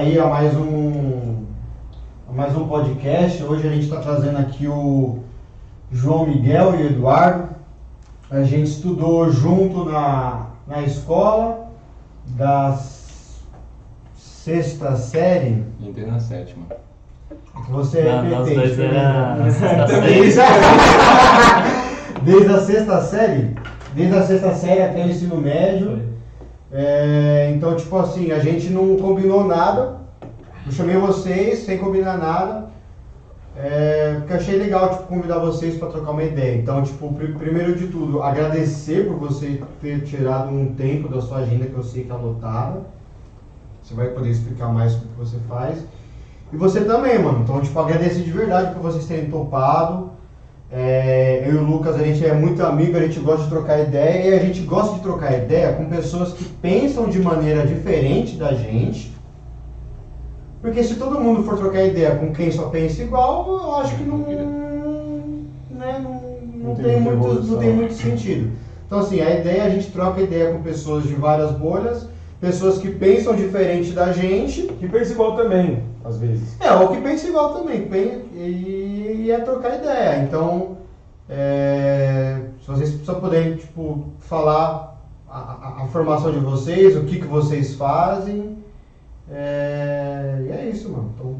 aí a mais um a mais um podcast. Hoje a gente está trazendo aqui o João Miguel e o Eduardo. A gente estudou junto na, na escola da sexta série. Entrei na sétima. Você é repetente, né? desde a sexta série? Desde a sexta série até o ensino médio. Foi. É, então, tipo assim, a gente não combinou nada. Eu chamei vocês sem combinar nada. É, porque achei legal tipo, convidar vocês para trocar uma ideia. Então, tipo, pr- primeiro de tudo, agradecer por você ter tirado um tempo da sua agenda que eu sei que é lotada. Você vai poder explicar mais o que você faz. E você também, mano. Então, tipo, agradecer de verdade por vocês terem topado. É, eu e o Lucas, a gente é muito amigo, a gente gosta de trocar ideia e a gente gosta de trocar ideia com pessoas que pensam de maneira diferente da gente. Porque se todo mundo for trocar ideia com quem só pensa igual, eu acho que não, né, não, não, tem tem, muito, não tem muito sentido. Então assim, a ideia é a gente troca ideia com pessoas de várias bolhas, pessoas que pensam diferente da gente, Que pensa igual também, às vezes. é, ou que pensa igual também, e, e é trocar ideia. Então, é, se vocês só puderem, tipo, falar a, a- a formação de vocês, o que, que vocês fazem, é, e é isso, mano. Então,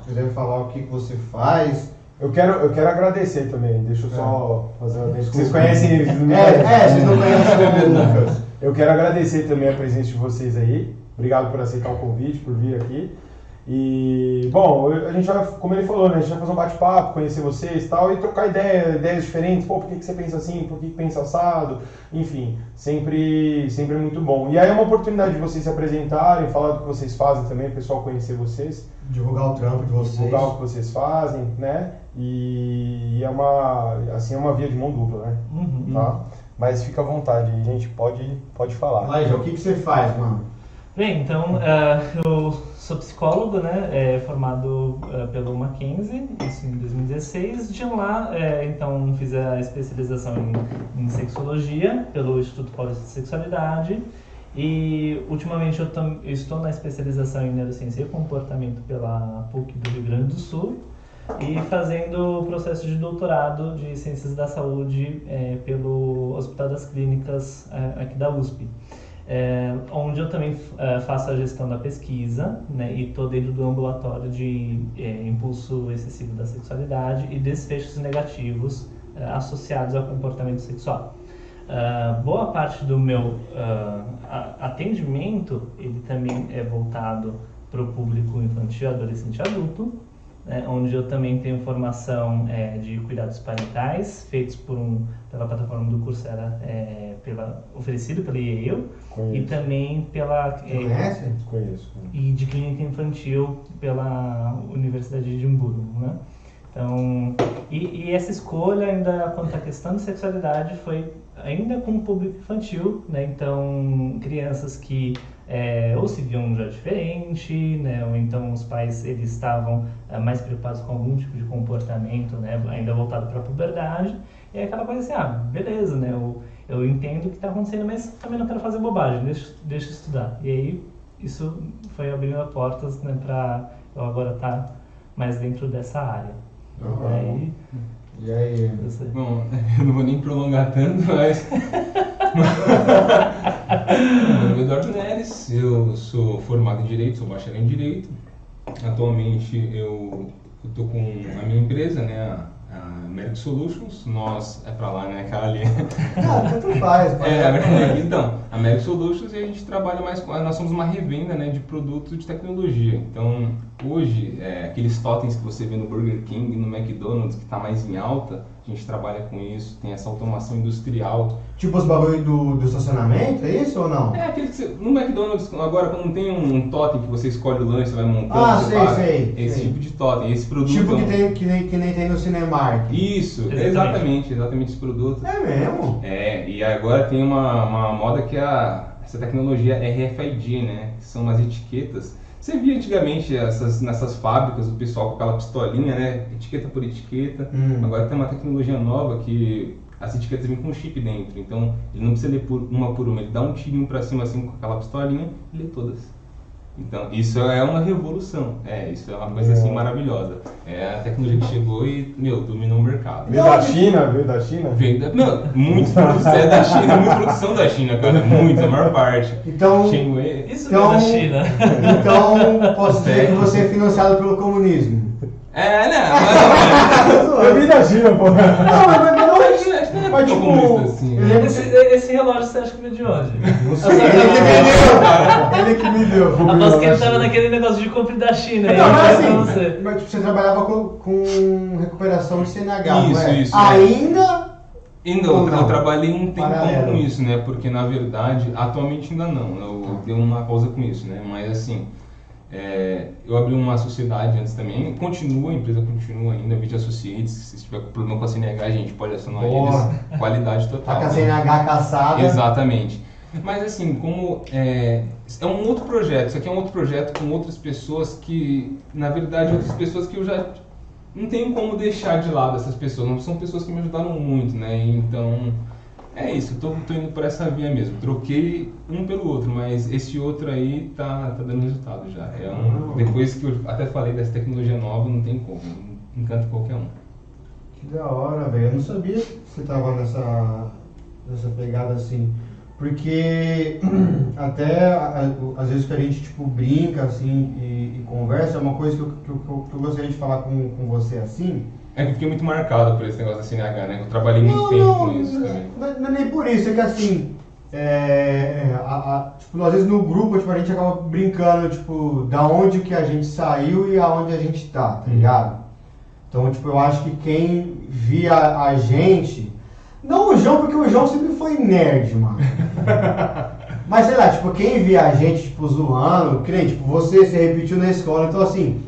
se quiser falar o que, que você faz... Eu quero, eu quero agradecer também, deixa eu só fazer uma. Vocês conhecem É, é, vocês não conhecem o Lucas. Eu quero agradecer também a presença de vocês aí. Obrigado por aceitar o convite, por vir aqui. E, bom, a gente vai, como ele falou, né, a gente vai fazer um bate-papo, conhecer vocês e tal, e trocar ideia, ideias diferentes. Pô, por que, que você pensa assim? Por que, que pensa assado? Enfim, sempre, sempre muito bom. E aí é uma oportunidade de vocês se apresentarem, falar do que vocês fazem também, o pessoal conhecer vocês Divulgar o trampo de vocês. divulgar o que vocês fazem, né? E é uma, assim, é uma via de mão dupla, né? Uhum. Tá? Mas fica à vontade, gente, pode, pode falar. João, o que, que você faz, mano? Bem, então, eh, eu sou psicólogo, né, eh, formado eh, pelo Mackenzie, isso em 2016. De lá, eh, então, fiz a especialização em, em sexologia pelo Instituto Paulista de Sexualidade. E, ultimamente, eu, tam- eu estou na especialização em neurociência e comportamento pela PUC do Rio Grande do Sul. E fazendo o processo de doutorado de Ciências da Saúde eh, pelo Hospital das Clínicas eh, aqui da USP é, onde eu também é, faço a gestão da pesquisa né, e estou dentro do ambulatório de é, impulso excessivo da sexualidade e desfechos negativos é, associados ao comportamento sexual. Ah, boa parte do meu a- atendimento ele também é voltado para o público infantil, adolescente e adulto, né, onde eu também tenho formação é, de cuidados parentais feitos por um, pela plataforma do Coursera, é, pela, oferecido pela IEU e também pela é, conhece? conheço. e de clínica infantil pela Universidade de Edimburgo, né? Então, e, e essa escolha ainda quanto à questão de sexualidade foi ainda com o público infantil, né? Então, crianças que é, ou se viam já diferente, né? Ou então os pais eles estavam é, mais preocupados com algum tipo de comportamento, né? Ainda voltado para a puberdade. E é aquela coisa assim, ah, beleza, né? Eu, eu entendo o que está acontecendo, mas também não quero fazer bobagem, deixa, deixa eu estudar. E aí isso foi abrindo portas né, para eu agora estar mais dentro dessa área. Uhum. Aí, E aí? Bom, eu não vou nem prolongar tanto, mas. Meu nome é Eduardo Neres, eu sou formado em Direito, sou bacharel em Direito. Atualmente eu estou com a minha empresa, né, a, Merck Solutions. Nós, é pra lá, né, aquela ali. Ah, tanto faz. pode É, a verdade, então, a Merck Solutions e a gente trabalha mais com, nós somos uma revenda, né, de produtos de tecnologia. Então, hoje, é, aqueles totens que você vê no Burger King, no McDonald's, que está mais em alta, a gente trabalha com isso, tem essa automação industrial. Tipo os bagulho do, do estacionamento, é isso ou não? É aquele que você, no McDonald's, agora quando tem um totem que você escolhe o lanche, você vai montando, Ah, você sei, paga, sei, esse sei. tipo de totem, esse produto. Tipo é que, tem, que, nem, que nem tem no Cinemark. Isso, Exatamente. exatamente, exatamente esse produto. É mesmo? É, e agora tem uma, uma moda que é a, essa tecnologia RFID, né? Que são umas etiquetas. Você via antigamente essas, nessas fábricas o pessoal com aquela pistolinha, né? Etiqueta por etiqueta. Hum. Agora tem uma tecnologia nova que as etiquetas vêm com um chip dentro. Então, ele não precisa ler por, uma por uma, ele dá um tirinho pra cima assim com aquela pistolinha e lê todas. Então, isso é uma revolução. É, isso é uma coisa assim maravilhosa. É a tecnologia que chegou e, meu, dominou o mercado. Veio da China, veio da China? Vem da, não, muitos produtos é da China, muita produção da China, cara, muito, a maior parte. Então, Xingue, Isso Então- é da China. então posso dizer que você é financiado pelo comunismo. É, não, Eu vim da China, pô. Não, mas mas não, não, a é Mas, tipo, comunista assim. ele é- Esse, esse relógio você acha que veio de onde? Não sei, ele que me deu. Ele que me deu. Após que ele tava naquele negócio de compra da China. aí, Não, eu mas assim, você. mas, tipo, você trabalhava com, com recuperação de CNH, não Isso, é? isso, é. Ainda? Ainda, eu, eu trabalhei um tempão Paralelo. com isso, né? Porque na verdade, atualmente ainda não. Eu dei uma pausa com isso, né? Mas assim, é, eu abri uma sociedade antes também, continua, a empresa continua ainda, Video Associates, se tiver problema com a CNH, a gente pode acionar Boa. eles. Qualidade total. Tá com a né? CNH caçada. Exatamente. Mas assim, como é, é um outro projeto, isso aqui é um outro projeto com outras pessoas que, na verdade, outras pessoas que eu já não tenho como deixar de lado essas pessoas, não são pessoas que me ajudaram muito, né? Então, é isso, eu tô, tô indo por essa via mesmo. Troquei um pelo outro, mas esse outro aí tá, tá dando resultado já. É um, Ah. depois que eu até falei dessa tecnologia nova, não tem como, encanta qualquer um. Que da hora, velho. Eu não sabia que você tava nessa, nessa pegada assim. Porque até às vezes que a gente tipo, brinca assim e, e conversa, é uma coisa que eu, que, eu, que eu gostaria de falar com, com você assim. É que eu fiquei muito marcado por esse negócio da CNH, né? Eu trabalhei muito tempo com isso não, também. não, não é nem por isso, é que assim, é, a- a- tipo, às vezes no grupo tipo, a gente acaba brincando, tipo, da onde que a gente saiu e aonde a gente tá, tá ligado? Então, tipo, eu acho que quem via a gente, não o João, porque o João sempre foi nerd, mano. Mas sei lá, tipo, quem via a gente, tipo, zoando, nem, tipo, você se repetiu na escola, então assim,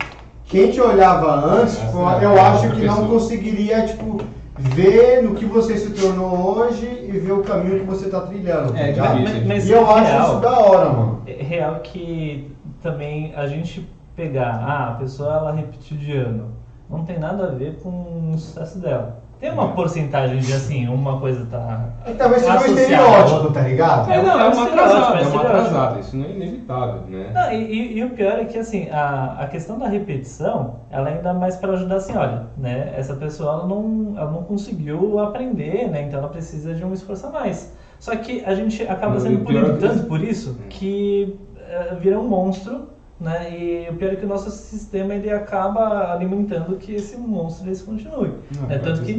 quem te olhava antes, tipo, é, eu é acho que não conseguiria, tipo, ver no que você se tornou hoje e ver o caminho que você tá trilhando, tá É, difícil. Mas- mas E eu acho real- isso da hora, mano. É real que também a gente pegar, ah, a pessoa ela repetiu de ano, não tem nada a ver com o sucesso dela. Tem uma porcentagem de assim, uma coisa tá. E talvez seja um estereótipo, tá ligado? É, não, é é um uma atrasada, é é uma atrasada, isso não é inevitável, né? Não, e, e- e o pior é que assim, a, a questão da repetição, ela ainda é mais para ajudar assim, olha, né, essa pessoa ela não, ela não conseguiu aprender, né, então ela precisa de um esforço a mais. Só que a gente acaba sendo punido é que- tanto por isso que eh, vira um monstro, né, e o pior é que o nosso sistema ele acaba alimentando que esse monstro ele se continue. É tanto que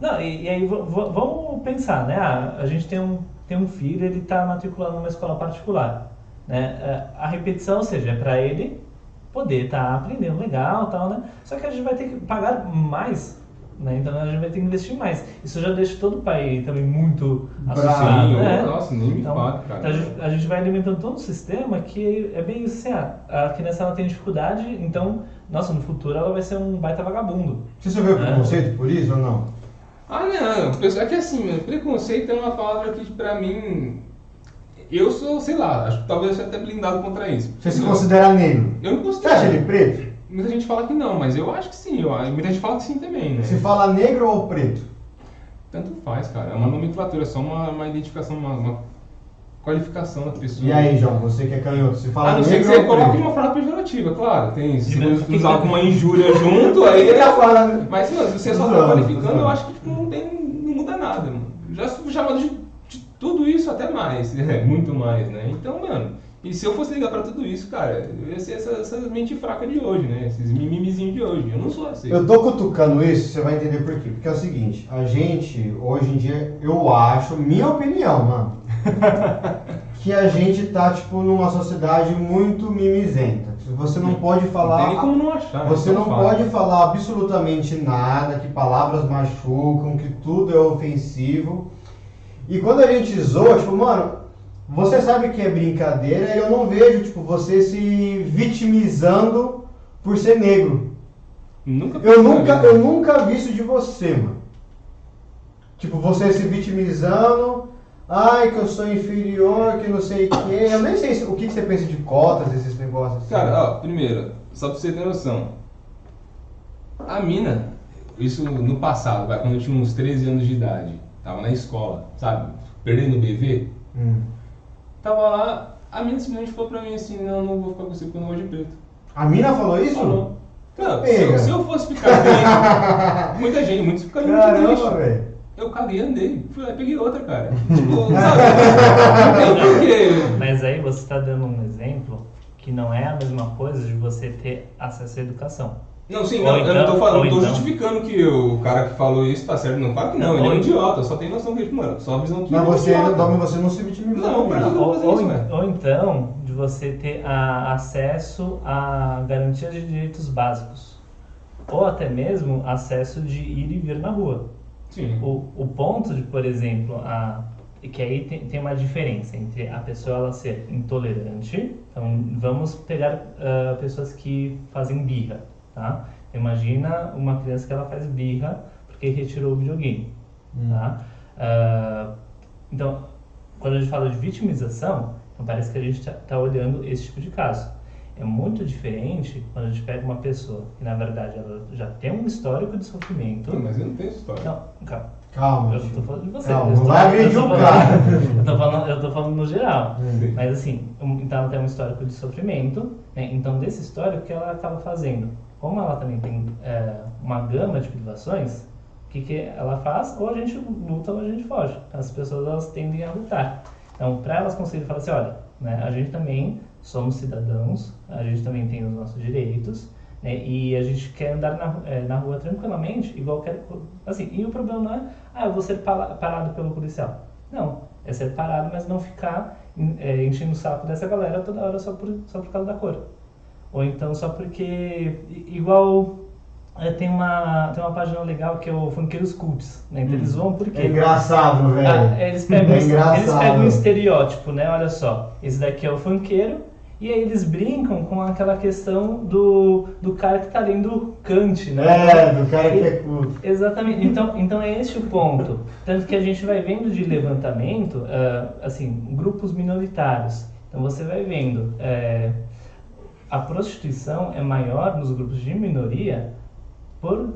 não, e, e aí vamos pensar, né? Ah, a gente tem um, tem um filho, ele está matriculado numa escola particular, né? É, A repetição, ou seja, é para ele poder estar aprendendo legal, tal, né? Só que a gente vai ter que pagar mais, né? Então a gente vai ter que investir mais. Isso já deixa todo o pai também muito Sim, né? nossa, nem me Então, fale, cara. então a, gente, a gente vai alimentando todo um sistema que é bem isso assim, ah, a criança ela tem dificuldade, então, nossa, no futuro ela vai ser um baita vagabundo. Você sofreu É. preconceito por isso ou não? Ah, não, é que assim, preconceito é uma palavra que pra mim. Eu sou, sei lá, acho que talvez eu seja até blindado contra isso. Você se considera negro? Eu não Você acha ele considero. preto? Muita gente fala que não, mas eu acho que sim. Eu, muita gente fala que sim também, né? Se fala negro ou preto? Tanto faz, cara. É uma nomenclatura, é só uma, uma identificação, uma, uma qualificação da pessoa. E aí, João, você que é canhoto, se fala A não ser que você coloque uma forma pejorativa, claro. Tem, se você usar com uma injúria junto, aí. Ele tá falando. Mas, mano, se você só tá qualificando, eu acho que tipo, não, tem, não muda nada, mano. Já fui chamado de, de tudo isso até mais, é, muito mais, né? Então, mano, e se eu fosse ligar pra tudo isso, cara, eu ia ser essa, essa mente fraca de hoje, né? Esses mimimizinhos de hoje. Eu não sou assim. Eu tô cutucando isso, você vai entender por quê. Porque é o seguinte, a gente, hoje em dia, eu acho, minha opinião, mano, que a gente tá, tipo, numa sociedade muito mimizenta. Você não pode Não falar. tem nem como não achar. né? Você não fala. pode falar absolutamente nada, que palavras machucam, que tudo é ofensivo. E quando a gente zoa, tipo, mano, você sabe que é brincadeira e eu não vejo, tipo, você se vitimizando por ser negro. Nunca Eu nunca, eu nunca vi isso de você, mano. Tipo, você se vitimizando, ai, que eu sou inferior, que não sei o quê. Eu nem sei se- o que, que você pensa de cotas, esses negócios. assim. Cara, ó, primeiro, só pra você ter noção. A mina, isso no passado, vai, quando eu tinha uns 13 anos de idade, tava na escola, sabe? Perdendo o BV. Hum. Tava lá, a menina simplesmente falou pra mim assim, não, não vou ficar com você porque eu não gosto de preto. A mina falou isso? Falou. Não, se, eu, se eu fosse ficar triste, muita gente, muitos ficariam muito Caramba, tristes. velho. Eu caguei e andei. Fui lá e peguei outra, cara. Tipo, sabe? Mas aí você está dando um exemplo que não é a mesma coisa de você ter acesso à educação. Não, sim, não, eu não então- tô falando, ou não tô então- justificando que o cara que falou isso tá certo. Não, claro que não, ele é um então- idiota, só tem noção que, tipo, mano, só a visão que Mas ele é você, idiota. Domi, você não se vitimizou. Não, pra não Ou, fazer ou isso, ou então de você ter a- acesso a garantias de direitos básicos. Ou até mesmo acesso de ir e vir na rua. Sim. O, o ponto de, por exemplo, a, que aí tem, tem uma diferença entre a pessoa ela ser intolerante. Então, vamos pegar ah, pessoas que fazem birra, tá? Imagina uma criança que ela faz birra porque retirou o videogame, tá? Ah, então, quando a gente fala de vitimização, então parece que a gente está olhando esse tipo de caso. É muito diferente quando a gente pega uma pessoa que, na verdade, ela já tem um histórico de sofrimento. Sim, mas eu não tenho essa história. Não, calma. Calma. Eu tô falando de você. Calma, eu não vai agredir o falando- cara. Eu tô falando, no geral. Hum. Mas assim, então ela tem um histórico de sofrimento, né? então desse histórico, o que ela acaba fazendo? Como ela também tem é, uma gama de privações, o que, que ela faz? Ou a gente luta ou a gente foge. As pessoas elas tendem a lutar. Então, para elas conseguirem falar assim, olha, né, a gente também somos cidadãos, a gente também tem os nossos direitos, né, e a gente quer andar na, eh, na rua tranquilamente, igual quer, assim, e o problema não é, ah, eu vou ser parado pelo policial. Não, é ser parado, mas não ficar eh, enchendo o saco dessa galera toda hora só por, só por causa da cor. Ou então só porque, igual, eh, tem uma, tem uma página legal que é o Funkeiros Cults, né, então eles vão por quê? É engraçado, velho. Ah, eles, pegam, É eles engraçado. pegam um estereótipo, né? Olha só, esse daqui é o funkeiro, e aí eles brincam com aquela questão do, do cara que tá lendo Kant, né? É, do cara que é culto. Exatamente. Então, então é esse o ponto. Tanto que a gente vai vendo de levantamento, ah, assim, grupos minoritários. Então você vai vendo, eh, a prostituição é maior nos grupos de minoria por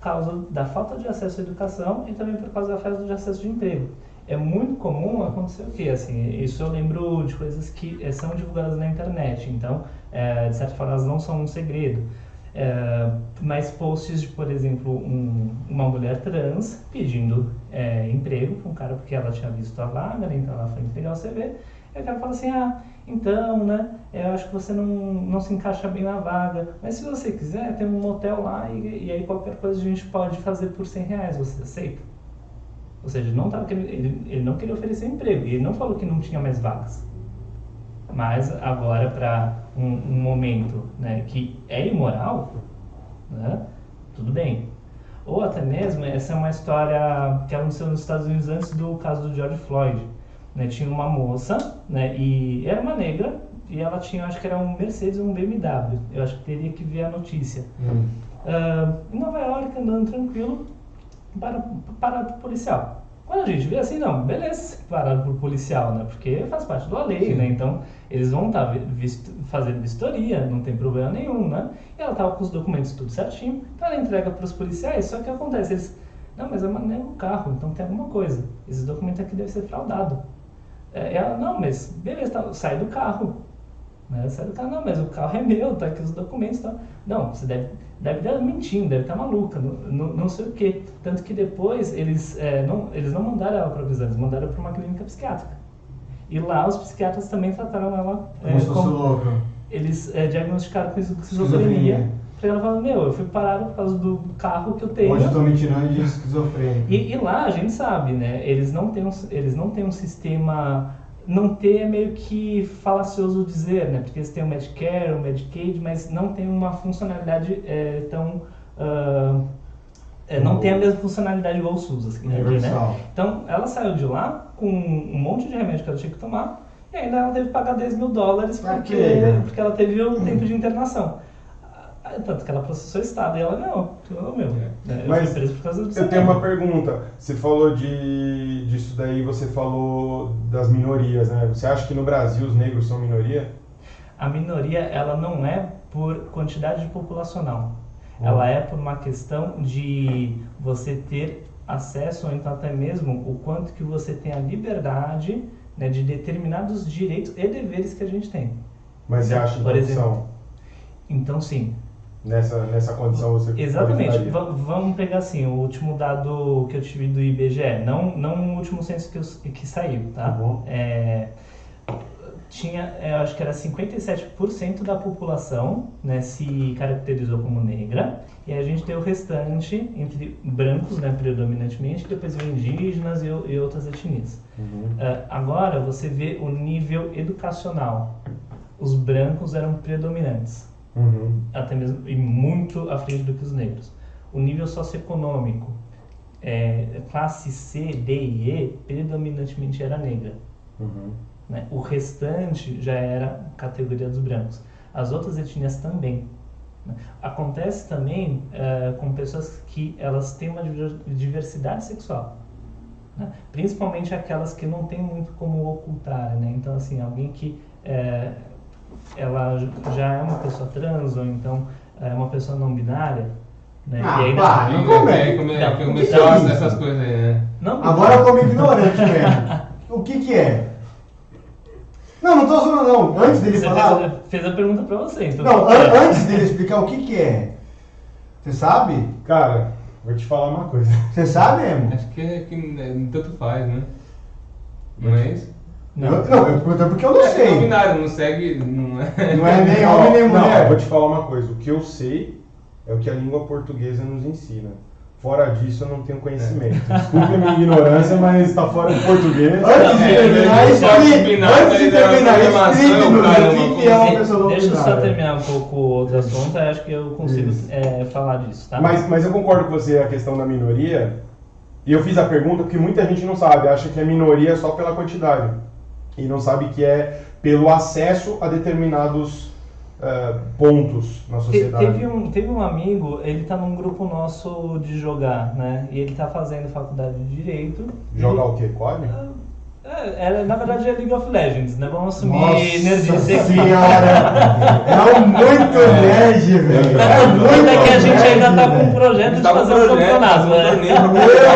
causa da falta de acesso à educação e também por causa da falta de acesso de emprego. É muito comum acontecer o quê? Assim, isso eu lembro de coisas que eh, são divulgadas na internet, então, eh, de certa forma, elas não são um segredo. Eh, mas posts de, por exemplo, um- uma mulher trans pedindo eh, emprego para um cara porque ela tinha visto a vaga, né, então ela foi entregar o CV, e o cara fala assim, ah, então, né, eu acho que você não, não se encaixa bem na vaga, mas se você quiser, tem um motel lá e, e aí qualquer coisa a gente pode fazer por 100 reais, você aceita? Ou seja, ele não, tava querendo, ele, ele não queria oferecer emprego, e ele não falou que não tinha mais vagas. Mas agora, para um, um momento né, que é imoral, né, tudo bem. Ou até mesmo, essa é uma história que aconteceu nos Estados Unidos antes do caso do George Floyd. Né, tinha uma moça, né, e era uma negra, e ela tinha, acho que era um Mercedes ou um BMW. Eu acho que teria que ver a notícia. Hum. Ah, em Nova York, andando tranquilo, para, parado por policial. Quando a gente vê assim, não, beleza, parado por policial, né? Porque faz parte da lei, Sim. né? Então, eles vão estar fazendo vistoria, não tem problema nenhum, né? E ela tava com os documentos tudo certinho, então ela entrega para os policiais, só que acontece, eles, não, mas é uma- é um carro, então tem alguma coisa. Esse documento aqui deve ser fraudado. É, ela, não, mas beleza, tá, sai do carro. Né? Sai do carro, não, mas o carro é meu, tá aqui os documentos e tal. Não, você deve, deve estar mentindo, deve estar maluca, não, não, não sei o quê. Tanto que depois eles, é, não, eles não mandaram ela para prisão, eles mandaram para uma clínica psiquiátrica. E lá os psiquiatras também trataram ela é, Como eles é, diagnosticaram com esquizofrenia. Ela fala, meu, eu fui parado por causa do carro que eu tenho. Hoje eu tô me tirando de esquizofrênico. E, e lá a gente sabe, né? Eles não têm um, eles não têm um sistema. Não ter é meio que falacioso dizer, né? Porque eles têm o Medicare, o Medicaid, mas não tem uma funcionalidade é, tão. ah, é, não tem a mesma funcionalidade igual o SUS, assim, né? Universal. Então ela saiu de lá com um monte de remédio que ela tinha que tomar e ainda ela teve que pagar 10 mil dólares porque, né? porque ela teve o tempo de internação. Tanto que ela processou o Estado e ela não. Falou, meu, né, eu Mas preso por causa disso. Eu tenho uma pergunta. Você falou de, disso daí, você falou das minorias, né? Você acha que no Brasil os negros são minoria? A minoria, ela não é por quantidade populacional. Hum. Ela é por uma questão de você ter acesso, ou então até mesmo o quanto que você tem a liberdade né, de determinados direitos e deveres que a gente tem. Mas você acha Por então, exemplo. Então, sim. Nessa, nessa condição você Exatamente. vamos pegar assim, o último dado que eu tive do IBGE, não, não o último censo que, eu- que saiu, tá? Bom. É, tinha, é, acho que era 57% da população né, se caracterizou como negra, e a gente tem o restante entre brancos, né, predominantemente, depois veio indígenas e, e outras etnias. Uhum. É, agora você vê o nível educacional. Os brancos eram predominantes Uhum. até mesmo e muito à frente do que os negros. O nível socioeconômico, é, classe C, D e E, predominantemente era negra. Uhum. né? O restante já era categoria dos brancos. As outras etnias também. né? Acontece também é, com pessoas que elas têm uma diver- diversidade sexual. né? Principalmente aquelas que não tem muito como ocultar. Né? Então, assim, alguém que é, ela já é uma pessoa trans ou então é uma pessoa não binária. Né? Ah, e ainda- pá, Aí, como é? aí come- Não, que o que começou é essas- isso? essas coisas aí, né? não Agora como ignorante mesmo. O que que é? Não, não tô zoando não. Antes dele Você falar... fez, fez a pergunta pra você, então. Não, an- antes dele explicar o que que é. Você sabe? Cara, vou te falar uma coisa. Você sabe, Emo? Acho que, é, que é, tanto faz, né? Não é isso? Não. Eu, não, eu perguntei porque eu não É sei. binário, não segue. Não é. Não é nem Não, homem nem Não, eu mulher. vou te falar uma coisa. O que eu sei é o que a língua portuguesa nos ensina. Fora disso, eu não tenho conhecimento. Desculpe a minha ignorância, mas está fora do português. Antes de É, terminar, é, explique. é, Antes de é, terminar, cara, o que é uma De- pessoa não Deixa eu só terminar um pouco o outro assunto, aí acho que eu consigo é, falar disso, tá? Mas, mas eu concordo com você a questão da minoria. E eu fiz a pergunta porque muita gente não sabe, acha que é minoria só pela quantidade. E não sabe que é pelo acesso a determinados eh, pontos na sociedade. Teve um, teve um amigo, ele tá num grupo nosso de jogar, né? E ele tá fazendo faculdade de Direito. Jogar E- o quê? COD? É, é, na verdade é League of Legends, né? Vamos assumir Nossa nerdice aqui. senhora! É um muito nerd, velho! É muito Até que a gente ainda tá com um projeto de fazer um campeonato, um né?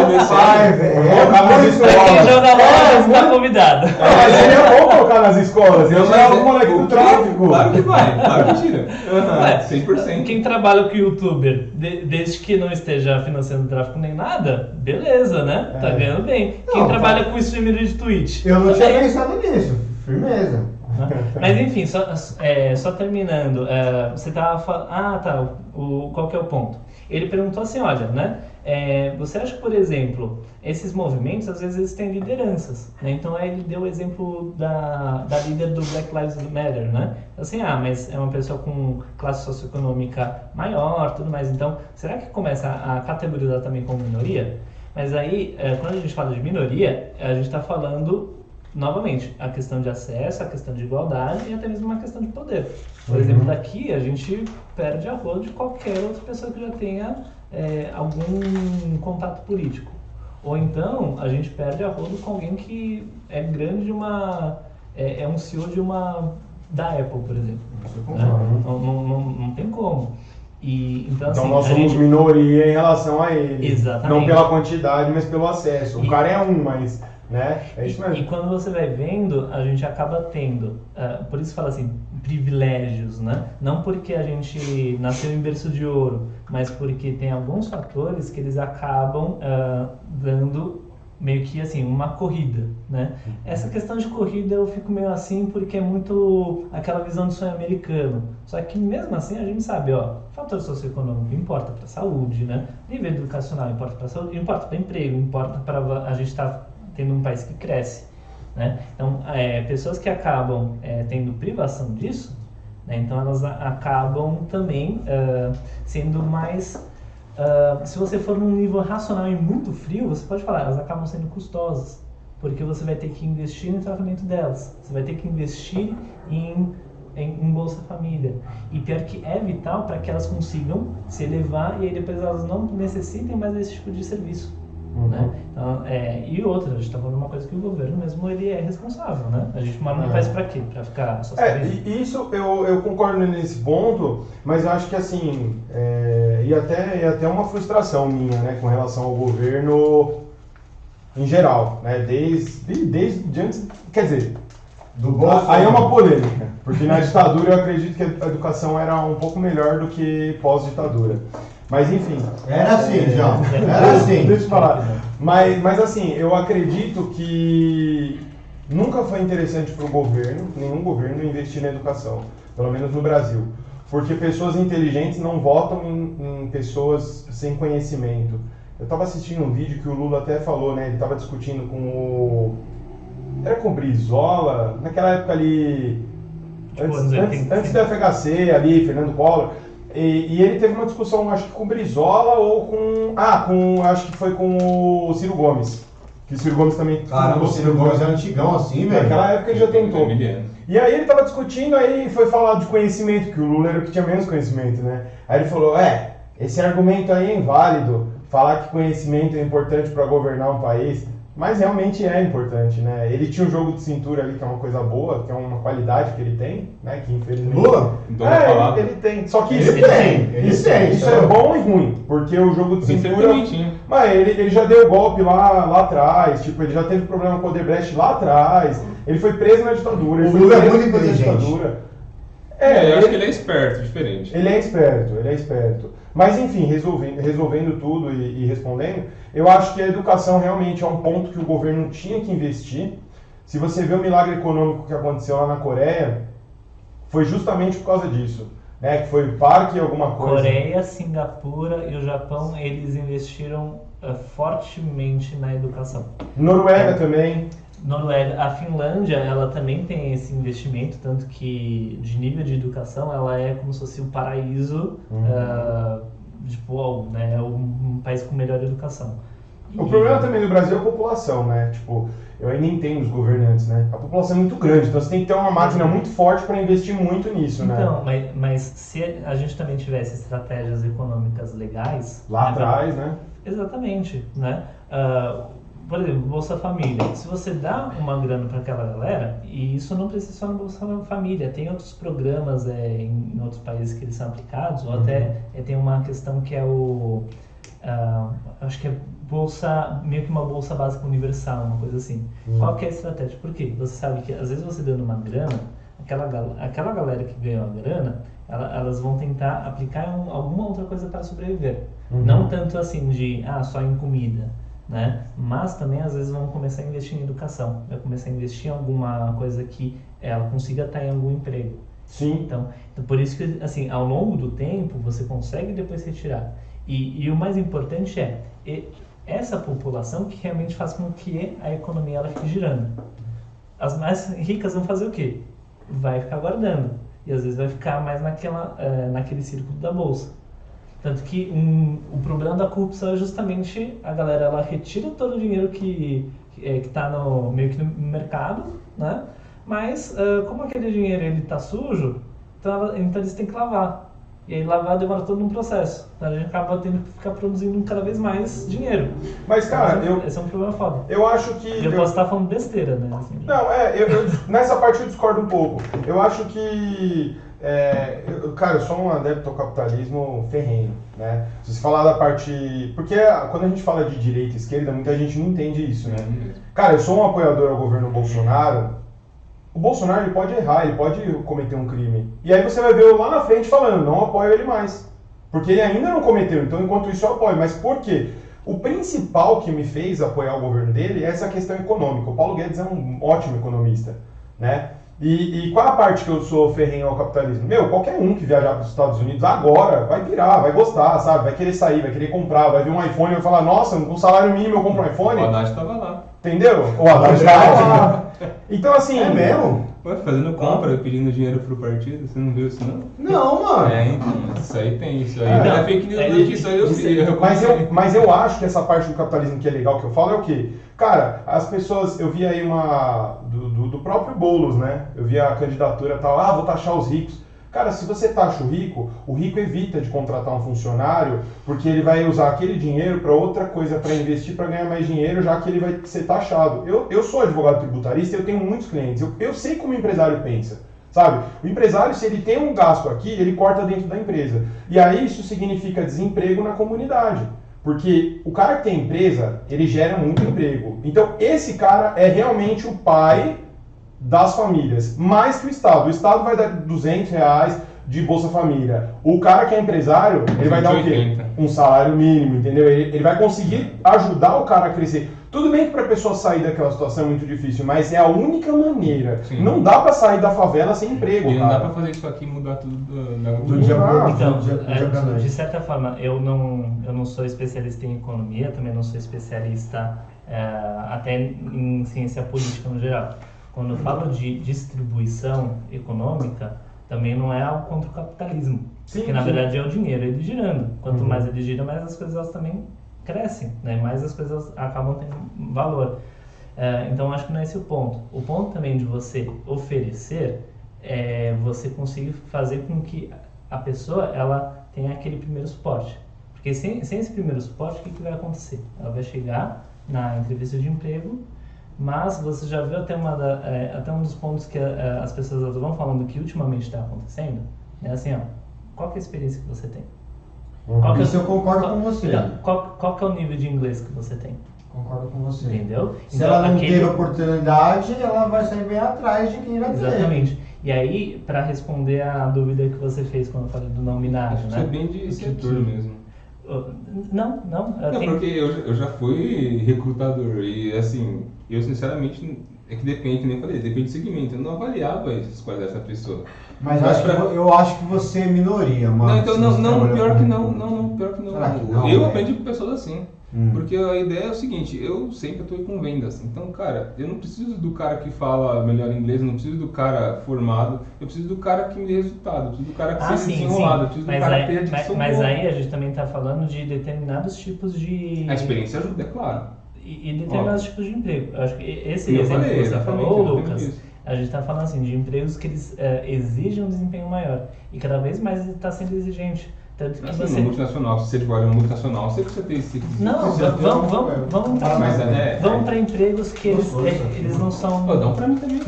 Meu pai, velho! É Colocar nas muito Pra quem escolas. joga É, bola, você tá convidado. Mas seria bom colocar nas escolas. Eu Não, já era mas um é- moleque do tráfico. Claro que vai, claro que tira. Ué, Aham, 100%. Quem trabalha com youtuber, de- desde que não esteja financiando tráfico nem nada, beleza, né? Tá É. ganhando bem. Quem trabalha com streamer de Twitch. Eu não tinha pensado nisso. Firmeza. Mas enfim, só, é, só terminando, é, você tava falando. Ah, tá. O, qual que é o ponto? Ele perguntou assim: olha, né? é, você acha que, por exemplo, esses movimentos às vezes eles têm lideranças, né? Então aí ele deu o exemplo da, da líder do Black Lives Matter, né? Assim, ah, mas é uma pessoa com classe socioeconômica maior, tudo mais. Então, será que começa a categorizar também como minoria? Mas aí, é, quando a gente fala de minoria, a gente está falando novamente, a questão de acesso, a questão de igualdade e até mesmo uma questão de poder. Por Uhum. exemplo, daqui a gente perde a rua de qualquer outra pessoa que já tenha é, algum contato político. Ou então a gente perde a rodo com alguém que é grande de uma. É, é um CEO de uma. da Apple, por exemplo. Né? Não, não, não, não tem como. E, então, Então assim, nós somos gente- minoria em relação a ele. Exatamente. Não pela quantidade, mas pelo acesso. O E- cara é um, mas. Né? É isso E, e mesmo. quando você vai vendo, a gente acaba tendo, ah, por isso fala assim, privilégios, né? Não porque a gente nasceu em berço de ouro, mas porque tem alguns fatores que eles acabam ah, dando meio que assim, uma corrida, né? Essa questão de corrida eu fico meio assim porque é muito aquela visão de sonho americano. Só que mesmo assim a gente sabe, ó, fator socioeconômico importa para saúde, né? Nível educacional importa para saúde, importa para emprego, importa para a gente estar tá tendo um país que cresce, né? Então, é, pessoas que acabam é, tendo privação disso, né? Então elas acabam também sendo mais ah, se você for num nível racional e muito frio, você pode falar, elas acabam sendo custosas, porque você vai ter que investir no tratamento delas, você vai ter que investir em, em, em Bolsa Família. E pior que é vital para que elas consigam se elevar e aí depois elas não necessitem mais desse tipo de serviço. Uhum. Né? Então, é, e outra, a gente está falando uma coisa que o governo mesmo ele é responsável, né? A gente mora num É. país para quê? Para ficar só É, e isso eu, eu concordo nesse ponto, mas eu acho que assim, é, e até, e até uma frustração minha, né, com relação ao governo em geral, né, desde, desde antes, quer dizer, Do Bolsonaro. aí é uma polêmica, porque na ditadura eu acredito que a educação era um pouco melhor do que pós-ditadura. Mas enfim. Era assim, É, João. Era assim. Deixa eu falar. Mas, mas assim, eu acredito que nunca foi interessante para o governo, nenhum governo, investir na educação, pelo menos no Brasil. Porque pessoas inteligentes não votam em, em pessoas sem conhecimento. Eu estava assistindo um vídeo que o Lula até falou, né? Ele estava discutindo com o. Era com o Brizola, naquela época ali. Tipo, Antes, antes, 80, antes da FHC ali, Fernando Collor. E, e ele teve uma discussão, acho que com o Brizola ou com. Ah, com. Acho que foi com o Ciro Gomes. Que o Ciro Gomes também. Caramba, o Ciro Gomes é antigão assim, velho. Naquela época ele já tentou. Miliano. E aí ele tava discutindo, aí foi falar de conhecimento, que o Lula era o que tinha menos conhecimento, né? Aí ele falou, é, esse argumento aí é inválido, falar que conhecimento é importante para governar um país, mas realmente é importante, né? Ele tinha um jogo de cintura ali, que é uma coisa boa, que é uma qualidade que ele tem, né? Que infelizmente... Lula? Dono da É, ele, ele tem. Só que Ele isso, tem, ele isso, tem, isso é bom. bom e ruim, porque o jogo de Tem que ser cintura... bonitinho. Mas ele, ele já deu golpe lá, lá atrás, tipo, ele já teve problema com o Odebrecht lá atrás, ele foi preso na ditadura, ele O foi Lula é muito inteligente. ditadura. É, eu acho que ele, ele é esperto, diferente. ele é esperto, ele é esperto. Mas enfim, resolvendo, resolvendo tudo e, e respondendo, eu acho que a educação realmente é um ponto que o governo tinha que investir. Se você vê o milagre econômico que aconteceu lá na Coreia, foi justamente por causa disso. Né, que foi parque alguma coisa. Coreia, Singapura e o Japão, eles investiram eh, fortemente na educação. Noruega também. Noruega, a Finlândia, ela também tem esse investimento, tanto que de nível de educação ela é como se fosse um paraíso, Uhum. ah, tipo, né, é um, um país com melhor educação. O E- problema também do Brasil é a população, né? Tipo, eu ainda entendo os governantes, né? A população é muito grande, então você tem que ter uma máquina muito forte para investir muito nisso, né? Então, mas, mas se a gente também tivesse estratégias econômicas legais... Lá né, atrás, né? Exatamente, né? Ah, por exemplo, Bolsa Família. Se você dá uma grana para aquela galera, e isso não precisa só no Bolsa Família, tem outros programas é, em, em outros países que eles são aplicados, ou até é, tem uma questão que é o. ah, acho que é bolsa, meio que uma bolsa básica universal, uma coisa assim. Qual que é a estratégia? Por quê? Você sabe que às vezes você dando uma grana, aquela, aquela galera que ganhou a grana, ela- elas vão tentar aplicar um- alguma outra coisa para sobreviver. Uhum. Não tanto assim de, ah, só em comida, né? Mas também às vezes vão começar a investir em educação, vai começar a investir em alguma coisa que ela consiga estar em algum emprego. Sim. Então, então por isso que, assim, ao longo do tempo, você consegue depois retirar. E, e o mais importante é essa população que realmente faz com que a economia ela fique girando. As mais ricas vão fazer o quê? Vai ficar guardando. E às vezes vai ficar mais naquela, eh, naquele círculo da bolsa. Tanto que um, o problema da corrupção é justamente a galera ela retira todo o dinheiro que que está no meio que no mercado, né? Mas ah, como aquele dinheiro ele está sujo, então, ela- então eles têm que lavar. E aí lavar demora todo um processo. Então a gente acaba tendo que ficar produzindo cada vez mais dinheiro. Mas, cara, Esse é- eu, Esse é um problema foda. eu acho que. Eu eu- posso estar falando besteira, né? assim. Não, é, eu, eu- nessa parte eu discordo um pouco. Eu acho que. É, eu- cara, eu sou um adepto ao capitalismo ferrenho, né? Se você falar da parte. Porque quando a gente fala de direita e esquerda, muita gente não entende isso, né? Cara, eu sou um apoiador ao governo Bolsonaro. O Bolsonaro ele pode errar, ele pode cometer um crime. E aí você vai ver eu lá na frente falando, não apoio ele mais. Porque ele ainda não cometeu, então enquanto isso eu apoio. Mas por quê? O principal que me fez apoiar o governo dele é essa questão econômica. O Paulo Guedes é um ótimo economista, né? E, e qual a parte que eu sou ferrenho ao capitalismo? Meu, qualquer um que viajar para os Estados Unidos agora vai virar, vai gostar, sabe? Vai querer sair, vai querer comprar, vai ver um iPhone e vai falar, nossa, com salário mínimo eu compro um iPhone. O Haddad tava lá. Entendeu? O Haddad tá lá. Então, assim. É mesmo? Ué, fazendo compra, pedindo dinheiro pro partido, você não viu isso não? Não, mano. É, então, isso aí tem, isso aí. É, é fake news, É, não, isso aí eu sei. eu Mas eu, mas eu acho que essa parte do capitalismo que é legal que eu falo é o quê? Cara, as pessoas. Eu vi aí uma. Do, do, do próprio Boulos, né? Eu vi a candidatura e tal. Ah, vou taxar os ricos. Cara, se você taxa o rico, o rico evita de contratar um funcionário porque ele vai usar aquele dinheiro para outra coisa, para investir, para ganhar mais dinheiro, já que ele vai ser taxado. Eu, eu sou advogado tributarista eu tenho muitos clientes. Eu, eu sei como o empresário pensa. Sabe? O empresário, se ele tem um gasto aqui, ele corta dentro da empresa. E aí isso significa desemprego na comunidade. Porque o cara que tem empresa, ele gera muito emprego. Então, esse cara é realmente o pai das famílias, mais que o Estado. O Estado vai dar 200 reais de Bolsa Família. O cara que é empresário, ele vai dar o quê? 180. Um salário mínimo, entendeu? Ele, ele vai conseguir ajudar o cara a crescer. Tudo bem que para a pessoa sair daquela situação é muito difícil, mas é a única maneira. Sim. Não dá para sair da favela sem emprego, E não dá cara. pra fazer isso aqui e mudar tudo do, da Do dia pro Então, do dia, do é, de certa forma, eu não, eu não sou especialista em economia, também não sou especialista é, até em ciência política no geral. Quando eu falo de distribuição econômica, também não é algo contra o capitalismo. Sim, porque na sim. verdade é o dinheiro, ele girando. Quanto Uhum. mais ele gira, mais as coisas também crescem, né? mais as coisas acabam tendo valor. É, então acho que não é esse o ponto. O ponto também de você oferecer é você conseguir fazer com que a pessoa ela tenha aquele primeiro suporte. Porque sem, sem esse primeiro suporte, o que, que vai acontecer? Ela vai chegar na entrevista de emprego, mas você já viu até, uma da, é, até um dos pontos que é, as pessoas vão falando que ultimamente está acontecendo? É assim, ó, qual que é a experiência que você tem? Qual que é- Isso eu concordo qual- com você. Então, qual, qual que é o nível de inglês que você tem? Concordo com você. Entendeu? Se ela não aquele- teve oportunidade, ela vai sair bem atrás de quem já teve. Exatamente. E aí, para responder a dúvida que você fez quando eu falei do não binário, Isso né? é bem de setor que- mesmo. Não, não. eu Não, tenho- porque eu, já- eu já fui recrutador e assim, eu sinceramente, é que depende, que nem eu falei, depende do segmento. Eu não avaliava essas qualidades da pessoa. Mas eu Mas acho, que, pra- vo- eu acho que você é minoria, mano. não, então não, não, pior que não, não, não, pior que não. Será que não, eu velho? aprendi com pessoas assim. Hum. Porque a ideia é o seguinte, eu sempre atuei com vendas. Então, cara, eu não preciso do cara que fala melhor inglês, eu não preciso do cara formado, eu preciso do cara que me dê resultado, eu preciso do cara que Ah, seja sim, sim. desenrolado, eu preciso Mas, do cara que aí, tenha mas, mas aí a gente também está falando de determinados tipos de. A experiência ajuda, é claro. E, e determinados tipos de emprego. Eu acho que esse Eu exemplo falei, que você falou, Lucas, a gente está falando assim de empregos que eles eh, exigem um desempenho maior. E cada vez mais está sendo exigente. Tanto que Assim, você. multinacional, se você em uma multinacional, você precisa ter esse requisito. Não, vamos, tem vamos, vamos Ah, é- vamos para empregos que eles, aqui, eles não são. Pô, dá um pra mim também,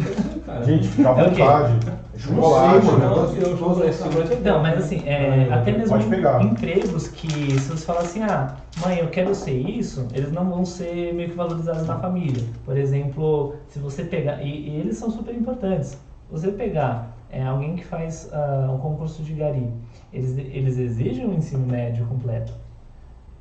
cara. Gente, fica à É vontade. Chocolate. Não, é bom. mas assim, é, até mesmo empregos que se você falar assim, ah, mãe, eu quero ser isso, eles não vão ser meio que valorizados na família. Por exemplo, se você pegar, e, e eles são super importantes, você pegar é, alguém que faz ah, um concurso de gari, eles, eles exigem um ensino médio completo.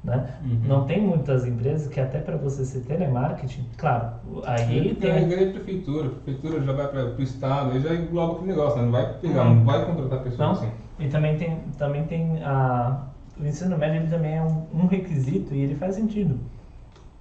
Né? Uhum. Não tem muitas empresas que até para você ser telemarketing, claro, aí Tem tem... a grande prefeitura, a prefeitura já vai para o estado, aí já engloba aquele negócio, né? não vai pegar, Uhum. não vai contratar pessoas Não. assim. E também tem, também tem a, o ensino médio ele também é um, um requisito e ele faz sentido.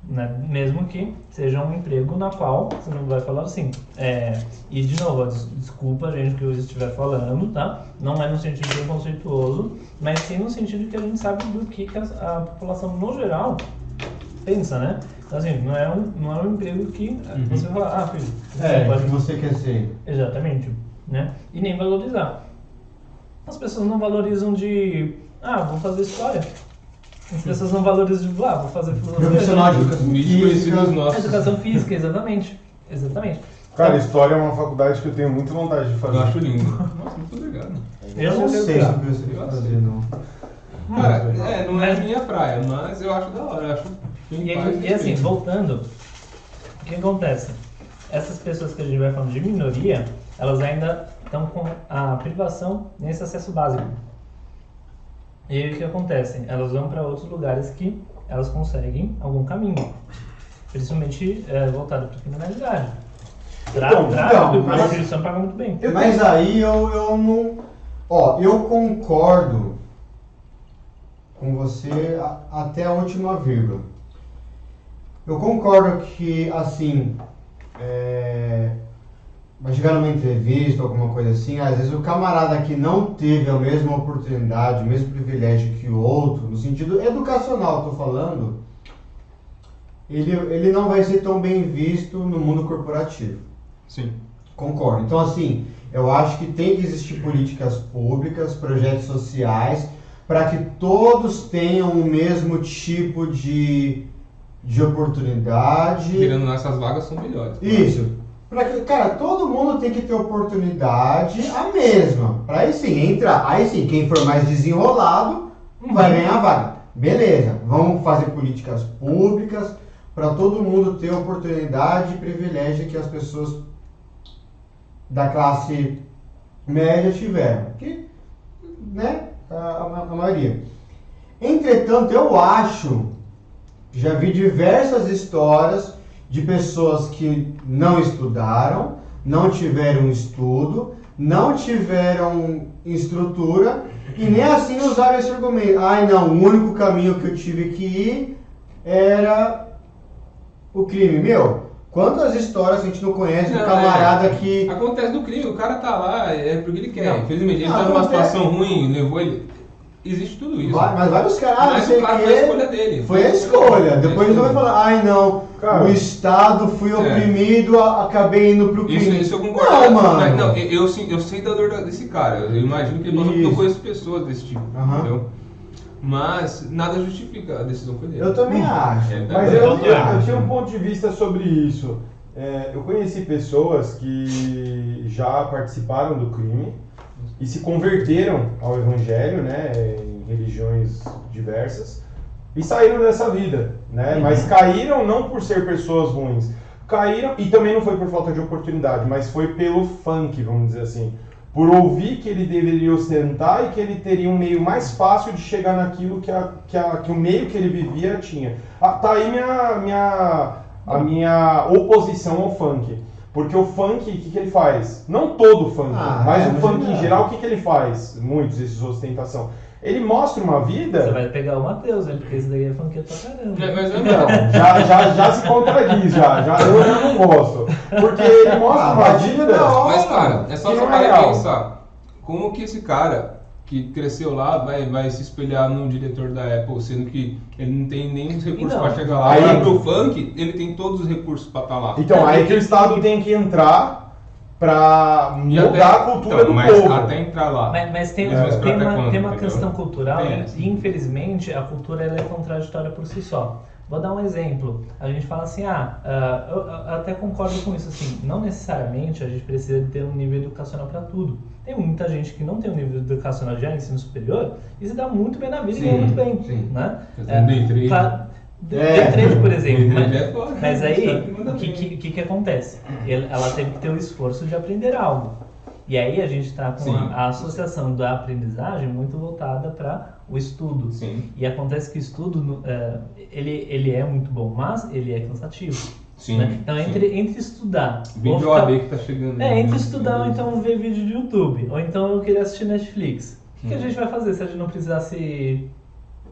Né? Mesmo que seja um emprego na qual você não vai falar assim. É, e de novo, des- desculpa gente que eu estiver falando, tá? Não é no sentido preconceituoso, mas sim no sentido que a gente sabe do que, que a, a população no geral pensa, né? Então assim, não é um, não é um emprego que Uhum. você fala, ah filho, você É, pode que você quer ser. Exatamente, né? E nem valorizar. As pessoas não valorizam de, ah, vou fazer história. As pessoas não valorizam de, ah, vou fazer Profissional de filosofia. educação física. nossos. Educação física, exatamente. Exatamente. Cara, história é uma faculdade que eu tenho muita vontade de fazer. Eu acho lindo. Nossa, muito obrigado. Eu não já sei sobre você Eu fazer, sei. não. Cara, é, não é minha praia, mas eu acho da hora, eu acho E, e assim, voltando, o que acontece? Essas pessoas que a gente vai falando de minoria, elas ainda estão com a privação nesse acesso básico. E aí o que acontece? Elas vão para outros lugares que elas conseguem algum caminho, principalmente é, voltado para criminalidade. Tra Então, tráfico então, mas- prostituição paga muito bem. Eu Mas aí eu, eu não. Ó, eu concordo com você a- até a última vírgula. Eu concordo que, assim, é, vai chegar numa entrevista, alguma coisa assim, às vezes o camarada que não teve a mesma oportunidade, o mesmo privilégio que o outro, no sentido educacional, tô falando, ele, ele não vai ser tão bem visto no mundo corporativo. Sim. Concordo. Então, assim, Eu acho que tem que existir políticas públicas, projetos sociais, para que todos tenham o mesmo tipo de, de oportunidade. Tirando nossas vagas são melhores. Isso. Pra que, cara, todo mundo tem que ter oportunidade a mesma. Pra aí sim entrar. Aí sim, quem for mais desenrolado vai ganhar a vaga. Beleza, vamos fazer políticas públicas para todo mundo ter oportunidade e privilégio que as pessoas da classe média tiveram. Que, né, a, a, a maioria. Entretanto, eu acho, já vi diversas histórias de pessoas que não estudaram, não tiveram estudo, não tiveram estrutura e nem assim usaram esse argumento. Ai não, o único caminho que eu tive que ir era o crime. Meu, quantas histórias a gente não conhece do Não, camarada é. que. Acontece no crime, o cara tá lá, é porque ele quer. Não. Infelizmente, ele Não, tá numa acontece. situação ruim, levou ele. Existe tudo isso. Vai- mas vários caras, não Mas sei o cara quê, foi a escolha dele. Foi a escolha. Depois ele vai falar, ai não, Cara. o Estado fui oprimido, a- acabei indo pro crime. É. Isso, isso eu concordo. Não, mano. Mas, não, eu, eu, eu sei da dor desse cara. Eu imagino que ele Isso. conheço pessoas desse tipo, Aham. entendeu? Mas nada justifica a decisão foi dele. Eu também acho. É, Mas é, eu, Eu eu, acho. eu tinha um ponto de vista sobre isso. É, eu conheci pessoas que já participaram do crime e se converteram ao evangelho, né, em religiões diversas e saíram dessa vida, né? Mas caíram não por ser pessoas ruins, caíram e também não foi por falta de oportunidade, mas foi pelo funk, vamos dizer assim, por ouvir que ele deveria ostentar e que ele teria um meio mais fácil de chegar naquilo que, a, que, a, que o meio que ele vivia tinha. Ah, tá aí minha, minha, a minha oposição ao funk. Porque o funk, o que, que ele faz? Não todo o funk, Ah, mas é, o mas funk não. em geral, o que, que ele faz? Muitos, esses ostentação. Ele mostra uma vida. Você vai pegar o Matheus, né? Porque esse daí é funkeiro pra caramba. É, mas é Não, já, já, já se contradiz, já, já. Eu já não gosto. Porque ele mostra Ah, uma vida. da hora. Mas, cara, é só você não é parar real. pensar. Como que esse cara que cresceu lá vai, vai se espelhar num diretor da Apple, sendo que ele não tem nem os recursos Então, pra chegar lá. aí- pro funk, ele tem todos os recursos pra estar lá. Então, aí que o Estado tem que entrar pra E mudar até- a cultura então, do mas povo. até entrar lá. Mas, mas tem, vão tem, uma, quando, tem uma entendeu? questão cultural Tem e, e, infelizmente a cultura ela é contraditória por si só. Vou dar um exemplo. A gente fala assim, ah, ah, eu, eu até concordo com isso, assim, não necessariamente a gente precisa de ter um nível educacional para tudo. Tem muita gente que não tem um nível educacional de ensino superior e se dá muito bem na vida e ganha Sim, muito bem, sim. né? Day trade. claro, day É. por exemplo. Mas- é mas Os aí, o que, que, que, que acontece? Ela teve que ter o esforço de aprender algo. E aí a gente está com Sim. a, a associação da aprendizagem muito voltada para o estudo. Sim, E acontece que o estudo, é, ele, ele é muito bom, mas ele é cansativo. sim. né? Então, sim. entre, entre estudar... Vídeo ficar- que tá chegando. É, né? entre estudar ou então ver vídeo de YouTube. Ou então eu queria assistir Netflix. O que, que a Hum. gente vai fazer se a gente não precisasse...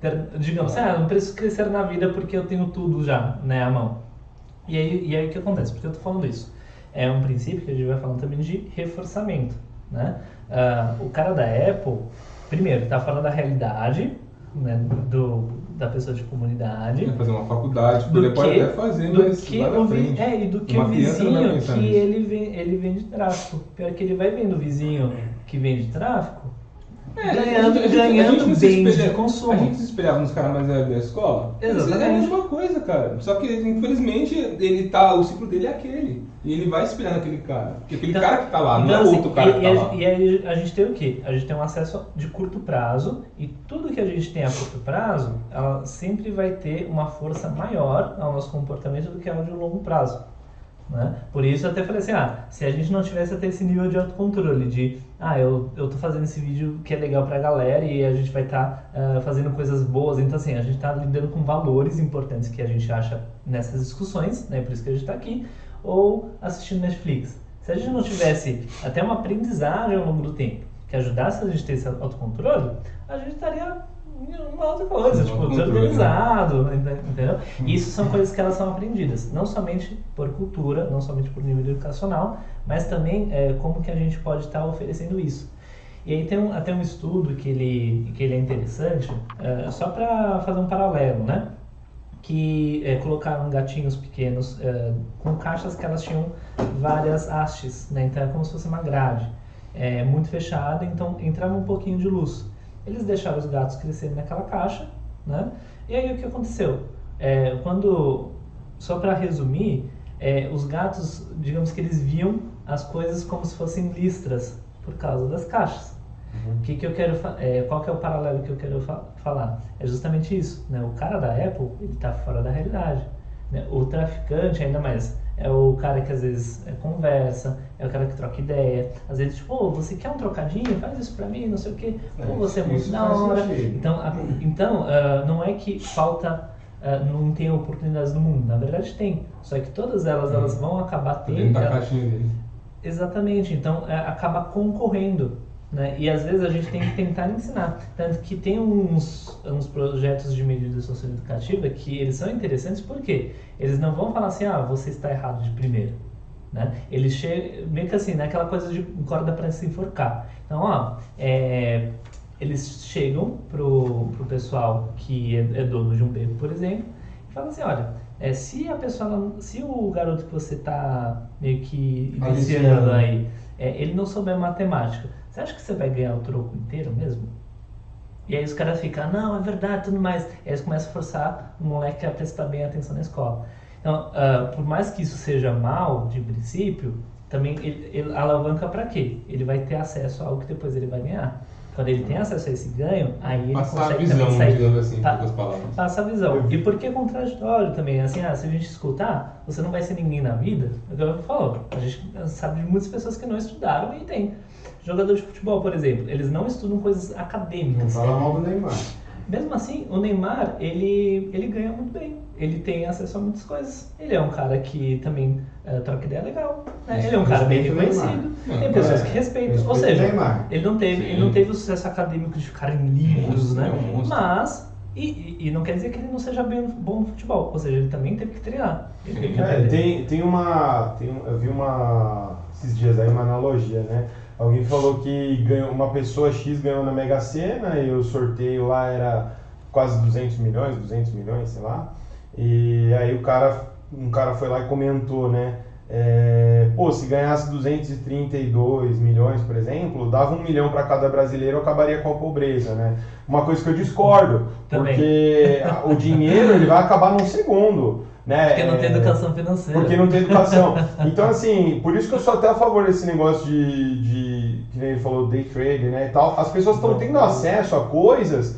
Ter, digamos, ah, eu não preciso crescer na vida porque eu tenho tudo já, né, à mão. E aí, e aí o que acontece? Por que eu tô falando isso? É um princípio que a gente vai falando também de reforçamento, né? Ah, o cara da Apple, primeiro, tá falando da realidade, né, do, da pessoa de comunidade. Vai fazer uma faculdade, Do poder pode que- até fazer, do mas que o vi- é, e do que Uma o vizinho que ele, vem, ele vende tráfico. Pior que ele vai vendo o vizinho que vende tráfico É, ganhando, gente- ganhando gente não espelha- de consumo. A gente se espelhava nos caras mais velhos da escola. Exatamente. É a mesma coisa, cara. Só que, infelizmente, ele tá, o ciclo dele é aquele. E ele vai espelhar naquele cara. Porque aquele Então- cara que tá lá, não então, é assim, outro cara e, que e tá a, lá. e aí a gente tem o quê? A gente tem um acesso de curto prazo e tudo que a gente tem a curto prazo, ela sempre vai ter uma força maior ao nosso comportamento do que a de longo prazo. Né? Por isso eu até falei assim, ah, se a gente não tivesse até esse nível de autocontrole, de ah, eu, eu tô fazendo esse vídeo que é legal pra galera e a gente vai estar fazendo coisas boas, então assim, a gente tá lidando com valores importantes que a gente acha nessas discussões, né? Por isso que a gente tá aqui, ou assistindo Netflix. Se a gente não tivesse até uma aprendizagem ao longo do tempo que ajudasse a gente a ter esse autocontrole, a gente estaria uma outra coisa, Um tipo, autocontrole, desorganizado, entendeu? E isso são coisas que elas são aprendidas, não somente por cultura, não somente por nível educacional, mas também é, como que a gente pode estar oferecendo isso. E aí tem um, até um estudo que ele, que ele é interessante, é, só para fazer um paralelo, né? Que é, colocaram gatinhos pequenos é, com caixas que elas tinham várias hastes, né? Então é como se fosse uma grade. é, muito fechada, então entrava um pouquinho de luz. Eles deixaram os gatos crescerem naquela caixa, né? E aí o que aconteceu? É, quando, só para resumir, é, os gatos, digamos que eles viam as coisas como se fossem listras por causa das caixas. Uhum. Que que eu quero é, qual que é o paralelo que eu quero fa falar? É justamente isso. Né? O cara da Apple ele está fora da realidade. Né? O traficante, ainda mais, é o cara que às vezes é, conversa, é o cara que troca ideia. Às vezes, tipo, oh, você quer um trocadinho? Faz isso pra mim, não sei o quê. É, você é muito da hora. sentido. Então, a- então ah, não é que falta, ah, não tem oportunidades no mundo. Na verdade tem. Só que todas elas, Uhum. elas vão acabar tendo. dentro da caixinha dele. Exatamente, então é, acaba concorrendo. Né? E às vezes a gente tem que tentar ensinar. Tanto que tem uns, uns projetos de medida socioeducativa que eles são interessantes porque eles não vão falar assim, ah, você está errado de primeiro. Né? Eles chegam, meio que assim, naquela coisa de corda para se enforcar. Então, ó, é, eles chegam pro, pro pessoal que é, é dono de um beco, por exemplo, e falam assim, olha, é, se a pessoa, não- se o garoto que você está meio que iniciando Aliciando. aí, é, ele não souber matemática, você acha que você vai ganhar o troco inteiro mesmo? E aí os caras ficam, não, é verdade, tudo mais. E aí eles começam a forçar o moleque a prestar bem atenção na escola. Então, ah, por mais que isso seja mal, de princípio, também ele, ele alavanca para quê? Ele vai ter acesso a algo que depois ele vai ganhar. Quando ele tem acesso a esse ganho, aí ele Passar a consegue visão, também sair digamos assim, Tá. poucas palavras. passa a visão. E por que contraditório também? Assim, ah, se a gente escutar, você não vai ser ninguém na vida. É o que eu falo. A gente sabe de muitas pessoas que não estudaram e tem. Jogador de futebol, por exemplo, eles não estudam coisas Não acadêmicas. fala mal do Neymar. Mesmo assim, o Neymar, ele, ele ganha muito bem. Ele tem acesso a muitas coisas. Ele é um cara que também eh, troca ideia legal. né? Ele é um cara bem reconhecido. Tem pessoas É, que respeitam. respeita Ou seja, ele não teve, ele não teve o sucesso acadêmico de ficar em livros, né? é um. Mas, e, e- e não quer dizer que ele não seja bem, bom no futebol. Ou seja, ele também teve que treinar. Ele teve que É, tem, tem uma. Tem, eu vi uma. esses dias aí uma analogia, né? Alguém falou que ganhou, uma pessoa X ganhou na Mega Sena e o sorteio lá era quase 200 milhões, 200 milhões, sei lá. E aí o cara, um cara foi lá e comentou, né? é, pô, se ganhasse 232 milhões, por exemplo, dava um milhão para cada brasileiro, acabaria com a pobreza, né? Uma coisa que eu discordo, Também. porque o dinheiro ele vai acabar num segundo, né? Porque não tem É, educação financeira. porque não tem educação. Então, assim, por isso que eu sou até a favor desse negócio de, de que nem ele falou, day trade, né, e tal. As pessoas estão tendo acesso a coisas,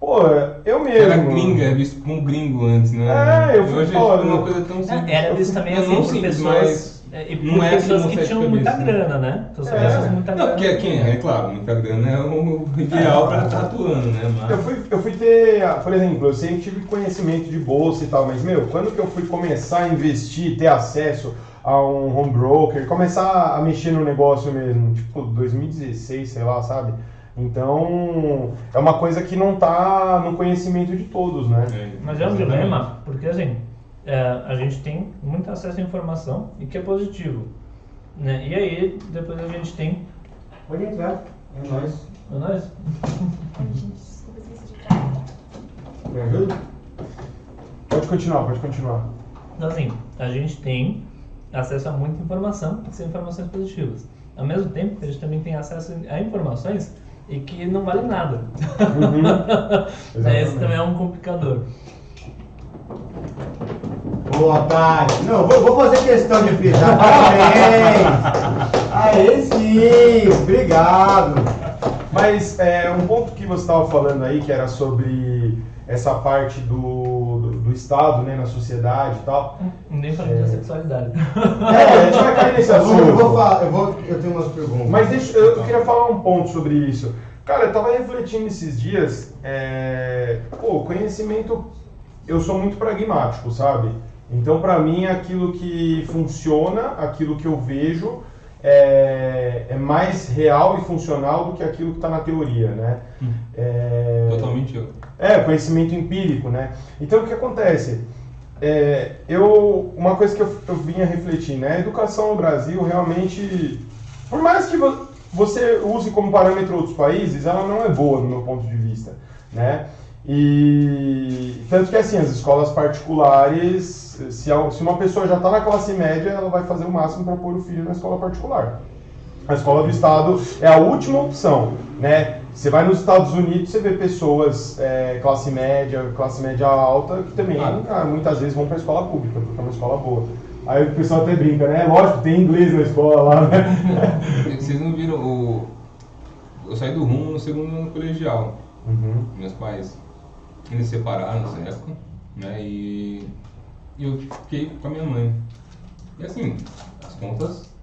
pô, eu mesmo... Era gringa, é visto como gringo antes, né? É, eu fui Hoje é falar, tipo uma coisa tão simples. Era visto também assim não por simples, pessoas, mas é, e não é pessoas que tinham muita né? grana, né? Então, É. pessoas muita Não, grana. porque quem é, claro, muita grana é o ideal pra estar atuando, né? Mas... Eu fui, eu fui ter, por exemplo, eu sempre tive conhecimento de bolsa e tal, mas, meu, quando que eu fui começar a investir, ter acesso a um home broker, começar a mexer no negócio mesmo, tipo, 2016, sei lá, sabe? Então, é uma coisa que não tá no conhecimento de todos, né? Mas é um dilema, porque assim, é, a gente tem muito acesso à informação e que é positivo. Né? E aí, depois a gente tem. Pode entrar. É nóis. É nóis? Ai, gente, desculpa, esqueci de entrar. Me ajuda? Pode continuar, pode continuar. Então, assim, a gente tem acesso a muita informação que são informações positivas. Ao mesmo tempo a gente também tem acesso a informações e que não valem nada. Né, Esse também é um complicador. Ô, otário. Não, vou, vou fazer questão de frisar. Parabéns. Aê, sim. Obrigado. Mas é, um ponto que você estava falando aí, que era sobre essa parte do, do, do Estado, né, na sociedade e tal. Nem falando da sexualidade. É, a gente vai cair nesse assunto. eu vou falar, eu, vou, eu tenho umas perguntas. Mas deixa, eu, eu queria falar um ponto sobre isso. Cara, eu tava refletindo esses dias, é, pô, conhecimento, eu sou muito pragmático, sabe? Então, pra mim, aquilo que funciona, aquilo que eu vejo, é, é mais real e funcional do que aquilo que está na teoria, né? É, Totalmente eu. é, conhecimento empírico, né? Então o que acontece? É, eu, uma coisa que eu, eu vinha refletir, né? A educação no Brasil realmente, por mais que vo- você use como parâmetro outros países, ela não é boa no meu ponto de vista, né? E tanto que assim, as escolas particulares, se, uma pessoa já está na classe média, ela vai fazer o máximo para pôr o filho na escola particular. A escola do Estado é a última opção, né? Você vai nos Estados Unidos, você vê pessoas é, classe média, classe média alta, que também ah, muitas vezes vão para a escola pública, porque é uma escola boa. Aí o pessoal até brinca, né? Lógico, tem inglês na escola lá, né? Vocês não viram o. Eu saí do rumo no segundo ano colegial. Uhum. Meus pais eles se separaram nessa época, né? E eu fiquei com a minha mãe. E assim, as contas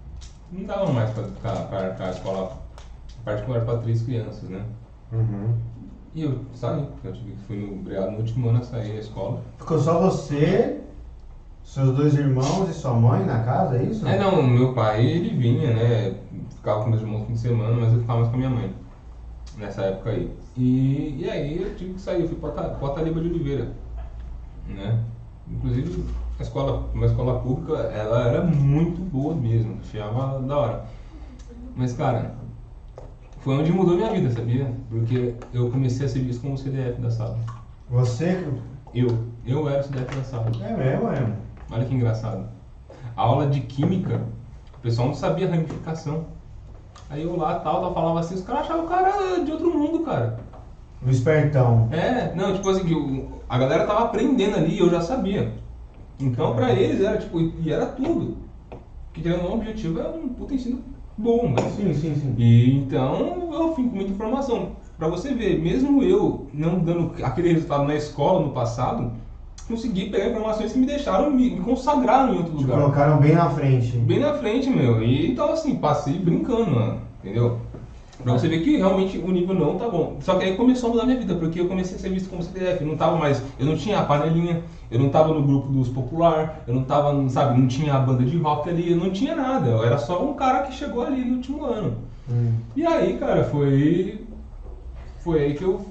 não davam mais pra ficar pra arcar a escola particular para três crianças, né? Uhum. E eu saí, eu tive que fui no obrigado no último ano a sair da escola. Ficou só você, seus dois irmãos e sua mãe na casa, é isso? É não, meu pai ele vinha, né? Ficava com meus irmãos no fim de semana, mas eu ficava mais com a minha mãe. Nessa época aí. E, e aí eu tive que sair, eu fui para Ataliba de Oliveira. Né? Inclusive a escola, uma escola pública, ela era muito boa mesmo, achava da hora. Mas cara, foi onde mudou minha vida, sabia? Porque eu comecei a ser visto como o CDF da sala. Você. Eu, eu era o CDF da sala. É mesmo, é. Olha que engraçado. A aula de química, o pessoal não sabia ramificação. Aí eu lá, tal, tal, falava assim, os caras achavam o cara de outro mundo, cara. O espertão. É, não, tipo assim, a galera tava aprendendo ali e eu já sabia. Então pra eles era tipo, e era tudo. Que querendo o objetivo é um puta ensino bom, né? Sim, sim, sim. E então eu fui com muita informação. Pra você ver, mesmo eu não dando aquele resultado na escola no passado, consegui pegar informações que me deixaram, me, me consagraram em outro Te lugar. colocaram bem na frente. Bem na frente, meu. E então assim, passei brincando, mano. Entendeu? Pra você ver que realmente o nível não tá bom. Só que aí começou a mudar minha vida, porque eu comecei a ser visto como CDF. Eu não tava mais. Eu não tinha a panelinha, eu não tava no grupo dos popular, eu não tava, sabe, não tinha a banda de rock ali, eu não tinha nada. Eu era só um cara que chegou ali no último ano. Hum. E aí, cara, foi. Foi aí que eu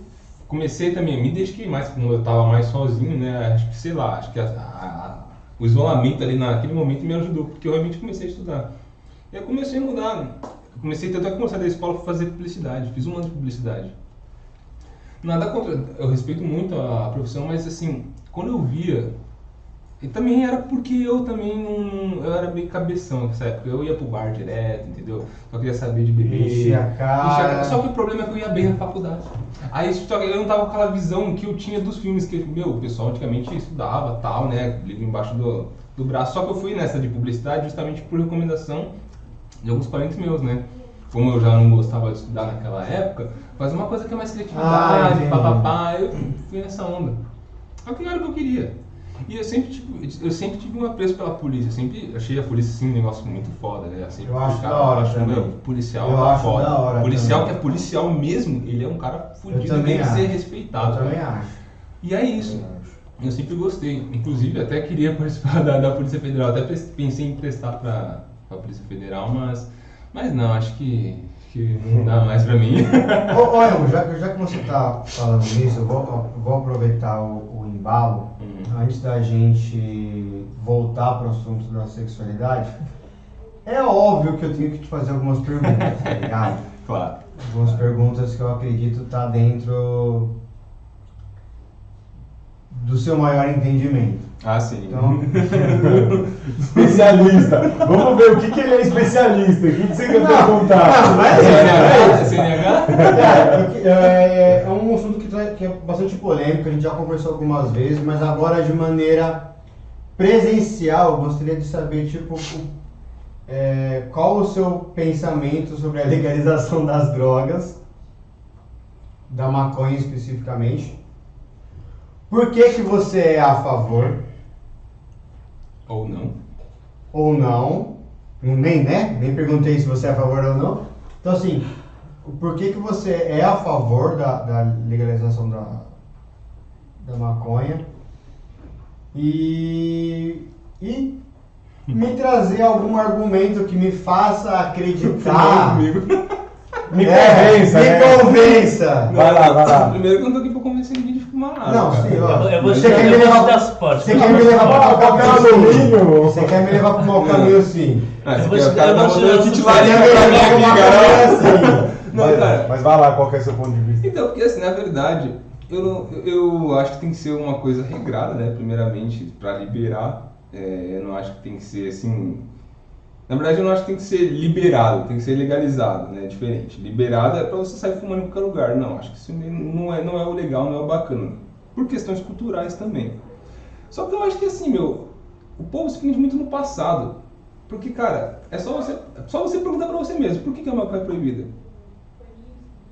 comecei também, me dediquei mais, como eu tava mais sozinho, né? Acho que, sei lá, acho que a- a- a- o isolamento ali naquele momento me ajudou, porque eu realmente comecei a estudar. E eu comecei a mudar. Eu comecei tanto é que comecei da escola para fazer publicidade, fiz um ano de publicidade. Nada contra, eu respeito muito a profissão, mas assim, quando eu via e também era porque eu também não. Eu era meio cabeção nessa época. Eu ia pro bar direto, entendeu? Só queria saber de beber. Encher a cara. Só que o problema é que eu ia bem na faculdade. Aí só que eu não tava com aquela visão que eu tinha dos filmes, que, meu, o pessoal antigamente estudava tal, né? Livro embaixo do, do braço. Só que eu fui nessa de publicidade justamente por recomendação de alguns parentes meus, né? Como eu já não gostava de estudar naquela época, fazer uma coisa que é mais Ah, criatividade, entendi. papapá, eu fui nessa onda. Só que não era o que eu queria. E eu sempre, tipo, eu sempre tive um apreço pela polícia, eu sempre achei a polícia assim um negócio muito foda, né? Sempre Eu acho cara, da hora acho, meu, policial Eu é acho foda. da hora policial também. que é policial mesmo, ele é um cara fudido, também tem que ser respeitado. Eu também acho. E é isso. Eu sempre gostei. Inclusive, até queria participar da, da Polícia Federal. Até pensei em prestar pra, pra Polícia Federal, mas, mas não, acho que, que não dá mais pra mim. Ô, ô já, que- já que você tá falando nisso, eu vou, eu vou aproveitar o, o embalo Hum. Antes da gente voltar pro assunto da sexualidade. É óbvio que eu tenho que te fazer algumas perguntas, tá ligado? claro. Algumas perguntas que eu acredito tá dentro do seu maior entendimento. Ah, sim. Então, Especialista. Vamos ver o que, que ele é especialista. O que, que você quer perguntar? não, mas-? CNH? É, porque, é, é um assunto que, que é bastante polêmico, a gente já conversou algumas vezes, mas agora de maneira presencial, eu gostaria de saber, tipo, é, qual o seu pensamento sobre a legalização das drogas, da maconha especificamente. Por que, que você é a favor Ou não. ou não? Nem, né? Nem perguntei se você é a favor ou não. Então, assim, por que, que você é a favor da, da legalização da, da maconha? E, e me trazer algum argumento que me faça acreditar. comigo. Me É, convença, me né? convença. Vai lá, vai lá. Primeiro que eu não tô aqui pra convencer ninguém Não, sim, ó. eu vou Você te quer me levar pra- suporte. Você quer me levar pra Papel qual caminho? alumínio. Você quer me levar pra qual caminho sim? Ah, Eu você vou quer te- o cara eu vou um aqui, uma cara. caminho assim? Não, Mas, cara. mas vai lá, qual que é o seu ponto de vista? Então, porque assim, na verdade, eu, não, eu acho que tem que ser uma coisa regrada, né? Primeiramente, para liberar. É, eu não acho que tem que ser assim. Na verdade, eu não acho que tem que ser liberado, tem que ser legalizado, né? É diferente. Liberado é pra você sair fumando em qualquer lugar. Não, acho que isso não é, não é o legal, não é o bacana. Por questões culturais também. Só que eu acho que assim, meu, o povo se prende muito no passado. Porque, cara, é só você, é só você perguntar pra você mesmo, por que, que a maconha é proibida?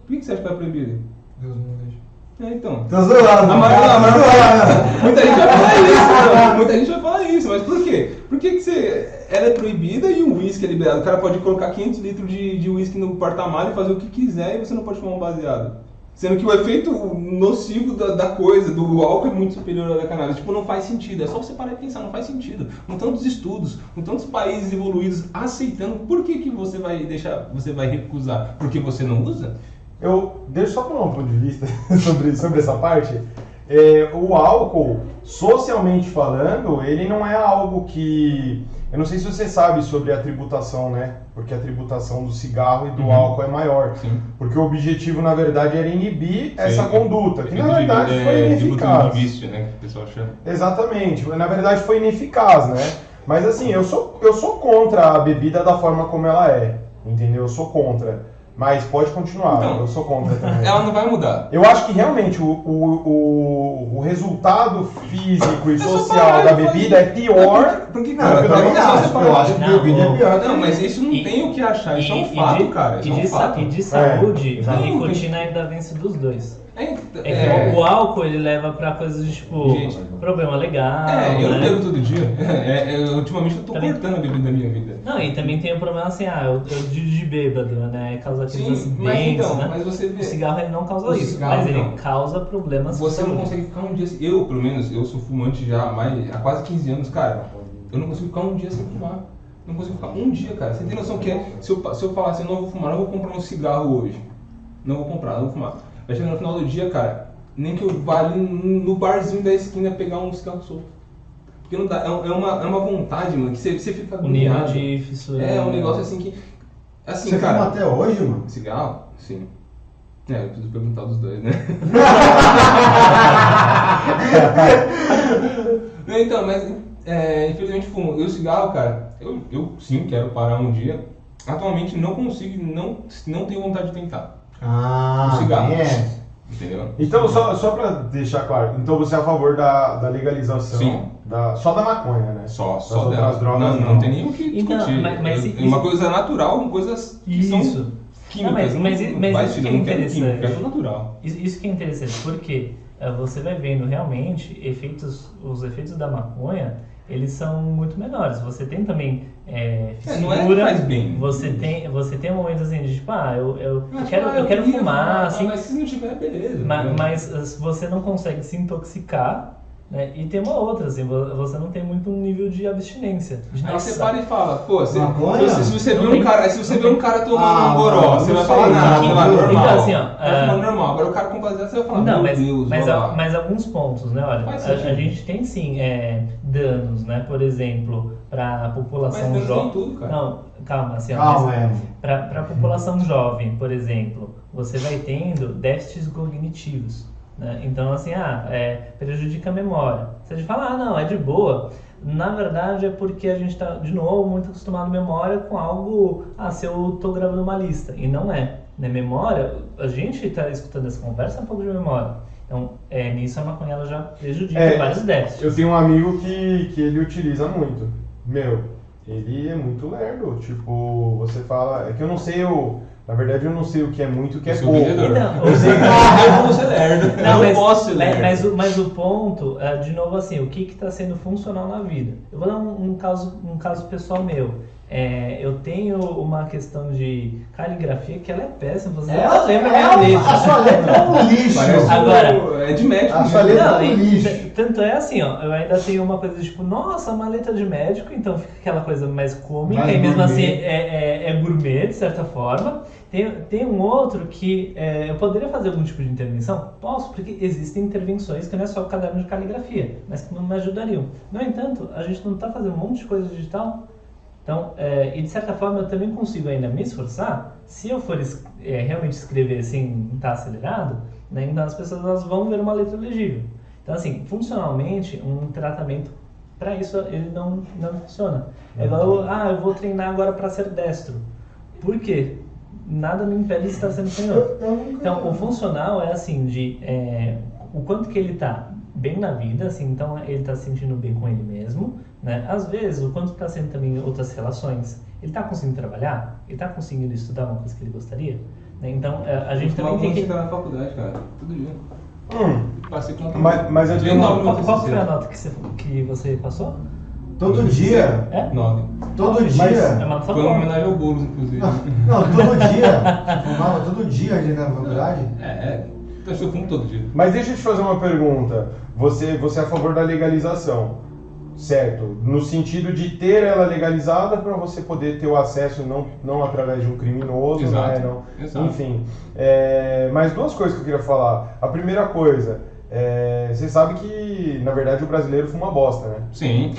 Por que, que você acha que é proibida? Deus não deixa. É, então. Tá parte- muita gente vai falar isso, né? muita gente vai falar isso, mas por quê? Por que, que você, ela é proibida e o uísque é liberado? O cara pode colocar 500 litros de, de uísque no porta-malas e fazer o que quiser e você não pode fumar um baseado. Sendo que o efeito nocivo da, da coisa, do álcool, é muito superior ao da cannabis. Tipo, não faz sentido. É só você parar e pensar, não faz sentido. Com tantos estudos, com tantos países evoluídos aceitando, por que, que você vai deixar, você vai recusar? Porque você não usa? Eu deixo só para um ponto de vista sobre, sobre essa parte. É, o álcool, socialmente falando, ele não é algo que. Eu não sei se você sabe sobre a tributação, né? Porque a tributação do cigarro e do Uhum. álcool é maior. Sim. Porque o objetivo, na verdade, era inibir essa Sim. conduta, que na verdade é, foi tributo ineficaz. de vício, né? Que o pessoal chama. Exatamente, na verdade foi ineficaz, né? Mas assim, eu sou, eu sou contra a bebida da forma como ela é, entendeu? Eu sou contra. Mas pode continuar, Então, eu sou contra também. Ela não vai mudar. Eu acho que realmente o, o, o, o resultado físico e É social da de bebida é pior. Porque, Não, cara, eu também é acho. Eu de- acho que Não, bebida é pior. Não, mas isso não E- tem o que achar, isso é um E- fato, e de, cara. Isso e é de, um sa- fato. e de saúde, a Não, nicotina ainda vence dos dois. É, É é, que o, o álcool ele leva pra coisas tipo Gente. problema legal. é, eu não né? bebo todo dia. É, é, ultimamente eu tô Também- cortando a bebida da minha vida. Não, e também tem o problema assim, ah, eu, eu de bêbado, né? Causa aqueles Sim, mas então, né? mas você O vê. cigarro ele não causa O isso, cigarro, mas ele não. causa problemas Você não consegue ficar um dia. Eu, pelo menos, eu sou fumante já há, mais, há quase 15 anos, cara. Eu não consigo ficar um dia sem fumar. Não consigo ficar um dia, cara. Você tem noção que é, se eu, se eu falar assim, eu não vou fumar, não vou comprar um cigarro hoje. Não vou comprar, não vou fumar. Vai chegar no final do dia, cara, nem que eu vá ali no barzinho da esquina pegar um cigarro solto. Porque não dá, é, é uma, é uma vontade, mano, que você, você fica agoniado. de fissura. É um negócio assim que. Assim, Você cara. fuma até hoje, mano? Cigarro? Sim. É, eu preciso perguntar dos dois, né? Então, mas é, infelizmente fumo. E o cigarro, cara, eu, eu sim quero parar um dia. Atualmente não consigo, não, não tenho vontade de tentar. Ah, O cigarro. essa. Entendeu? Então, só, só pra deixar claro, então você é a favor da, da legalização Sim. da, só da maconha, né? Só, Das só outras dela. drogas não, não. não tem nem o que Então, discutir. mas- mas É isso- uma coisa natural, coisas que são Isso. químicas. Não, mas- mas- mas isso que é química, interessante. quero natural. Isso, isso que é interessante, porque eh, você vai vendo realmente efeitos, os efeitos da maconha, eles são muito menores. Você tem também é, É, não é fissura, faz bem. você tem, você tem momentos assim de tipo, ah, eu, eu, eu Mas, quero, ah, eu quero queria fumar, assim, Mas se não tiver, beleza. ma- entendeu? mas, eh, você não consegue se intoxicar, né? E tem uma outra, assim, vo- você não tem muito um nível de abstinência. De, Aí você para e fala, pô, você, se, se você vê um cara, se você vê um cara tomando Ah, um goró, você vai falar, não, não, é normal. Então, assim, ó, é- fumando normal, agora o cara com baseado, você vai falar, Não, meu mas, Deus, mas, a- mas alguns pontos, né? Olha, a, a gente tem sim é, danos, né? Por exemplo, para a população jovem. em tudo, cara. Não, calma, assim, ó, Calma, mas é. para a população jovem, por exemplo, você vai tendo déficits cognitivos. Né? Então, assim, ah, é, prejudica a memória. Você fala, ah, não, é de boa. Na verdade, é porque a gente está, de novo, muito acostumado à memória com algo, ah, se eu estou gravando uma lista. E não é. Né? Memória, a gente está escutando essa conversa é um pouco de memória. Então, é, nisso a maconha ela já prejudica É, vários déficits. Eu tenho um amigo que, que ele utiliza muito. Meu, ele é muito lerdo. Tipo, você fala. É que eu não sei o. Na verdade, eu não sei o que é muito e o que é Eu sou pouco. Então, Eu sei que Eu vou ser lerdo. Não, eu mas, posso ser mas, o, mas o ponto, é, de novo assim, o que está sendo funcional na vida? Eu vou dar um, um caso, um caso pessoal meu. É, eu tenho uma questão de caligrafia que ela é péssima, você É, não lembra é, a minha letra. A sua letra é um lixo. Agora- é de médico. A sua mesmo. letra- Não, é um lixo. tanto é assim, ó, eu ainda tenho uma coisa tipo, nossa, uma letra de médico, então fica aquela coisa mais cômica Mais e mesmo gourmet. assim é, é, é gourmet, de certa forma. Tem, tem um outro que é, eu poderia fazer algum tipo de intervenção? Posso, porque existem intervenções que não é só o caderno de caligrafia, mas que não me ajudariam. No entanto, a gente não está fazendo um monte de coisa digital. Então, é, e de certa forma eu também consigo ainda me esforçar, se eu for é, realmente escrever assim, tá acelerado, né, então as pessoas elas vão ver uma letra legível. Então, assim, funcionalmente, um tratamento Para isso ele não, não funciona. É igual, ah, eu vou treinar agora para ser destro. Por quê? Nada me impede de estar sendo nunca- Então, o funcional é assim, de é, o quanto que ele tá bem na vida, assim, então ele tá se sentindo bem com ele mesmo, né? Às vezes, o quanto tá sendo também em outras relações. Ele tá conseguindo trabalhar? Ele tá conseguindo estudar uma coisa que ele gostaria? Né? Então, é, a gente também tem que... na faculdade, cara. Todo dia. Hum, Passei com nota Mas- mas eu no Qual, qual foi a nota que você, que você passou? Todo dia. É? Nove. Todo Mas- dia. É uma nota Foi uma homenagem ao Boulos, inclusive. Não, não, todo dia. Você fumava todo dia entrar na faculdade? É, é. Então, eu fumo todo dia. Mas deixa eu te fazer uma pergunta. Você, você é a favor da legalização, certo? No sentido de ter ela legalizada para você poder ter o acesso não, não através de um criminoso, Exato, né? Não, exato. Enfim. É, mas duas coisas que eu queria falar. A primeira coisa, é, você sabe que na verdade o brasileiro fuma bosta, né? Sim.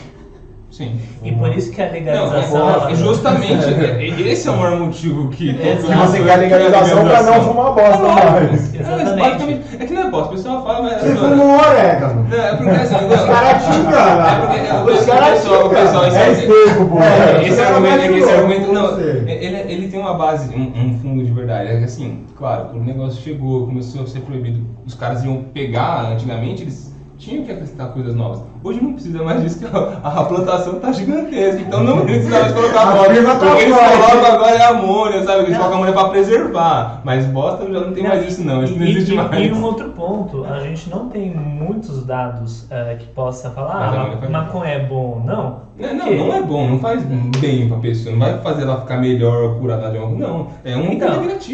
Sim. E por isso que a Não, legalização... é, ela- é justamente, é, esse é o maior motivo que... Que você quer a legalização para não fumar bosta mais. É, Exatamente. basicamente, é que não é bosta, o pessoal fala, mas... Você fuma um orégano. Não, é porque assim... Os caras xingam. É porque é, o Os pessoal, caras xingam. É esse- esterco, pô. É, esse argumento, é que esse argumento não, ele, ele tem uma base, um, um fundo de verdade. É que assim, claro, quando o negócio chegou, começou a ser proibido, os caras iam pegar, antigamente eles tinham que acrescentar coisas novas. Hoje não precisa mais disso, que a, a plantação tá gigantesca, então não precisa mais colocar A bosta. firma O tá que eles colocam agora é amônia, sabe? Eles Não. colocam amônia pra preservar, mas bosta já não tem mais isso não, isso não E- existe e, mais. E um outro ponto, a gente não tem muitos dados eh, que possa falar, Mas ah, maconha é bom ou não. Não, não, não é bom, não faz bem pra pessoa, não vai fazer ela ficar melhor ou curada de algo, não. É um Então,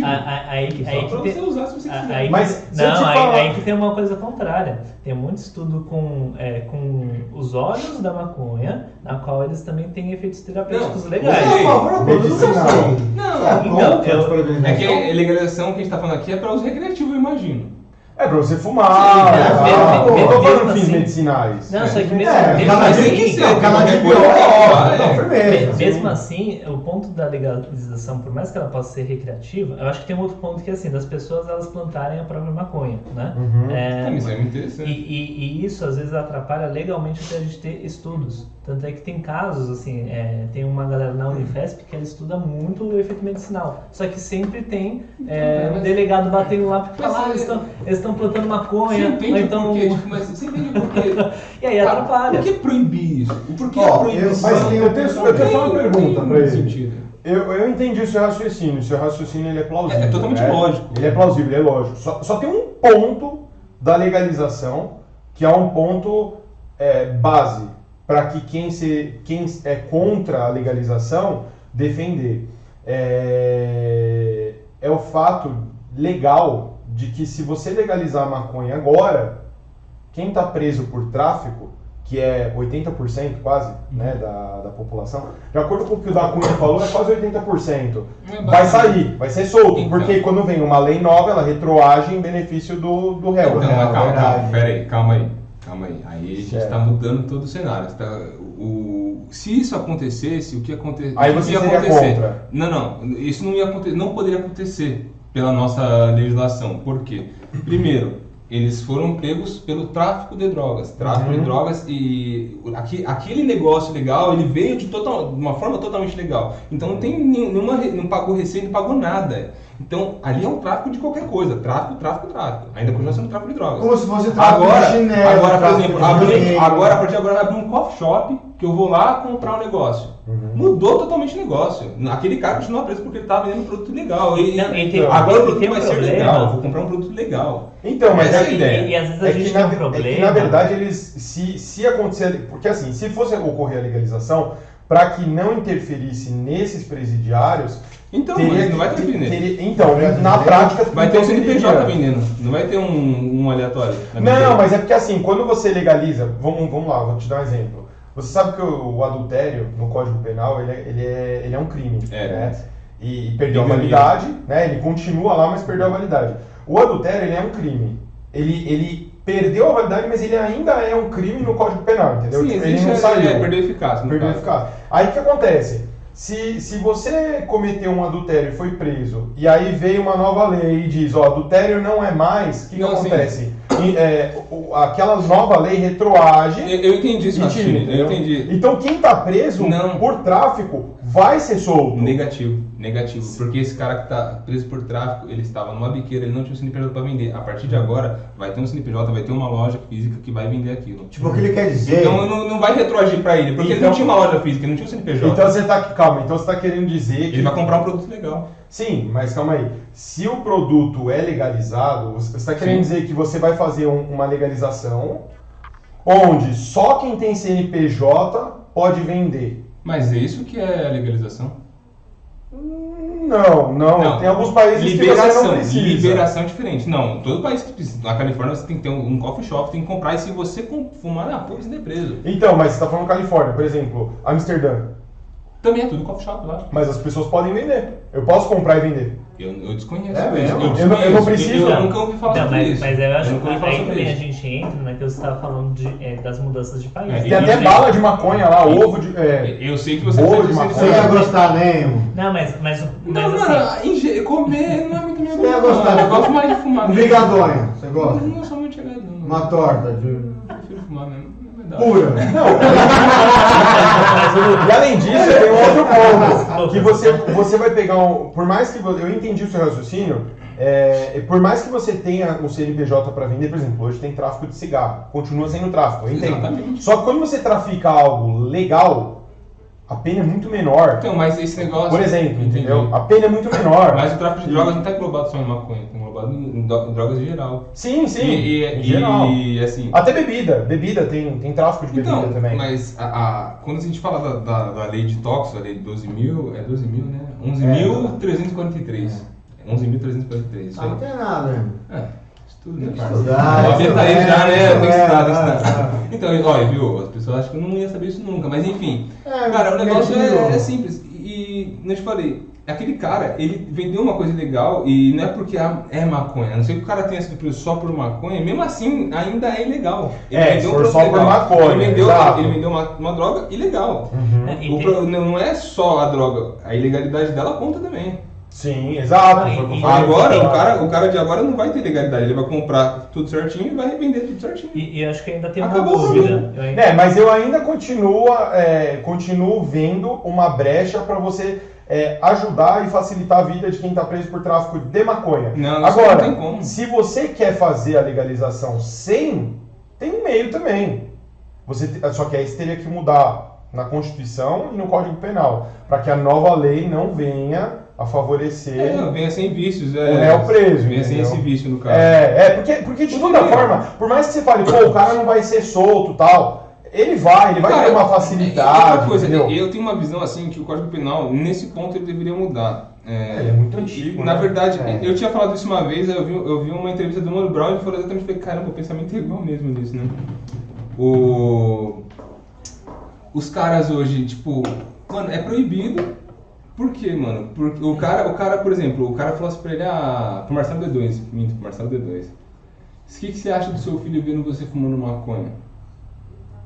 a- aí, que- Só aí pra você tem, usar se você a- quiser. aí, Mas não, aí, falar- aí que tem uma coisa contrária. Tem muito estudo com, é, com os óleos da maconha, na qual eles também têm efeitos terapêuticos Não, legais. Você é a favor? Medicinal. Não, Você é então, disponibilização? É que a legalização que a gente tá falando aqui é para uso recreativo, eu imagino. É pra você fumar. Sim, tal. mesmo- não tô mesmo falando fins assim- medicinais. Não, só que mesmo, É, mesmo assim, Não, coisa, Não, é. firmeza. Me- Mesmo assim, o ponto da legalização, por mais que ela possa ser recreativa, eu acho que tem um outro ponto que é assim, das pessoas elas plantarem a própria maconha, né? Uhum. É, É, mas é muito e, interessante. e- e isso às vezes atrapalha legalmente até a gente ter estudos. Tanto é que tem casos, assim, é, tem uma galera na Unifesp que ela estuda muito o efeito medicinal. Só que sempre tem é, um delegado batendo lá porque Mas fala, ah, é- eles estão estão plantando Você maconha, ou entende então. porquê? Tipo, mas você entende o porquê? E aí Cara, atrapalha. Por que proibir isso? O porquê Ó, a proibição? Mas tem- eu tenho, eu tenho só uma pergunta tem ele. sentido. Eu, eu entendi o seu raciocínio. O seu raciocínio ele é plausível. É- é totalmente né? lógico. Ele é plausível, ele é lógico. Só, só tem um ponto da legalização que é um ponto é, base para que quem, se, quem é contra a legalização defender. É, é o fato legal de que se você legalizar a maconha agora, quem está preso por tráfico, que é 80% quase né, da, da população, de acordo com o que o da Cunha falou, é quase 80%. É Vai sair, vai ser solto, Então. porque quando vem uma lei nova, ela retroage em benefício do, do réu. Então, né? calma, calma, pera aí, calma aí. Calma aí. Aí a gente está mudando todo o cenário. Tá- o, se isso acontecesse, o que aconte, Aí você ia acontecer? contra. Não, não. Isso não, ia, aconte- não poderia acontecer pela nossa legislação. Por quê? Primeiro, eles foram pegos pelo tráfico de drogas. Tráfico Uhum. de drogas e aqui, aquele negócio legal, ele veio de, total, de uma forma totalmente legal. Então não tem nenhuma, não pagou receita, não pagou nada. Então ali é um tráfico de qualquer coisa. Tráfico, tráfico, tráfico. Ainda continua sendo tráfico de drogas. Como se fosse tráfico Agora, de chinelo, agora, por exemplo, videogame. agora, a partir de agora, abrir um coffee shop que eu vou lá comprar um negócio. Uhum. Mudou totalmente o negócio. Aquele cara continua preso porque ele tá vendendo um produto legal. E, Não, tem- agora o produto tem um vai ser problema. legal. Eu vou comprar um produto legal. Então, mas Essa é é a que- ideia. E, e às vezes a É gente que, tem na, um é problema. que, na verdade eles se, se acontecer porque assim se fosse ocorrer a legalização para que não interferisse nesses presidiários Então, teria mas não vai ter nele. teria- então na prática Vai ter um. CNPJ vendendo. Não vai ter um, um aleatório. Não, venda. mas é porque assim, quando você legaliza, vamos, vamos lá, vou te dar um exemplo. Você sabe que o, o adultério no Código Penal ele é, ele é, ele é um crime, É. né? E, e perdeu a validade, né? Ele continua lá, mas perdeu a validade. O adultério ele é um crime. Ele, ele perdeu a validade, mas ele ainda é um crime no Código Penal, entendeu? Sim, Tipo, ele não saiu. é, perdeu eficácia. Perdeu caso. eficácia. Aí o que acontece? Se, se você cometeu um adultério e foi preso, e aí veio uma nova lei e diz, ó, adultério não é mais, o que, que Não, sim. E, é, o- aquela nova lei retroage Eu, eu entendi e tira, raciocínio, eu entendi. Então quem tá preso Não. por tráfico vai ser solto. Negativo, negativo. Porque esse cara que tá preso por tráfico, ele estava numa biqueira, ele não tinha um CNPJ para vender. A partir de agora, vai ter um CNPJ, vai ter uma loja física que vai vender aquilo. Tipo, o que ele quer dizer. Então não, não vai retroagir para ele, porque ele Então- não tinha uma loja física, ele não tinha um CNPJ. Então você tá calma, então você tá querendo dizer que ele vai comprar um produto legal. Sim, mas calma aí. Se o produto é legalizado, você está querendo dizer que você vai fazer um- uma legalização onde só quem tem CNPJ pode vender. Mas é isso que é a legalização? Hum, Não, não, Tem alguns países que você liberação, não precisa. liberação é diferente. Não, todo país que precisa. Na Califórnia você tem que ter um, um coffee shop, tem que comprar e se você fumar na rua, você é preso. Então, mas você está falando Califórnia, por exemplo, Amsterdã. Também é tudo coffee shop lá. Mas as pessoas podem vender. Eu posso comprar e vender. Eu, eu desconheço. É mesmo? Eu, Eu não- eu não desconheço. preciso. Eu, nunca ouvi falar Não, sobre mas, isso. mas eu acho nunca que aí também a gente entra naquilo que você estava falando de, é, das mudanças de país. É, Tem até e- bala de maconha lá, ovo de. é, Eu sei que você precisa de de Você maconha. ia gostar, né, Emo? Não, mas, mas, mas Não, assim, inge- comer não é muito minha Você ia gostar. não. Eu gosto mais de fumar. Um mesmo. você gosta? Não, não sou muito chegado. Uma torta de Eu prefiro fumar mesmo. É pura. E além disso, tem um outro ponto. Que você, você vai pegar um. Por mais que eu entendi o seu raciocínio, é, por mais que você tenha o CNPJ para vender, por exemplo, hoje tem tráfico de cigarro. Continua sendo tráfico, eu entendo. Exatamente. Só que quando você trafica algo legal, a pena é muito menor. Então, mas esse negócio. Por exemplo, entendeu? A pena é muito menor. Mas o tráfico de drogas não está englobado só em maconha, englobado em drogas em geral. Sim, sim. E, e, em geral. e, assim. Até bebida. Bebida tem, tem tráfico de bebida Então, também. mas a, a- quando a gente fala da, da, da lei de tóxico, a lei de 12 mil, é 12 mil, né? 11.343. 11.343. Isso Ah, não aí. tem nada, né? É, estudo, né, Tem que estudar, Abel tá é, já, né? É, estudado, é, estudado. é. Então, olha, viu? As pessoas acham que eu não ia saber isso nunca, mas enfim. É, Cara, o negócio meio é, que- é simples. E, como eu te falei, aquele cara, ele vendeu uma coisa legal e não é porque é maconha. A não sei que o cara tenha sido preso só por maconha, mesmo assim, ainda é ilegal. Ele É, vendeu se um só por legal. maconha, Ele vendeu, exato. ele vendeu uma, uma droga ilegal. Uhum. É, pro- não é só a droga, a ilegalidade dela conta também. Sim, exato. Ah, e-. Agora, o cara, o cara de agora não vai ter legalidade, ele vai comprar tudo certinho e vai revender tudo certinho. E, e acho que ainda tem uma Acabou o dúvida. Ainda- É, mas eu ainda continuo, é, continuo vendo uma brecha para você é, ajudar e facilitar a vida de quem está preso por tráfico de maconha. Não, Agora, não se você quer fazer a legalização sem, tem um meio também. Você só que aí você teria que mudar na Constituição e no Código Penal, para que a nova lei não venha a favorecer É, não, venha sem vícios. É, o réu preso. Venha sem esse vício no caso. É, é porque, porque de toda forma, por mais que você fale, pô, o cara não vai ser solto tal, ele vai, ele vai Cara, ter uma facilidade. Outra coisa, entendeu? eu tenho uma visão assim que o Código Penal, nesse ponto, ele deveria mudar. É, Ele é muito antigo, Na né? verdade, É. eu tinha falado isso uma vez, eu vi, eu vi uma entrevista do Mano Brown e ele falou exatamente, caramba, o pensamento é igual mesmo nisso, né? O... Os caras hoje, tipo, mano, é proibido. Por quê, mano? Porque o cara, o cara, por exemplo, o cara falou assim pra ele, ah, pro Marcelo D2, minto, pro Marcelo D2. O que, que você acha do seu filho vendo você fumando maconha?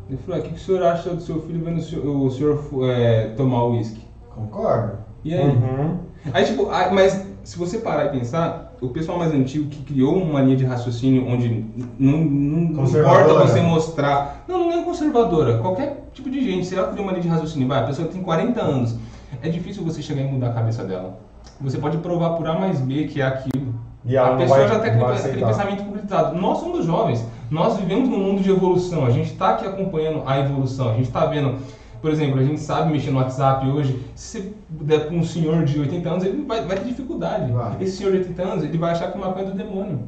Ele falou, ah, o que, que o senhor acha do seu filho vendo o senhor, o senhor é, tomar uísque? Concordo. E aí? Uhum. Aí, tipo, ah, mas se você parar e pensar, o pessoal mais antigo que criou uma linha de raciocínio onde não, não importa você mostrar. Não, não é conservadora. Qualquer tipo de gente, se ela criou uma linha de raciocínio, vai, a pessoa tem 40 anos. É difícil você chegar e mudar a cabeça dela. Você pode provar por A mais B que é aquilo. E a pessoa vai- já tem aquele, aquele pensamento publicitado. Nós somos jovens, nós vivemos num mundo de evolução, a gente está aqui acompanhando a evolução, a gente está vendo, por exemplo, a gente sabe mexer no WhatsApp hoje, se você der para um senhor de 80 anos, ele vai, vai ter dificuldade. Vai. Esse senhor de 80 anos, ele vai achar que é uma coisa do demônio.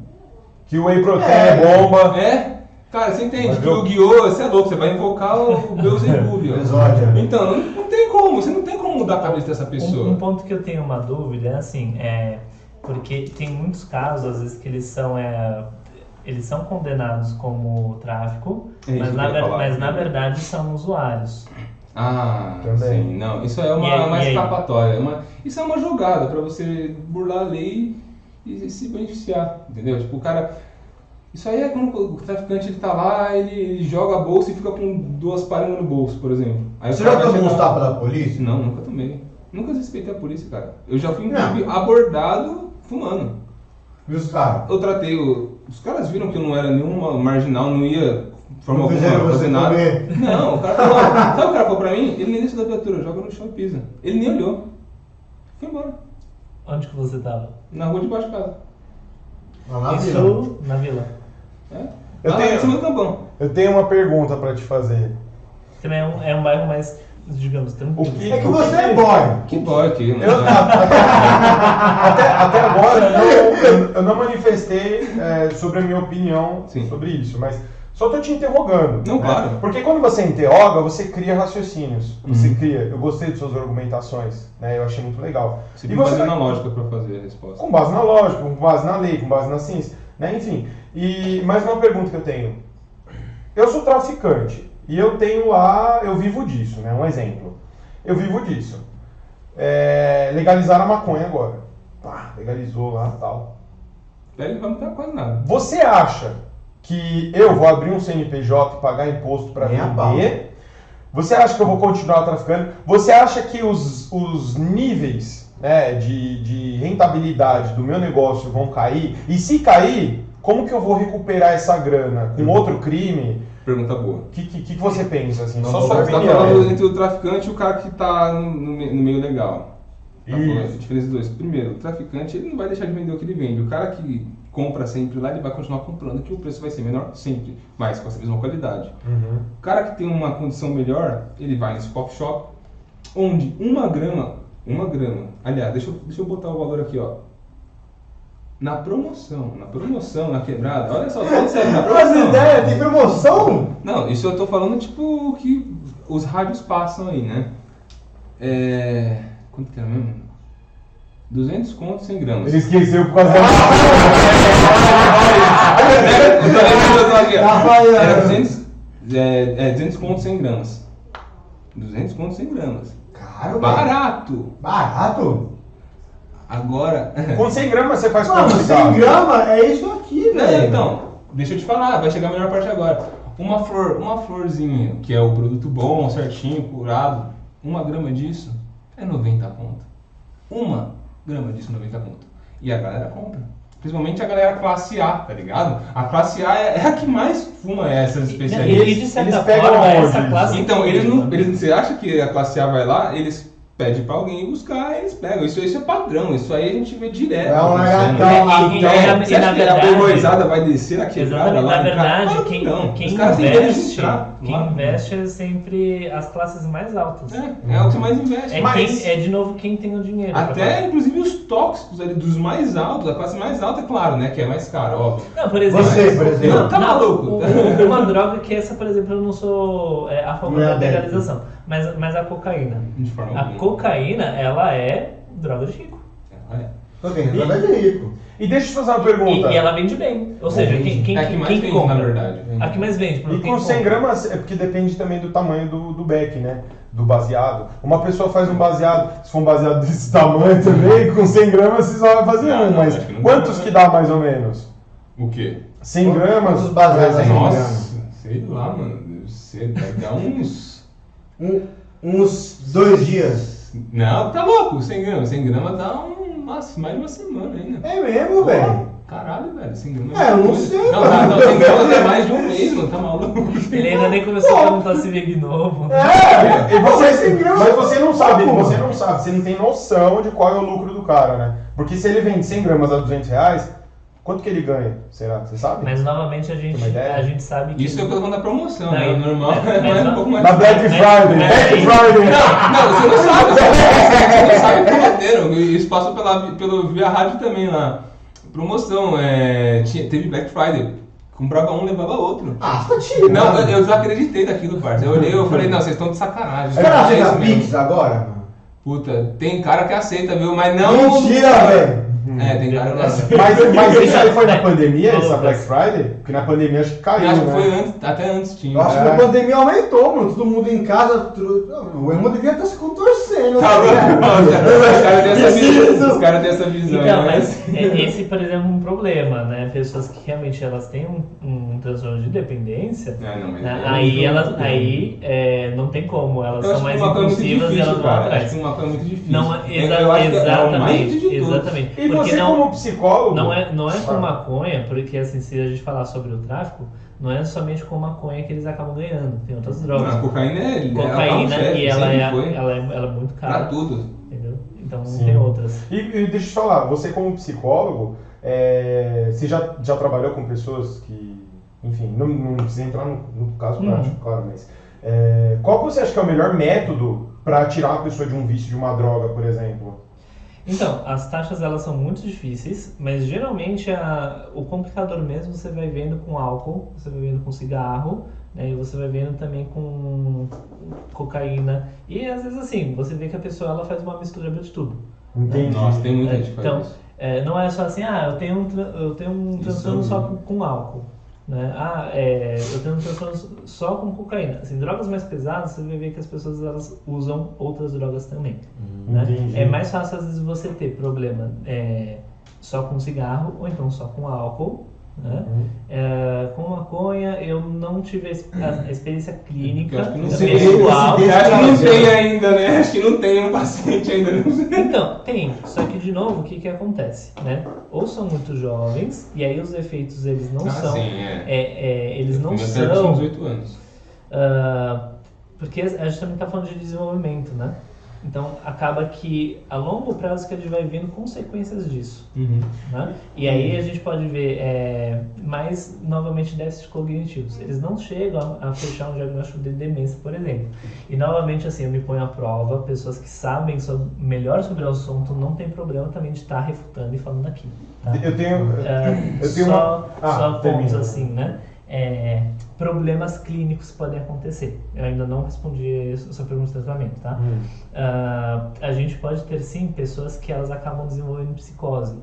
Que o whey protein É. é bomba. É? Cara, você entende que o Guiô, você é louco, você vai invocar o Beelzebub. ó. Exódia. Então, não, não tem como, você não tem como mudar a cabeça dessa Um, pessoa. um ponto que eu tenho uma dúvida é assim, é porque tem muitos casos, às vezes, que eles são, é, eles são condenados como tráfico, É mas, na, ver- mas na verdade são usuários. Ah, Também. sim, não, isso é uma, E aí- uma e escapatória, é uma, isso é uma jogada pra você burlar a lei e se beneficiar, entendeu? Tipo, o cara, isso aí é quando o traficante ele tá lá, ele, ele joga a bolsa e fica com duas palmas no bolso, por exemplo. Aí Você já tomou uns tapas da polícia? Não, nunca tomei. Nunca respeitei a polícia, cara. Eu já fui Não. inclusive abordado fumando. E os caras? Eu tratei o. Os caras viram que eu não era nenhuma marginal, não ia de forma alguma fazer você nada. comer. Não, o cara falou, sabe o cara falou pra mim? Ele nem desceu da viatura, joga no chão e pisa. Ele nem olhou. Foi embora. Onde que você tava? Na rua de baixo de casa. Lá na Isso vila. na vila. É? Eu Lá tenho- em cima do campão. Eu tenho uma pergunta pra te fazer. Também é um, é um bairro mais, digamos, tranquilo. O que- É que você é boy. Que boy aqui, né? Eu, até, até agora eu não, eu, eu não manifestei é, sobre a minha opinião Sim. sobre isso, mas só tô te interrogando. Não, claro. Porque quando você interroga, você cria raciocínios. Você Uhum. cria. Eu gostei de suas argumentações, né? Eu achei muito legal. Você E tem você que na lógica pra fazer a resposta. com base na lógica, com base na lei, com base na ciência, né? Enfim. E mais uma pergunta que eu tenho. Eu sou traficante e eu tenho lá, eu vivo disso, né? Um exemplo. Eu vivo disso. É, legalizaram a maconha agora. Pá, legalizou lá tal. Ele não tá quase nada. Você acha que eu vou abrir um CNPJ e pagar imposto para a vender? Você acha que eu vou continuar traficando? Você acha que os, os níveis né, de, de rentabilidade do meu negócio vão cair? E se cair, como que eu vou recuperar essa grana? Com outro crime? Pergunta boa. O que, que, que você pensa? Assim? Não, Só sua Você tá opinião. falando entre o traficante e o cara que tá no, no me- no meio legal. Tá Isso. diferença dois. Primeiro, o traficante ele não vai deixar de vender o que ele vende. O cara que compra sempre lá, ele vai continuar comprando, que o preço vai ser menor sempre, mas com essa mesma qualidade. Uhum. O cara que tem uma condição melhor, ele vai nesse coffee shop, onde uma grama, uma grama, aliás, deixa eu, deixa eu botar o valor aqui, ó. Na promoção, na promoção, na quebrada, olha só, falando sério, na As promoção. ideias, tem promoção? Não, isso eu tô falando tipo o que os rádios passam aí, né? É. Quanto que era mesmo? 200 contos 100 gramas. Ele esqueceu por causa da. É. Era 200, é, é, 200 contos 100 gramas. 200 contos 100 gramas. Caro. Barato! Barato? Agora. Com 100 gramas você faz Mano, quanto 100 gramas é isso aqui, velho. então, deixa eu te falar, vai chegar a melhor parte agora. Uma flor, uma florzinha, que é o produto bom, certinho, curado, uma grama disso é 90 conto. Uma grama disso é 90 conto. E a galera compra. Principalmente a galera classe A, tá ligado? A classe A é, é a que mais fuma essas E, especialistas. e de certa eles pegam forma, essa classe. Então, eles não. Eles, você acha que a classe A vai lá, eles pedem pra alguém ir buscar, eles pegam. Isso, isso é padrão, isso aí a gente vê direto. É um acontecendo. lagartão, E- e- Então, e você e na acha que a verdade- borboizada vai descer na quebrada lá? Na verdade, Claro quem, não. quem Os caras têm medo de investe, quem lá. investe é sempre as classes mais altas. É, é o que mais investe. É, Mas- quem, é de novo quem tem o dinheiro. Até, inclusive, os tóxicos ali, dos mais altos, a classe mais alta, é claro, né? Que é mais cara, óbvio. Não, por exemplo. Você, por exemplo. Não, tá maluco? o- Uma droga que essa, por exemplo, eu não sou é, a favor Não é da adepto. legalização. Mas, mas a cocaína. De forma A alguma. cocaína, ela é droga de rico. É, é. Ok, não é de rico. E deixa eu te fazer uma E, pergunta. e ela vende bem. Ou seja, quem, quem, É a que mais quem vende, compra? na verdade. A que mais vende. E com 100 compra. gramas é porque depende também do tamanho do, do beck, né? Do baseado. Uma pessoa faz um baseado, se for um baseado desse tamanho também, com 100 gramas você só vai fazer Não, um, não, mas que quantos dá, que né? dá mais ou menos? O quê? 100 gramas? Quantos baseados? Nossa. Nossa, sei lá, mano. Deve ser, deve dar uns. Um- uns dois dias. Não, tá louco, 100 gramas. 100 gramas dá um, nossa, mais de uma semana ainda. É mesmo, velho. Caralho, velho, 100 gramas. É, eu não coisa. sei, Não, tá, não, 100 gramas é mais de um mês, mano, tá maluco? Ele ainda nem começou a perguntar se veio de novo. É, e você, Mas 100 gramas mas você não sabe, você não sabe, você não tem noção de qual é o lucro do cara, né? Porque se ele vende 100 gramas a 200 reais, quanto que ele ganha? Será? Você sabe? Mas novamente a gente, a gente sabe que. Isso é o que eu tô falando da promoção, Não, né? O normal é mas mais um não- pouco mais. Na Black Friday, mas- Black Friday! Não, você não sabe, você não sabe o que prometeram. Isso passou pela, pelo, via rádio também lá. Promoção, é, tinha, teve Black Friday. Comprava um, levava outro. Ah, tá tirando. Não, eu, eu desacreditei daquilo, parça. Eu olhei e eu falei, não, vocês estão de sacanagem. Os caras É aceita isso. Pix agora? Puta, tem cara que aceita, viu? Mas não. Mentira, velho. É, tem cara aceita. Mas, mas isso aí foi na pandemia, essa Black Friday? Porque na pandemia acho que caiu, Eu acho que né? foi antes, até antes tinha. Eu acho que É. a pandemia aumentou, mano. Todo mundo em casa. tru- Não, O irmão devia estar se contorcendo. Tá né? bom, os caras têm essa visão. Preciso. Os caras têm essa visão. Então, né? mas é- esse, por exemplo, é um problema, né? Pessoas que realmente elas têm um, um transtorno de dependência, É, não, mas né? é aí elas, aí é, não tem como, elas Eu são mais impulsivas e elas vão atrás. Acho que uma coisa muito difícil. Não, exa é exatamente, exatamente. E Porque você, não- como psicólogo. Não é, não é com maconha, porque assim, se a gente falar sobre o tráfico, não é somente com maconha que eles acabam ganhando, tem outras drogas. Não, a cocaína é. Cocaína, é e ela é, foi. ela, é, ela é muito Pra cara, tudo. entendeu? Então Sim. tem outras. E, e deixa eu te falar, você como psicólogo, é, você já, já trabalhou com pessoas que, enfim, não, não precisa entrar no, no caso Uhum. prático, claro, mas é, qual você acha que é o melhor método para tirar uma pessoa de um vício de uma droga, por exemplo? Então, as taxas elas são muito difíceis, mas geralmente a- o complicador mesmo você vai vendo com álcool, você vai vendo com cigarro, né, e você vai vendo também com cocaína. E às vezes assim, você vê que a pessoa ela faz uma mistura de tudo. Entendi. Nossa, tem muita gente que faz Então, isso. é, não é só assim, ah, eu tenho um, tra- eu tenho um transtorno é só com, horrível. com álcool. Né? Ah, é, eu tenho um transtorno só com cocaína. Assim, drogas mais pesadas, você vai ver que as pessoas elas usam outras drogas também. né? Entendi. É mais fácil às vezes você ter problema é, só com cigarro ou então só com álcool. Né? Uhum. É, com maconha eu não tive a a experiência clínica, Eu acho que não sei. pessoal. Eu acho que não tem ainda, né? Acho que não tem um paciente ainda. Não. Então, tem. Só que, de novo, o que, que acontece? Né? Ou são muito jovens, e aí os efeitos eles não Ah, são. sim, é. é, é, eles não tinha uns são. 8 anos. ah, porque a gente também está falando de desenvolvimento, né? Então, acaba que a longo prazo que a gente vai vendo consequências disso. Né? E aí a gente pode ver é, mais novamente déficits cognitivos. Eles não chegam a, a fechar um diagnóstico de demência, por exemplo. E novamente assim, eu me ponho à prova, pessoas que sabem sobre- melhor sobre o assunto não tem problema também de estar refutando e falando aqui. tá? Eu tenho. É, eu tenho só uma. Ah, só pontos assim, né? É, problemas clínicos podem acontecer. Eu ainda não respondi a sua pergunta de tratamento, tá? Hum. Ah, a gente pode ter sim pessoas que elas acabam desenvolvendo psicose,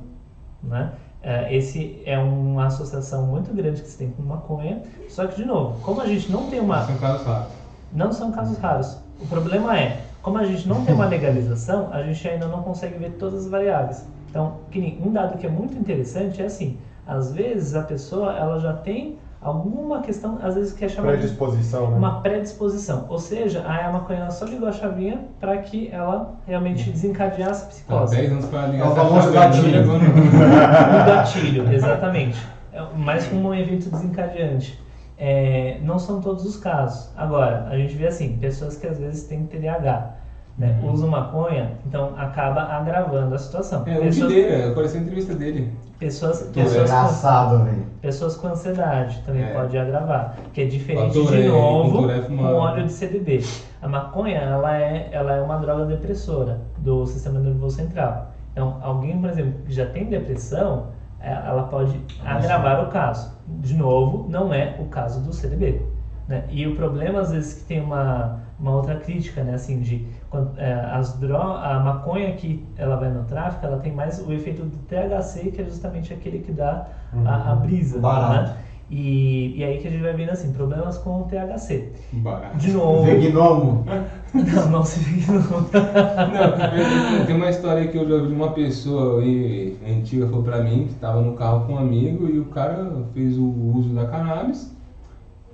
né? Ah, esse é uma associação muito grande que se tem com maconha. Só que de novo, como a gente não tem uma, São casos raros. não são casos raros. O problema é, como a gente não tem uma legalização, a gente ainda não consegue ver todas as variáveis. Então, um dado que é muito interessante é assim, às vezes a pessoa ela já tem alguma questão, às vezes que é chamada de Predisposição, né? uma predisposição. Ou seja, a maconha só ligou a chavinha para que ela realmente desencadeasse a Tá, psicose. 10 anos pra ligar É o essa gatilho. O gatilho, exatamente. É mais como um evento desencadeante. É, não são todos os casos. Agora, a gente vê assim, pessoas que às vezes têm TDAH, né, Uhum. usam maconha, então acaba agravando a situação. É, o pessoas, dele, apareceu a entrevista dele. pessoas, é pessoas, com, pessoas com ansiedade também É. pode agravar, que é diferente de Tourette, novo com com óleo de CBD. A maconha, ela é, ela é uma droga depressora do sistema nervoso central. Então, alguém, por exemplo, que já tem depressão, é, ela pode agravar o caso. De novo, não é o caso do CDB. Né? E o problema, às vezes, que tem uma, uma outra crítica, né? Assim, de quando, é, as dro a maconha que ela vai no tráfico, ela tem mais o efeito do THC, que é justamente aquele que dá a, a brisa. Barato. Né? E, e aí que a gente vai vendo, assim, problemas com o THC. Barato. De novo... Vegnomo. Não, não se não. Não, tem uma história que eu já vi de uma pessoa aí, antiga falou pra mim que tava no carro com um amigo e o cara fez o uso da cannabis,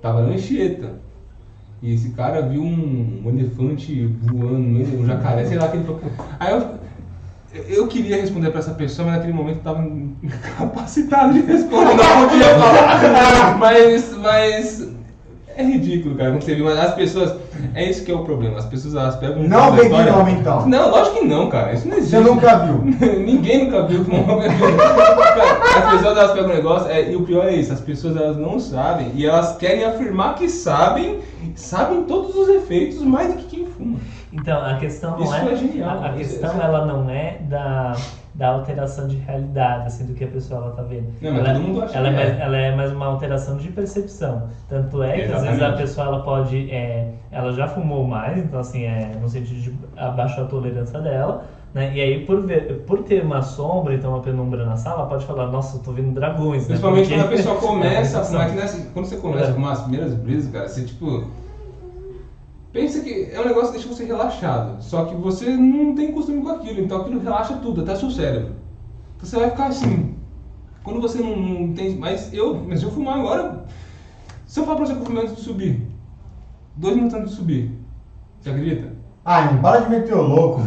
tava na Anchieta. E esse cara viu um, um elefante voando um jacaré, sei lá que ele falou. Aí eu, eu queria responder pra essa pessoa, mas naquele momento eu tava incapacitado de responder, não podia falar. Mas, mas é ridículo, cara, quando você viu. Mas as pessoas. É isso que é o problema. As pessoas elas pegam Não da história- Vegnomo, então. Não, lógico que não, cara. Isso não existe. Você nunca viu. Ninguém nunca viu como uma Cara, As pessoas elas pegam um negócio, é, e o pior é isso, as pessoas elas não sabem e elas querem afirmar que sabem, sabem todos os efeitos mais do que quem fuma. Então, a questão não Isso é. é genial, a, a questão é- ela não é da, da alteração de realidade, assim, do que a pessoa ela tá vendo. Não, mas ela, todo mundo acha ela, é que é. mais, ela é mais uma alteração de percepção. Tanto é que às vezes a Exatamente. pessoa ela pode. É, ela já fumou mais, então assim, é, no sentido de abaixar a tolerância dela. Né? E aí, por, ver, por ter uma sombra, então uma penumbra na sala, ela pode falar, nossa, eu tô vendo dragões. né? Principalmente Porque- quando a pessoa começa a fumar, que nessa, quando você começa a fumar as primeiras brisas, cara, você tipo. Pensa que é um negócio que deixa você relaxado. Só que você não tem costume com aquilo, então aquilo relaxa tudo, até seu cérebro. Então você vai ficar assim. Quando você não, não tem. Mas eu. Mas eu fumar agora. Se eu falar pra você que eu fumei antes de subir. Dois minutos antes de subir. Você acredita? Ah, não para de meter o louco.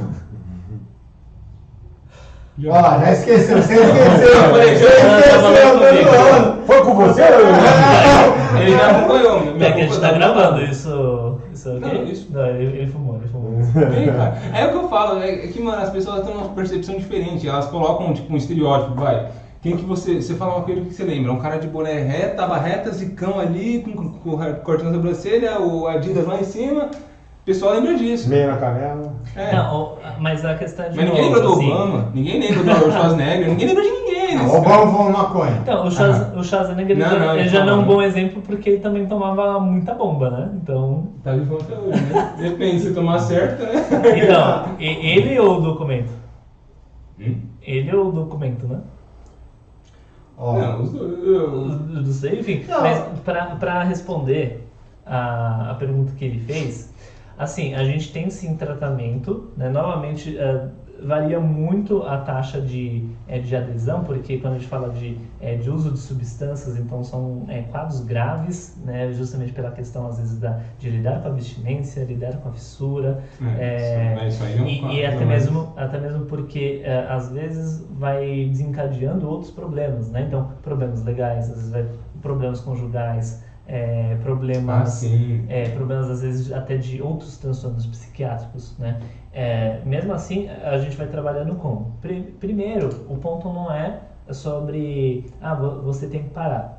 Ó, já esqueceu, você esqueceu. Eu falei, Você já- esqueceu, já- tá. Foi com você? Ele me acompanhou. me É que a gente tá gravando isso. Isso aqui? Não, isso- Não, ele, ele fumou, ele fumou. Cara. É o que eu falo, é que, mano, as pessoas têm uma percepção diferente. Elas colocam, tipo, um estereótipo, vai. Quem que você. Você fala uma coisa que você lembra? Um cara de boné reta, zicão ali, com, com, com cortando a sobrancelha, o Adidas lá em cima. O pessoal lembra disso. Meia na canela. É. Não, mas a questão de Mas ninguém novo, lembra do assim, Obama, ninguém lembra do Schwarzenegger, ninguém lembra de ninguém. Não, nesse O cara. Obama fumou maconha. Então, o, Schwarz, o Schwarzenegger ele Não, já- não, ele ele já não é um bom exemplo porque ele também tomava muita bomba, né? Então, Tá vivo até hoje, né? Depende, se tomar certo, né? então ele ou o documento? Hum? Ele ou o documento, né? Ó, Não, os dois. Não sei, enfim. Não. Mas para responder a, a pergunta que ele fez, assim, a gente tem sim tratamento, né? Novamente, eh, varia muito a taxa de, eh, de adesão, porque quando a gente fala de, eh, de uso de substâncias, então são eh, quadros graves, né? Justamente pela questão, às vezes, da, de lidar com a abstinência, lidar com a fissura. É, É, isso é um e, quadro, e até, mesmo, até mesmo porque é, às vezes vai desencadeando outros problemas, né? Então, problemas legais, às vezes vai problemas conjugais, é, Ah, problemas, sim. é, problemas às vezes até de outros transtornos psiquiátricos, né? É, mesmo assim, a gente vai trabalhando com. Pri- primeiro, o ponto não é sobre, ah, vo- você tem que parar.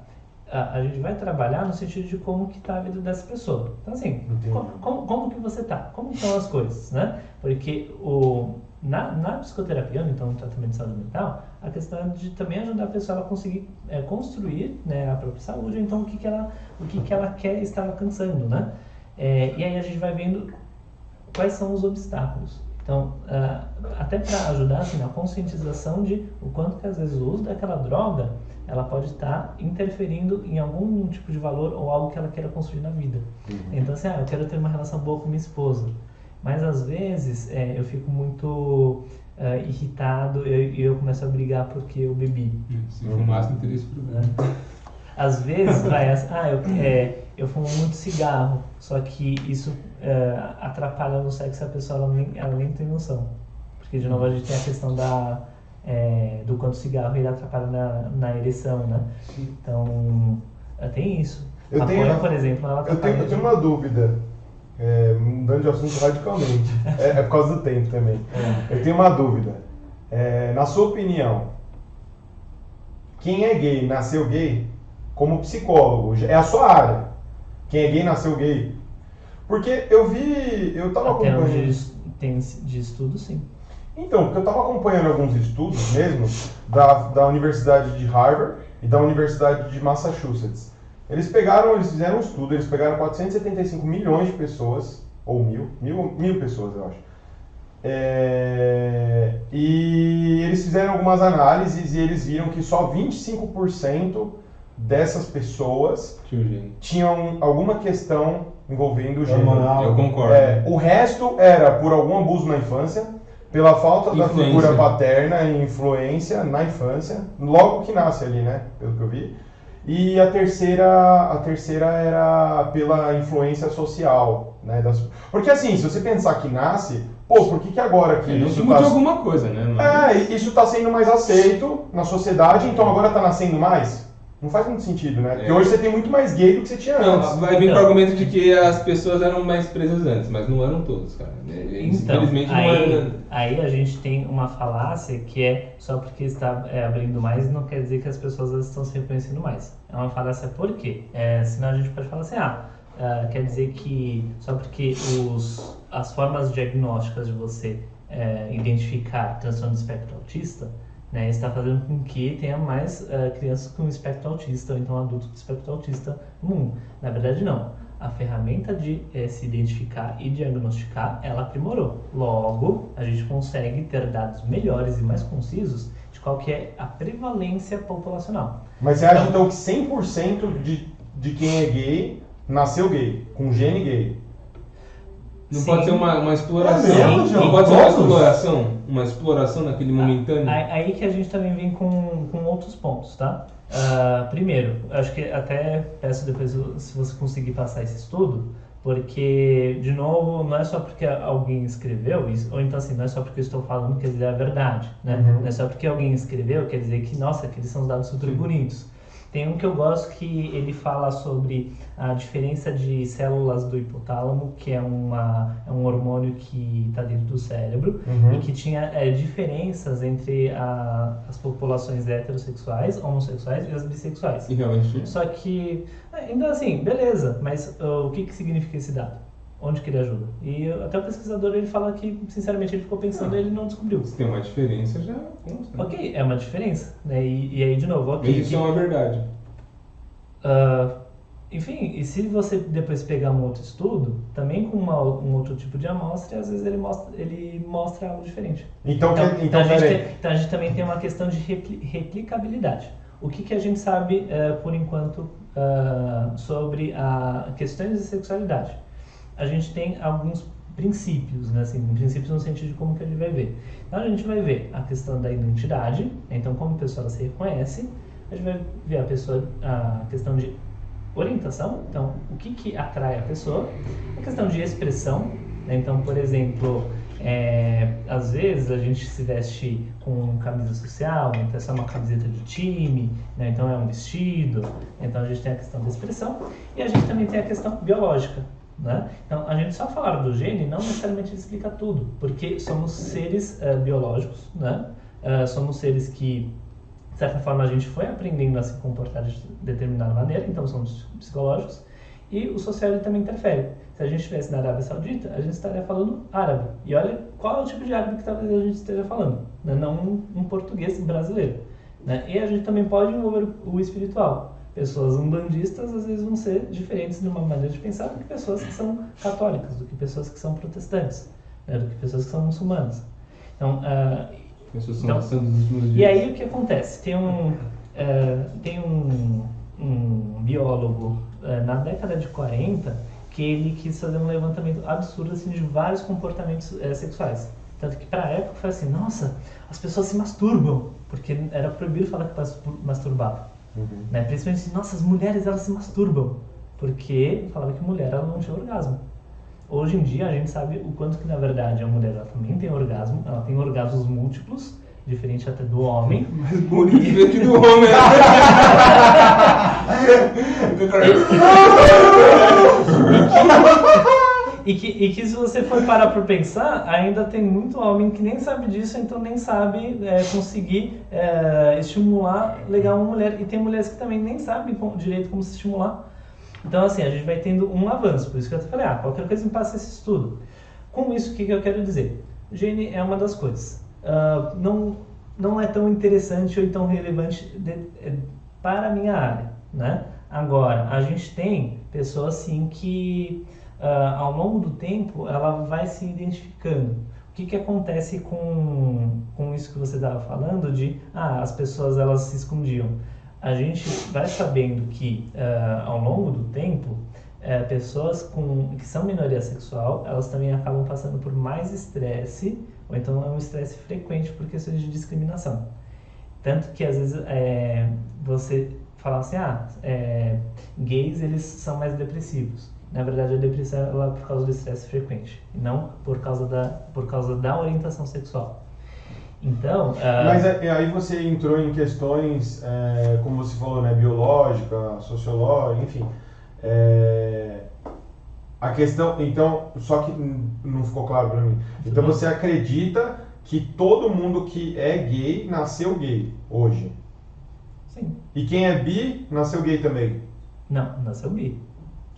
A, a gente vai trabalhar no sentido de como que está a vida dessa pessoa. Então, assim, Entendi. co- como, como que você tá? Como estão as coisas, né? Porque o, na, na psicoterapia, então no tratamento de saúde mental, a questão é de também ajudar a pessoa a conseguir é, construir né, a própria saúde, então o que, que, ela, o que, que ela quer estar alcançando, né? É, e aí a gente vai vendo quais são os obstáculos. Então, ah, até para ajudar assim, na conscientização de o quanto que às vezes o uso daquela droga ela pode estar interferindo em algum tipo de valor ou algo que ela queira construir na vida. Então, assim, ah, eu quero ter uma relação boa com minha esposa. Mas às vezes é, eu fico muito ah, irritado e eu, eu começo a brigar porque eu bebi. Se fumasse, não teria esse problema. Às vezes, vai, assim, ah, eu, é, eu fumo muito cigarro, só que isso é, atrapalha no sexo e a pessoa ela nem, ela nem tem noção. Porque, de novo, a gente tem a questão da, é, do quanto o cigarro ele atrapalha na, na ereção, né? Então, é, tem isso. Eu a tenho- maconha, por exemplo, ela Eu tenho, atrapalha... eu tenho uma dúvida, é, mudando de assunto radicalmente. É, é por causa do tempo também. Eu tenho uma dúvida. É, na sua opinião, quem é gay nasceu gay? Como psicólogo, é a sua área. Quem é gay nasceu gay. Porque eu vi, eu tava Até onde acompanhando. es- tem de estudo, sim. Então, porque eu estava acompanhando alguns estudos mesmo da, da Universidade de Harvard e da Universidade de Massachusetts. Eles pegaram, eles fizeram um estudo, eles pegaram 475 milhões de pessoas, ou mil, mil, mil pessoas, eu acho. É, e eles fizeram algumas análises e eles viram que só 25% dessas pessoas tinham alguma questão envolvendo o gênero. Hormonal. Eu concordo. É, o resto era por algum abuso na infância, pela falta da Influência. figura paterna e influência na infância, logo que nasce ali, né? Pelo que eu vi. E a terceira, a terceira era pela influência social, né? das- Porque assim, se você pensar que nasce, pô, por que, que agora que É, isso se mude tá... alguma coisa, né? Mas- É, isso está sendo mais aceito na sociedade, então agora está nascendo mais? Não faz muito sentido, né? Porque É. hoje você tem muito mais gay do que você tinha antes. Não, vai vir Então. com o argumento de que as pessoas eram mais presas antes, mas não eram todos, cara. É, Então, Infelizmente não aí, era. aí a gente tem uma falácia que é só porque está é, abrindo mais não quer dizer que as pessoas estão se reconhecendo mais. É uma falácia por quê? É, senão a gente pode falar assim, ah, ah, quer dizer que só porque os, as formas diagnósticas de você é, identificar transtorno do espectro autista, né, está fazendo com que tenha mais ah, crianças com espectro autista, ou então adultos com espectro autista no mundo. Na verdade, não. A ferramenta de eh, se identificar e diagnosticar, ela aprimorou. Logo, a gente consegue ter dados melhores e mais concisos de qual que é a prevalência populacional. Mas você acha então que 100% de, de quem é gay nasceu gay, com gene gay? Não Sim. pode ser uma, uma exploração. É mesmo, não pode ser uma exploração. Uma exploração naquele momentâneo. Aí, que a gente também vem com, com outros pontos, tá? Ah, primeiro, acho que até peço depois se você conseguir passar esse estudo, Porque, de novo, não é só porque alguém escreveu isso, ou então assim, não é só porque eu estou falando quer dizer a verdade, né? Uhum. Não é só porque alguém escreveu quer dizer que, nossa, aqueles são os dados super bonitos. Tem um que eu gosto que ele fala sobre a diferença de células do hipotálamo, que é, uma, é um hormônio que está dentro do cérebro, Uhum. e que tinha é, diferenças entre a- as populações heterossexuais, homossexuais e as bissexuais. E realmente Só que, ainda assim, beleza, mas uh, o que, que significa esse dado? Onde que ele ajuda? E uh, até o pesquisador ele fala que, sinceramente, ele ficou pensando e ele não descobriu. se tem uma diferença, já consta. né? Ok, é uma diferença, né? E, e aí, de novo, ok. Mas isso é uma verdade. Ah, enfim, e se você depois pegar um outro estudo, também com uma- um outro tipo de amostra, às vezes ele mostra, ele mostra algo diferente. Então, Então, que- então, então a gente tem, então a gente também tem uma questão de repli- replicabilidade. O que, que a gente sabe, eh, por enquanto, ah, sobre a questões de sexualidade? A gente tem alguns princípios, né? assim, princípios no sentido de como que a gente vai ver. Então a gente vai ver a questão da identidade, né? então como a pessoa se reconhece, a gente vai ver a pessoa, a questão de orientação, então o que, que atrai a pessoa, a questão de expressão, né? então por exemplo, é, às vezes a gente se veste com camisa social, então é só uma camiseta de time, né? então é um vestido, então a gente tem a questão da expressão e a gente também tem a questão biológica. Né? Então, a gente só falar do gene não necessariamente explica tudo, porque somos seres eh, biológicos, né? Eh, somos seres que, de certa forma, a gente foi aprendendo a se comportar de determinada maneira, então somos psicológicos, e o social também interfere. Se a gente estivesse na Arábia Saudita, a gente estaria falando árabe. E olha qual é o tipo de árabe que talvez a gente esteja falando, né? não um, um português brasileiro. Né? E a gente também pode envolver o espiritual. Pessoas umbandistas às vezes vão ser diferentes de uma maneira de pensar do que pessoas que são católicas, do que pessoas que são protestantes, né? do que pessoas que são muçulmanas. Então, ah, Pessoas são Então, dias. e aí o que acontece? Tem um, eh, tem um, um biólogo eh, na década de 40 que ele quis fazer um levantamento absurdo assim, de vários comportamentos eh, sexuais. Tanto que para a época foi assim, nossa, as pessoas se masturbam, porque era proibido falar que mas- masturbava. Uhum. Né? Principalmente nossa, as mulheres elas se masturbam, porque falava que mulher ela não tinha orgasmo. Hoje em dia a gente sabe o quanto que na verdade a mulher ela também tem orgasmo, ela tem orgasmos múltiplos, diferente até do homem. Mais bonito que do homem. E que, e que se você for parar para pensar, ainda tem muito homem que nem sabe disso, então nem sabe é, conseguir é, estimular legal uma mulher. E tem mulheres que também nem sabem direito como se estimular. Então, assim, a gente vai tendo um avanço. Por isso que eu falei, ah, qualquer coisa me passa esse estudo. Com isso, o que, que eu quero dizer? Gene é uma das coisas. Ah, não, não é tão interessante ou tão relevante de- eh, para a minha área, né? Agora, a gente tem pessoas, assim, que ah, ao longo do tempo ela vai se identificando. O que, que acontece com, com isso que você estava falando de, ah, as pessoas elas se escondiam. A gente vai sabendo que ah, ao longo do tempo eh, pessoas com, que são minoria sexual, elas também acabam passando por mais estresse, ou então é um estresse frequente por questões de discriminação. Tanto que às vezes é, você fala assim, ah, é, gays eles são mais depressivos. Na verdade, a depressão ela é por causa do estresse frequente, não por causa da, por causa da orientação sexual. Então, ah, Mas é- aí você entrou em questões, é, como você falou, né, biológica, sociológica, enfim. É, a questão, então, só que não ficou claro pra mim. Então você acredita que todo mundo que é gay nasceu gay hoje? sim. E quem é bi nasceu gay também? Não, nasceu bi.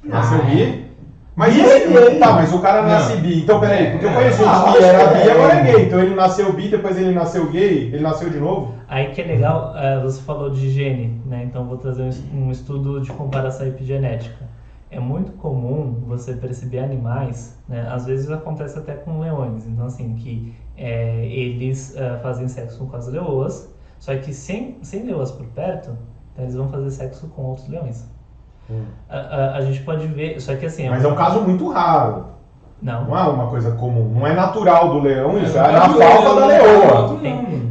Nasceu Ah, bi? Mas, Bi esse- é gay. tá, mas o cara Não. nasce bi. Então, peraí, porque eu conheço Ah, gente que era bi e agora é é. gay. Então ele nasceu bi, depois ele nasceu gay, ele nasceu de novo? Aí que é legal, você falou de gene, né? Então vou trazer um es- estudo de comparação epigenética. É muito comum você perceber animais, né? Às vezes acontece até com leões. Então assim, que eh, eles eh, fazem sexo com as leoas, só que sem, sem leoas por perto, então eles vão fazer sexo com outros leões. A, a- a gente pode ver, só que assim... Mas é um caso muito raro. Não, Não é uma coisa comum. Não é natural do leão isso, é, não na falta leão, da leoa.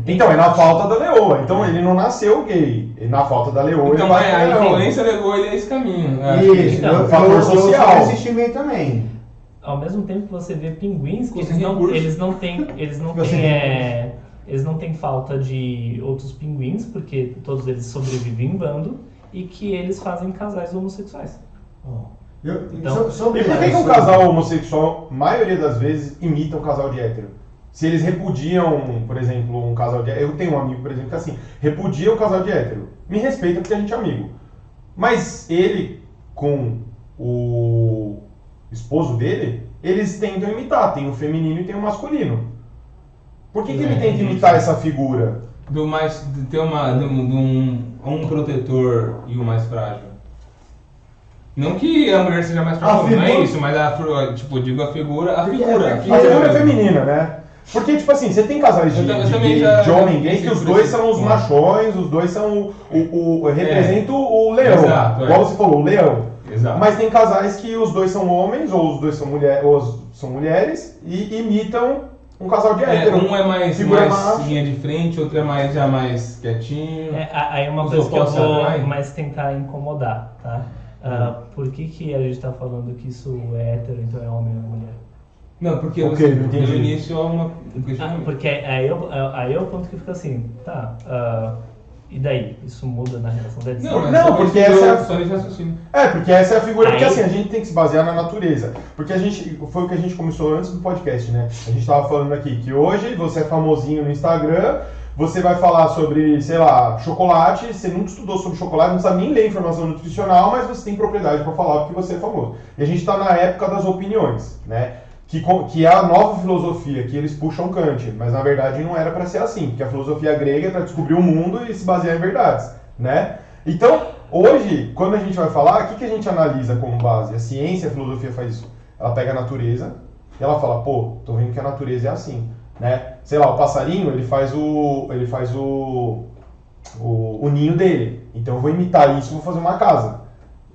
Então, é na falta da leoa. Então, ele não nasceu gay. E na falta da leoa, Então ele vai a pro leão. influência levou ele a esse caminho. Acho Isso, que- eu, um fator social. time aí também. Ao mesmo tempo que você vê pinguins que eles não, eles não têm, eles não têm, é, eles não têm falta de outros pinguins, porque todos eles sobrevivem em bando e que eles fazem casais homossexuais. Eu, Então, so- sobre E por que, que um casal homossexual, maioria das vezes, imita um casal de hétero? Se eles repudiam, por exemplo, um casal de Eu tenho um amigo, por exemplo, que assim, repudia o casal de hétero. Me respeita porque a gente é amigo. Mas ele, com o esposo dele, eles tentam imitar. Tem o feminino e tem o masculino. Por que, que ele É, tenta isso. imitar essa figura? Do mais. De ter uma. De um, de um, um protetor e o mais frágil. Não que a mulher seja mais frágil, não é figura- isso, mas a, tipo, eu digo a figura, a Porque figura. é- A figura é feminina, né? Porque, tipo assim, você tem casais de, de, gay- já- de homem gay que os dois são os É. machões, os dois são o. o, o representa o leão. Exato, é. igual você falou, o leão. Exato. Mas tem casais que os dois são homens, ou os dois são, mulher, ou os- são mulheres, e imitam um casal de É, hétero. um é mais, mais linha de frente, outro é mais já mais quietinho. É, aí é uma coisa que eu vou mais tentar incomodar, tá? Ah, por que, que a gente tá falando que isso é hétero, então é homem ou mulher? Não, porque Ok, você deu início a uma, um Ah, porque aí é, o- aí é o ponto que fica assim, tá, ah, e daí? Isso muda na relação? Não, mas Não, só porque essa é a-. É, porque essa é a figura, porque Aí- assim, a gente tem que se basear na natureza. Porque a gente, foi o que a gente começou antes do podcast, né? A gente tava falando aqui que hoje você é famosinho no Instagram, você vai falar sobre, sei lá, chocolate, você nunca estudou sobre chocolate, não sabe nem ler informação nutricional, mas você tem propriedade para falar porque você é famoso. E a gente tá na época das opiniões, né? Que, que é a nova filosofia, que eles puxam Kant, mas na verdade não era para ser assim, porque a filosofia grega é para descobrir o mundo e se basear em verdades, né? Então, hoje, quando a gente vai falar, o que, que a gente analisa como base? A ciência, a filosofia faz isso. Ela pega a natureza e ela fala, pô, tô vendo que a natureza é assim, né? Sei lá, o passarinho, ele faz o ele faz o o, o ninho dele. Então eu vou imitar isso, vou fazer uma casa.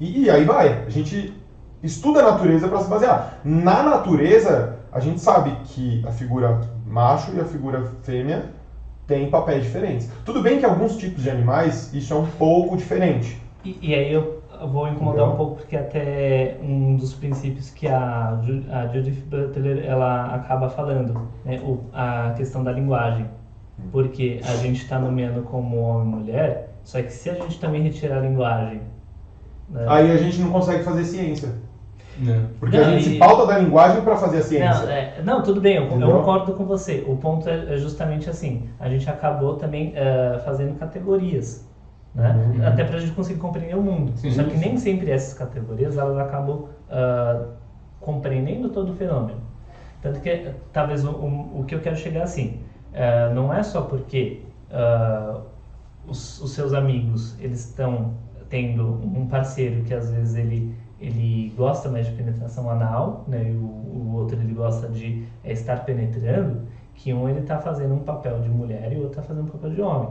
E, e aí vai. A gente estuda a natureza para se basear. Na natureza, a gente sabe que a figura macho e a figura fêmea têm papéis diferentes. Tudo bem que alguns tipos de animais isso é um pouco diferente. E, e aí eu vou incomodar Entendeu? um pouco porque até um dos princípios que a, a Judith Butler ela acaba falando, né, o, a questão da linguagem. Porque a gente está nomeando como homem e mulher, só que se a gente também retirar a linguagem, né, Aí a gente não consegue fazer ciência. Né? Porque Não, a gente e- se pauta da linguagem para fazer a ciência. Não, é, não, tudo bem, eu, eu concordo com você. O ponto é, é justamente assim: a gente acabou também eh, fazendo categorias, né? Uhum. Até para a gente conseguir compreender o mundo. Sim, Só que nem sempre essas categorias elas acabam ah, compreendendo todo o fenômeno. Tanto que talvez o, o, o que eu quero chegar assim, eh, não é só porque ah, os, os seus amigos eles estão tendo um parceiro que às vezes ele ele gosta mais de penetração anal, né, e o, o outro ele gosta de é, estar penetrando, que um ele está fazendo um papel de mulher e o outro está fazendo um papel de homem.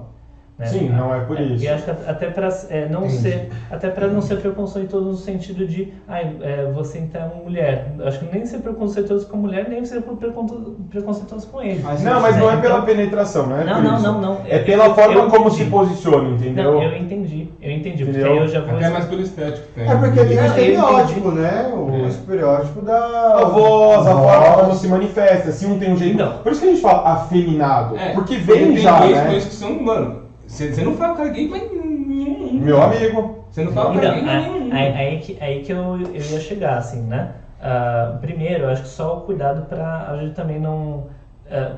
Né? Sim, não é por isso. E acho que até para não Entendi. ser até para não ser preconceituoso no sentido de, ai, é, você então é uma mulher. Acho que nem ser preconceituoso com a mulher, nem ser precon- preconceituoso com ele. Mas Não, mas não é Então- pela penetração, não é Não, por não, isso. não, não. É pela eu- forma eu como se posiciona, entendeu? Não, eu entendi, eu entendi, porque Entendeu? aí eu já vou Até mais pelo estético tem. É porque tem o Não, estereótipo, né? O É. estereótipo da. A voz, a voz. forma como se manifesta, assim um tem um jeito. Então. Por isso que a gente fala afeminado. É, porque vem já, né? que são, mano, você você não fala cara gay, mas nenhum mundo. Meu amigo. Você não fala Então, cara gay, aí, nenhum mundo. aí, aí que, aí que eu, eu ia chegar, assim, né? Ah, primeiro, eu acho que só o cuidado para a gente também não.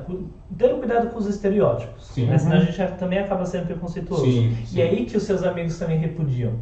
cu- ter um cuidado com os estereótipos. Sim. Né? Senão a Uhum. gente também acaba sendo preconceituoso. Sim, sim. E aí que os seus amigos também repudiam.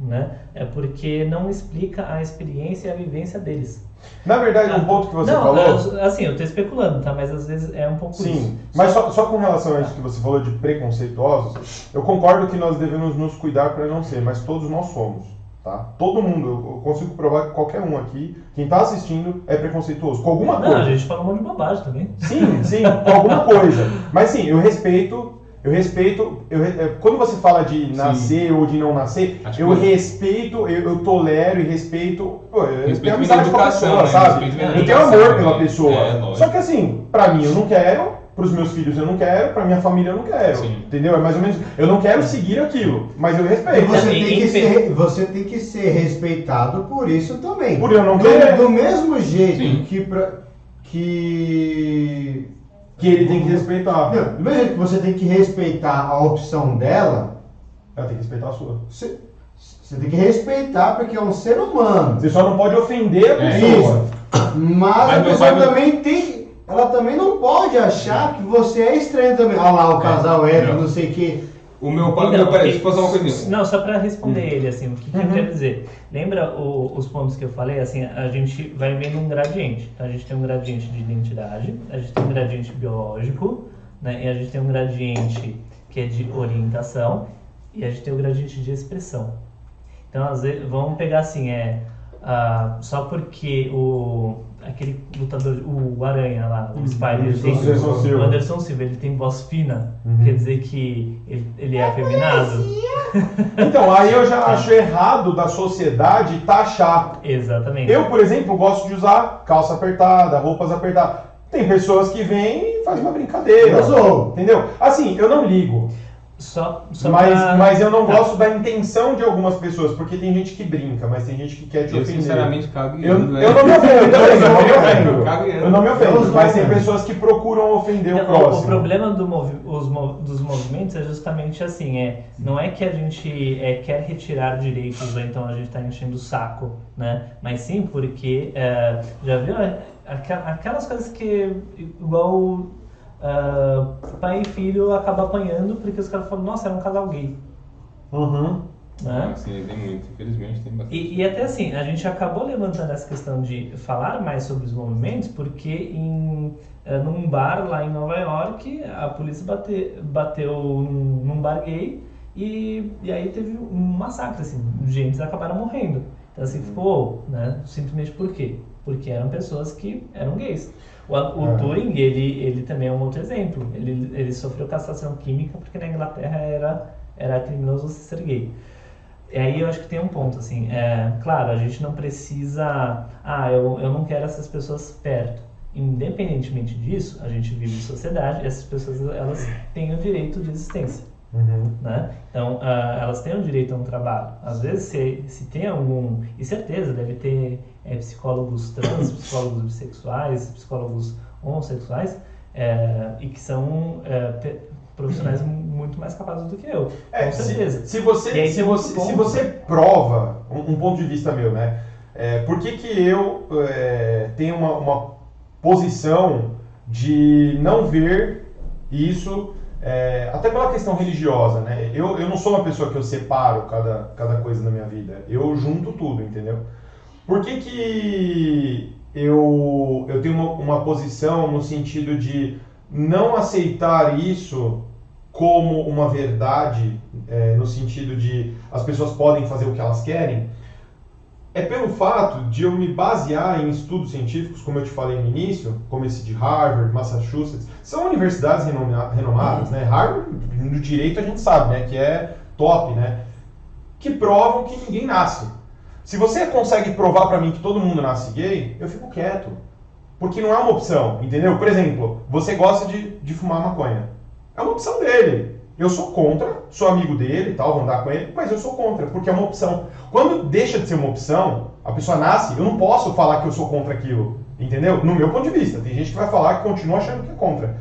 Né? É porque não explica a experiência e a vivência deles. Na verdade, um ponto que você não, falou. assim, eu tô especulando, tá? Mas às vezes é um pouco isso. Sim, mas só, só com relação a isso que você falou de preconceituosos, eu concordo que nós devemos nos cuidar para não ser, mas todos nós somos, tá? Todo mundo, eu consigo provar que qualquer um aqui, quem está assistindo, é preconceituoso com alguma Não, coisa. a gente fala um monte de bobagem também. Sim, sim, com alguma coisa. Mas sim, eu respeito. Eu respeito. Eu, é, quando você fala de nascer ou de não nascer, Acho eu que- respeito, eu, eu tolero e respeito. Pô, eu Respeito tenho amizade com a pessoa, né? sabe? Eu tenho amor pela também. pessoa. É. Só que assim, pra mim eu não quero, pros meus filhos eu não quero, pra minha família eu não quero. Sim. Entendeu? É mais ou menos. Eu não quero seguir aquilo, mas eu respeito. você, tem que ser, você tem que ser respeitado por isso também. Por eu não do, querer. do mesmo jeito Sim. que, pra, que. Que ele tem que respeitar. Não, do mesmo jeito que você tem que respeitar a opção dela, Ela tem que respeitar a sua. você, você tem que respeitar porque é um ser humano. Você só não pode ofender a É pessoa. Mas, Mas a pessoa também tem. Ela também não pode achar que você é estranho também. Olha lá, o É, casal não. não sei o quê. O meu pai, Então, meu, peraí, deixa eu fazer uma coisinha. Não, só para responder ele, assim, o que, que Uhum. eu quero dizer? Lembra o- os pontos que eu falei? Assim, a gente vai vendo um gradiente. Então, a gente tem um gradiente de identidade, a gente tem um gradiente biológico, né? E a gente tem um gradiente que é de orientação e a gente tem o gradiente de expressão. Então, às vezes, vamos pegar assim, é ah, só porque o aquele lutador, o Aranha lá, o Spider, ele tem, Anderson Silva. o Anderson Silva, ele tem voz fina, Uhum. quer dizer que ele, ele é afeminado? Então, aí eu já acho errado da sociedade taxar. Exatamente. Eu, por exemplo, gosto de usar calça apertada, roupas apertadas. Tem pessoas que vêm e fazem uma brincadeira. Eu sou. Entendeu? Assim, eu não ligo. Só, só Mas, pra- mas eu não Tá. gosto da intenção de algumas pessoas, porque tem gente que brinca, mas tem gente que quer te Eu, ofender. sinceramente, cago em Eu, eu não me ofendo também, eu não me ofendo. Cago em ando. Eu não me ofendo, mas tem pessoas que procuram ofender o próximo. o problema do movi- os mo- dos movimentos é justamente assim, é, não é que a gente é, quer retirar direitos ou então a gente está enchendo o saco, né? Mas sim porque é, já viu é, aquelas coisas que igual ah, pai e filho acabam apanhando porque os caras falam, nossa, era um casal gay, Uhum. né? Sim, tem muito. Infelizmente, tem bastante. E, e até assim, a gente acabou levantando essa questão de falar mais sobre os movimentos, porque em, eh, num bar lá em Nova York, a polícia bate, bateu num, num bar gay e, e aí teve um massacre, assim, gente acabaram morrendo. Então assim, ficou, né, simplesmente por quê? Porque eram pessoas que eram gays. O, o É. Turing, ele, ele também é um outro exemplo. Ele, ele sofreu castração química porque na Inglaterra era, era criminoso você ser gay. E aí eu acho que tem um ponto, assim, é, claro, a gente não precisa, ah, eu, eu não quero essas pessoas perto. Independentemente disso, a gente vive em sociedade e essas pessoas, elas têm o direito de existência, Uhum. né? Então, ah, elas têm o direito a um trabalho. Às vezes, se, se tem algum, e certeza, deve ter é, psicólogos trans, psicólogos bissexuais, psicólogos homossexuais, é, e que são é, profissionais mu- muito mais capazes do que eu, É, com se, certeza. se você, E aí se, você, ponto. se você prova, um, um ponto de vista meu, né? É, por que, que eu tenho uma, uma posição de não ver isso, é, até pela questão religiosa, né? Eu, eu não sou uma pessoa que eu separo cada, cada coisa na minha vida, eu junto tudo, entendeu? Por que, que eu, eu tenho uma, uma posição no sentido de não aceitar isso como uma verdade, é, no sentido de as pessoas podem fazer o que elas querem, é pelo fato de eu me basear em estudos científicos, como eu te falei no início, como esse de Harvard, Massachusetts, são universidades renoma- renomadas, né? Harvard, no direito a gente sabe, né, que é top, né? Que provam que ninguém nasce. Se você consegue provar pra mim que todo mundo nasce gay, eu fico quieto. Porque não é uma opção, entendeu? Por exemplo, você gosta de, de fumar maconha. É uma opção dele. Eu sou contra, sou amigo dele tal, vou andar com ele, mas eu sou contra, porque é uma opção. Quando deixa de ser uma opção, a pessoa nasce, eu não posso falar que eu sou contra aquilo, entendeu? No meu ponto de vista. Tem gente que vai falar que continua achando que é contra.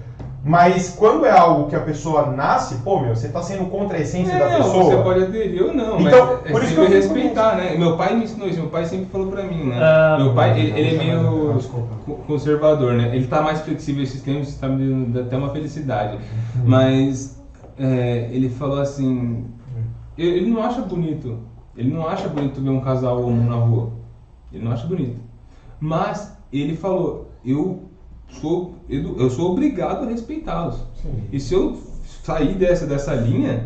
Mas quando é algo que a pessoa nasce, pô, meu, você tá sendo contra a essência É, da não, pessoa. Você pode aderir ou não, Então, mas é por isso que eu respeitar, né? Meu pai me ensinou isso, meu pai sempre falou pra mim, né? Ah, meu pai, ele, ele é Ah, meio desculpa. co- conservador, né? Ele tá mais flexível esses tempos, isso tá me dando até uma felicidade. Mas é, ele falou assim, ele, ele não acha bonito, ele não acha bonito ver um casal homo na rua. Ele não acha bonito. Mas ele falou, eu sou, eu sou obrigado a respeitá-los. E se eu sair dessa, dessa linha,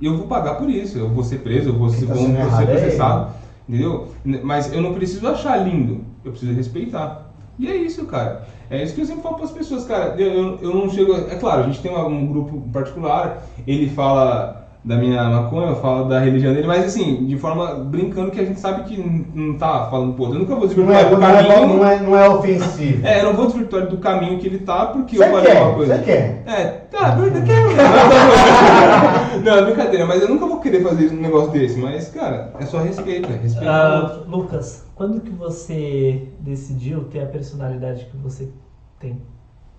eu vou pagar por isso. Eu vou ser preso, eu vou ser, tá vou ser é processado. Entendeu? Mas eu não preciso achar lindo, eu preciso respeitar. E é isso, cara. É isso que eu sempre falo para as pessoas, cara. Eu, eu, eu não chego. É claro, a gente tem uma- um grupo particular, ele fala da minha maconha, fala da religião dele, mas assim, de forma brincando que a gente sabe que não- não tá falando, pô, eu nunca vou Não desvirtuar é, do não, é, caminho. não, é, não é ofensivo. É, eu não vou desvirtuar do caminho que ele tá, porque Você eu falei quer, uma coisa. você quer. É, tá, verdade, quero. Não, é brincadeira, mas eu nunca vou querer fazer um negócio desse, mas, cara, é só respeito, é respeito. Ah, Lucas, quando que você decidiu ter a personalidade que você tem?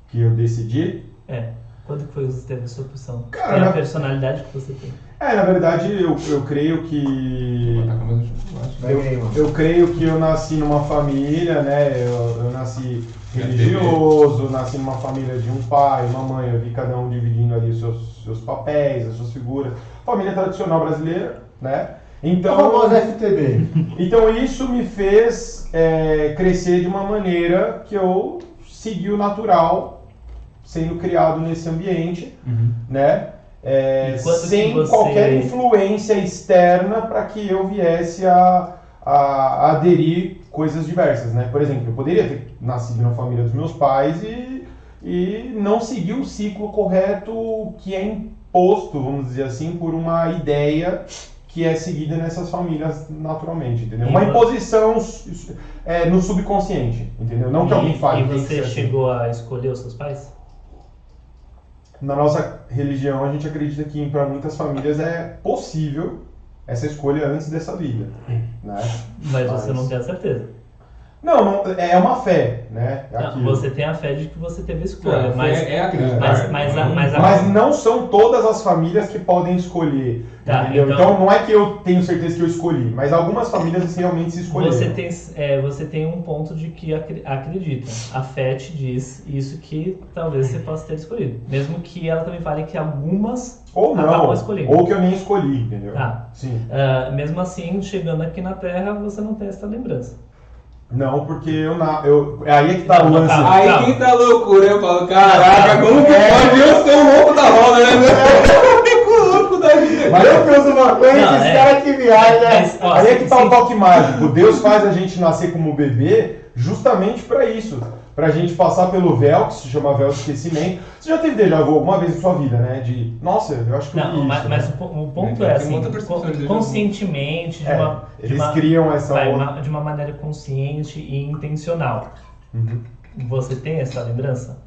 Que eu decidi. É. Quando que foi você teve essa opção? Cara, a na- personalidade que você tem. É, na verdade, eu, eu creio que. Vou botar com a mesma chocolate. Vai aí, mano. Eu creio que eu nasci numa família, né? Eu, eu nasci religioso, nasci numa família de um pai, uma mãe, eu vi cada um dividindo ali os seus, seus papéis, as suas figuras. Família tradicional brasileira, né? Então, Então, famosa FTB. então isso me fez é, crescer de uma maneira que eu segui o natural, sendo criado nesse ambiente, né? É, que sem você- qualquer influência externa para que eu viesse a, a- a aderir coisas diversas, né? Por exemplo, eu poderia ter nascido na família dos meus pais e, e não seguir o ciclo correto que é imposto, vamos dizer assim, por uma ideia que é seguida nessas famílias naturalmente, entendeu? E Uma vo- imposição é, no subconsciente, entendeu? Não que e, alguém fale. E que você ser assim. chegou a escolher os seus pais? Na nossa religião, a gente acredita que para muitas famílias é possível essa escolha antes dessa vida, né? Mas você Mas- não tem a certeza. Não, não, é uma fé, né? É Não, você tem a fé de que você teve a escolha, Cara, mas, é, é acreditar. mas, mas, a, mas, a- Mas não são todas as famílias que podem escolher, Tá, entendeu? então- Então, não é que eu tenho certeza que eu escolhi, mas algumas famílias assim, realmente se escolheram. você tem, é, você tem um ponto de que acre- acredita. A fé te diz isso que talvez você possa ter escolhido. Mesmo que ela também fale que algumas. Ou não, ou que eu nem escolhi, entendeu? Tá. Sim. ah, mesmo assim, chegando aqui na Terra, você não tem essa lembrança. Não, porque eu, na, eu é aí é que tá o Não, lance. tá. Aí Calma. quem tá loucura, eu falo, caraca, como que pode eu ser o louco da roda, né? Eu fico louco da eu Deus uma coisa, Não, esse é. cara que viaja. Mas, ó, Aí é que tá o toque mágico. Deus faz a gente nascer como bebê justamente pra isso. Pra gente passar pelo véu, que se chama véu de esquecimento. Você já teve déjà vu alguma vez em sua vida, né? De, nossa, eu acho que eu Não, isso, mas, né? mas o, po- o ponto é outra assim, de conscientemente, de É, uma, de eles uma- criam essa vai, uma- de uma maneira consciente e intencional. Uhum. Você tem essa lembrança?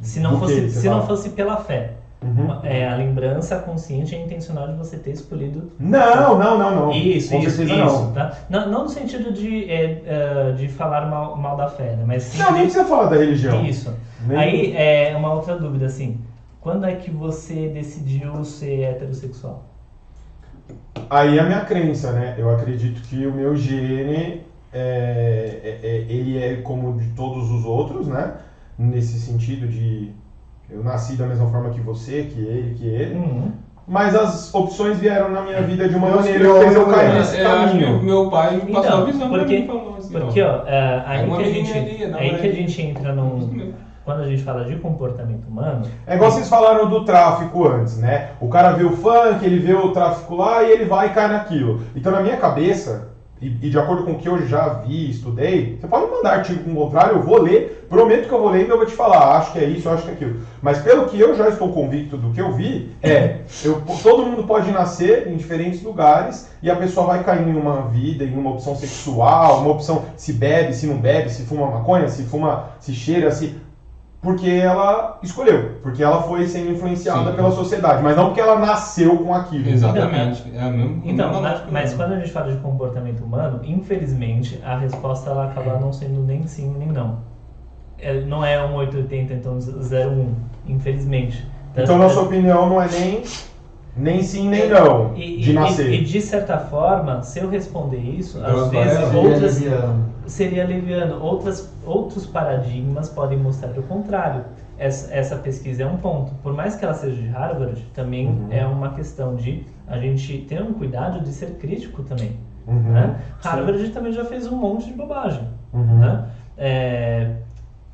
Se não que fosse, se não fosse pela fé, Uhum. é a lembrança consciente e intencional de você ter escolhido Não, não, não, não. isso, Com isso, isso, não. tá? Não, não no sentido de, é, é, de falar mal, mal da fé, né? Mas sim Não, nem precisa falar da religião. isso. Nem- Aí é uma outra dúvida assim. Quando é que você decidiu ser heterossexual? Aí é a minha crença, né? Eu acredito que o meu gene, é, é- é- ele é como de todos os outros, né? Nesse sentido de eu nasci da mesma forma que você, que ele, que ele. Uhum. Mas as opções vieram na minha vida de uma Deus maneira que fez eu cair nesse É, eu acho que caminho. o meu pai me passou Então, a visão pra porque- mim, falou assim, Porque, ó, é, aí, que a gente, ali, aí que a verdade. gente entra num. Quando a gente fala de comportamento humano, É igual vocês falaram do tráfico antes, né? O cara vê o funk, ele vê o tráfico lá e ele vai e cai naquilo. Então, na minha cabeça, e, e de acordo com o que eu já vi, estudei, você pode mandar artigo com o contrário, eu vou ler, prometo que eu vou ler e eu vou te falar, acho que é isso, acho que é aquilo. Mas pelo que eu já estou convicto do que eu vi, é, eu, todo mundo pode nascer em diferentes lugares e a pessoa vai cair em uma vida, em uma opção sexual, uma opção se bebe, se não bebe, se fuma maconha, se fuma, se cheira, se porque ela escolheu, porque ela foi sendo influenciada Sim. pela sociedade, mas não porque ela nasceu com aquilo. Exatamente. É a mesma, Então, lógica, mas quando a gente fala de comportamento humano, infelizmente a resposta ela acaba não sendo nem sim nem não. É, não é um 880, então 01, infelizmente. Então, na sua opinião, não é nem, nem sim, nem não, E, de e- nascer. e- e de certa forma, se eu responder isso, Então, às vezes outras. Seria leviano. Outras, outros paradigmas podem mostrar o contrário. Essa, essa pesquisa é um ponto. Por mais que ela seja de Harvard, também Uhum. é uma questão de a gente ter um cuidado de ser crítico também. Uhum, né? sim. Harvard também já fez um monte de bobagem. Uhum. Né? É,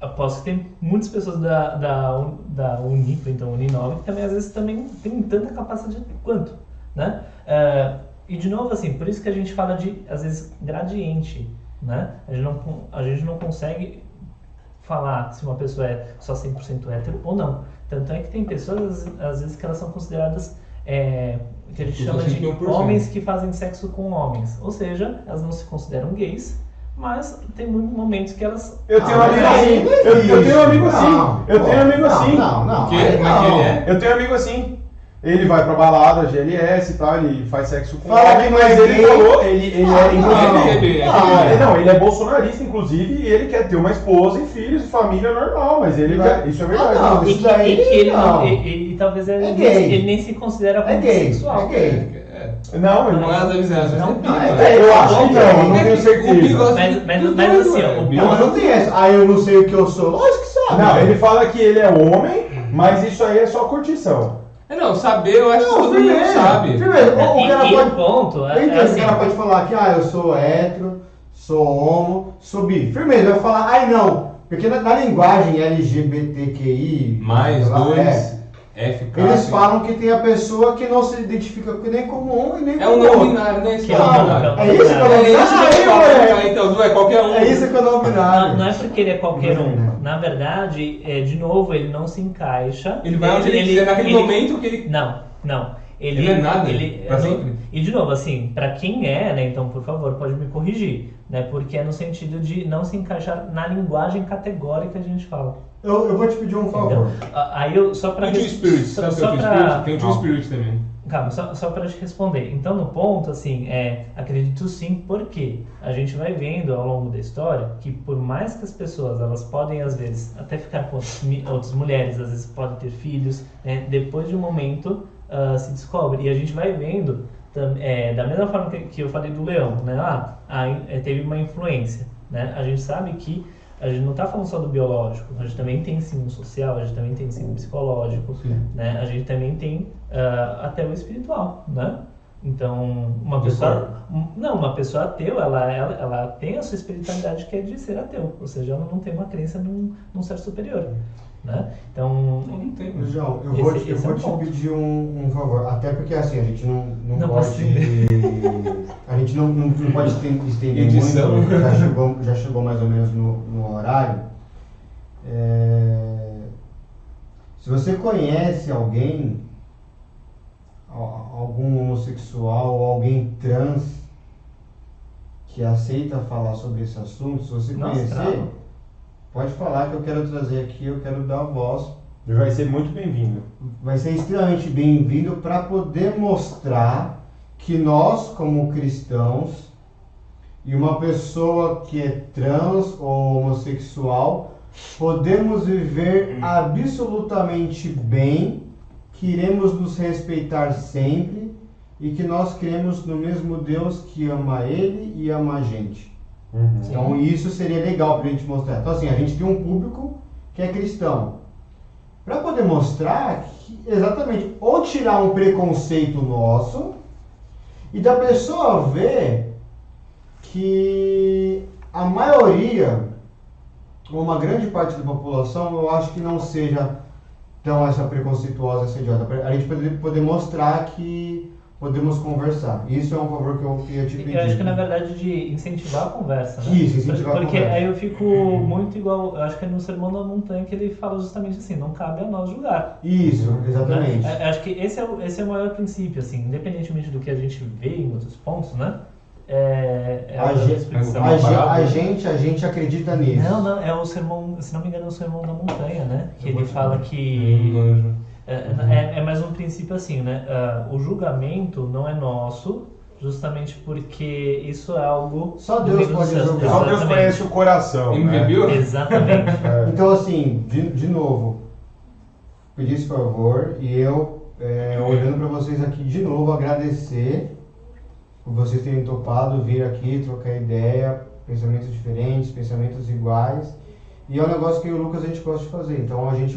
aposto que tem muitas pessoas da, da, da Unico, então Uninove, que também às vezes também tem tanta capacidade quanto. Né? É, e de novo, assim, por isso que a gente fala de, às vezes, gradiente. Né? A, gente não, a gente não consegue falar se uma pessoa é só 100% hétero ou não. Tanto é que tem pessoas, às vezes, que elas são consideradas é, que a gente chama de 51%. homens que fazem sexo com homens. Ou seja, elas não se consideram gays, mas tem muitos momentos que elas. Eu tenho um Ah, amigo assim. aí não Eu, eu tenho um amigo assim. Eu tenho um amigo assim. Não, não. É que não. é? Eu tenho um amigo assim. Ele vai pra balada, GLS e tal, ele faz sexo com Fala homem, que não mas é ele falou, ele, ele Ah, é, inclusive, não, é é Ah, gay. ele- não, ele é bolsonarista, inclusive, e ele quer ter uma esposa e filhos e família normal, mas ele vai, isso é verdade. Ah, não, E, isso que- daí e ele, não, não. e, e- e talvez ele, É nem- gay. ele nem se considera É como gay, sexual. é gay. É, Não, ele não é as amizades, Não, não, é é. Eu acho que não, eu não É tenho que certeza. o bi gosta Mas- mas- mas assim, ué. o Bi bi- Não, mas não tem essa. Ah, eu não sei o que eu sou. Lógico que sabe. Não, ele fala que ele é homem, mas isso aí é só curtição. É, não, saber eu acho que Não, todo mundo firmeza. sabe. Firmeza. O, o cara e pode. ponto é, Eu é assim, o cara pode falar que ah, eu sou hétero, sou homo, sou bi. Firmeza, vai falar, ai não. Porque na, na linguagem LGBTQI, Mais lá, dois, é, FK. eles falam que tem a pessoa que não se identifica nem como um e nem É como não outro. binário, não é isso Que que é é não binário. binário. É isso que eu É não isso que binário. né? então, é qualquer um. É isso que eu não Não, binário. não é porque ele é qualquer um. Na verdade, é, de novo, ele não se encaixa. Ele vai onde ele, quiser, naquele ele- momento que ele. Não, não. Ele, Ele é nada, ele- pra no- sempre. E de novo, assim, pra quem é, né? Então, por favor, pode me corrigir, né? Porque é no sentido de não se encaixar na linguagem categórica que a gente fala. Eu, eu vou te pedir um favor. Ah, Aí eu só pra E o Spirit, só, sabe o que é só o Spirit? Tem o. Spirit também. Calma, só, só para te responder. Então, no ponto, assim, é, acredito sim, porque a gente vai vendo ao longo da história que por mais que as pessoas, elas podem, às vezes, até ficar com outras, mi- outras mulheres, às vezes podem ter filhos, né, depois de um momento ah, se descobre. E a gente vai vendo, é, da mesma forma que, que eu falei do leão, né, ah, é, teve uma influência, né, a gente sabe que a gente não está falando só do biológico, a gente também tem sim o social, a gente também tem sim o psicológico, Sim. né? A gente também tem ah, até o espiritual, né? Então, uma pessoa, não, uma pessoa ateu, ela, ela, ela tem a sua espiritualidade que é de ser ateu, ou seja, ela não tem uma crença num, num ser superior, né? Então, Não, não tem. mas- João, eu vou, Esse- te, eu é vou um te ponto. pedir um, um favor. Até porque assim, a gente não, não, Não pode. A gente não, não, não pode esten- estender Edição. muito. Já chegou, já chegou mais ou menos no, no horário. É, se você conhece alguém, al- algum homossexual ou alguém trans que aceita falar sobre esse assunto, se você Nossa, conhecer, bravo. Pode falar que eu quero trazer aqui, eu quero dar voz Vai ser muito bem-vindo. vai ser extremamente bem-vindo para poder mostrar que nós, como cristãos, e uma pessoa que é trans ou homossexual, podemos viver absolutamente bem, que iremos nos respeitar sempre e que nós cremos no mesmo Deus que ama Ele e ama a gente. Uhum. Então isso seria legal para a gente mostrar. Então assim, a gente tem um público que é cristão. Para poder mostrar que, exatamente, ou tirar um preconceito nosso e da pessoa ver que a maioria, ou uma grande parte da população, eu acho que não seja tão essa preconceituosa, essa idiota. A gente poder, poder mostrar que podemos conversar. Isso é um favor que eu queria te pedir. eu acho que na verdade de incentivar a conversa, né? Isso, incentivar a Porque conversa. aí eu fico muito igual, eu acho que é no Sermão da Montanha que ele fala justamente assim, não cabe a nós julgar. Isso, Né? exatamente. É, Acho que esse é, o, esse é o maior princípio, assim, independentemente do que a gente vê em outros pontos, né? É, é A, a ge- explicação. a a parábola. gente, a gente acredita nisso. Não, não, é o sermão, se não me engano, é o sermão da montanha, né? Que Eu ele fala Não que. É, é, é mais um princípio assim, né? Ah, o julgamento não é nosso, justamente porque isso é algo. Só Deus pode julgar. Só Deus Exatamente. conhece o coração. Né? Exatamente. É. Então, assim, de, de novo, pedir esse favor e eu, é, olhando para vocês aqui de novo, agradecer por vocês terem topado vir aqui, trocar ideia, pensamentos diferentes, pensamentos iguais. E é um negócio que o Lucas a gente gosta de fazer. Então, a gente,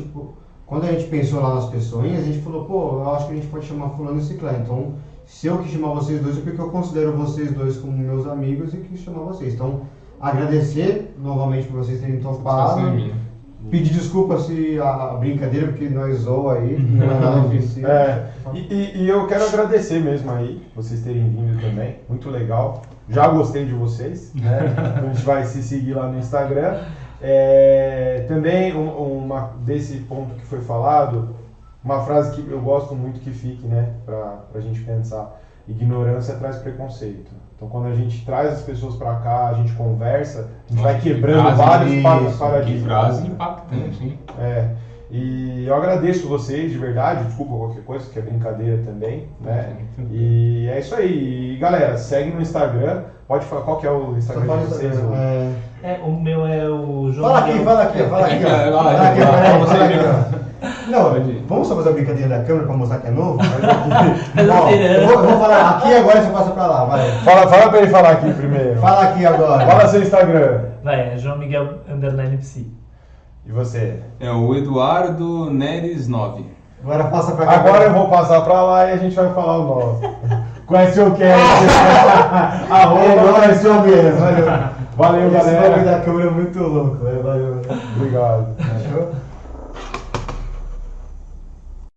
quando a gente pensou lá nas pessoinhas, a gente falou, pô, eu acho que a gente pode chamar Fulano e Ciclano. Então, se eu quis chamar vocês dois, é porque eu considero vocês dois como meus amigos e quis chamar vocês. Então, agradecer novamente por vocês terem topado. É. Pedir desculpa se a, brincadeira, porque nós zoa aí, não é nada ofensivo. É, e, e- e eu quero agradecer mesmo aí, vocês terem vindo também, muito legal. Já gostei de vocês, né? A gente vai se seguir lá no Instagram. É, também um- uma desse ponto que foi falado, uma frase que eu gosto muito que fique, né, pra, pra gente pensar. Ignorância traz preconceito. Então, quando a gente traz as pessoas pra cá, a gente conversa, a gente vai Que quebrando frase, vários pa- isso, Que paradigmas. frase impactante, hein? É. E eu agradeço vocês, de verdade. Desculpa qualquer coisa, que é brincadeira também, né? E é isso aí. E, galera, segue no Instagram. Pode falar qual que é o Instagram de vocês? o- é... É, o meu é o João Fala aqui, Miguel- fala aqui, fala aqui. ó. Fala aqui, fala aqui. Não, vamos só fazer a brincadeira da câmera pra mostrar que é novo? Ó, eu, vou, eu vou falar aqui e agora você passa pra lá, vai. Fala, fala pra ele falar aqui primeiro. Fala aqui agora. Fala seu Instagram. Vai, é João Miguel Underline Psi. E você? É o Eduardo Neres 9. Agora passa pra cá. Agora eu vou passar pra lá e a gente vai falar o nosso. Conhece o que? Arroba o mesmo. Valeu. Valeu, Esse galera. da câmera é muito louco, né? Valeu. Obrigado. Fechou?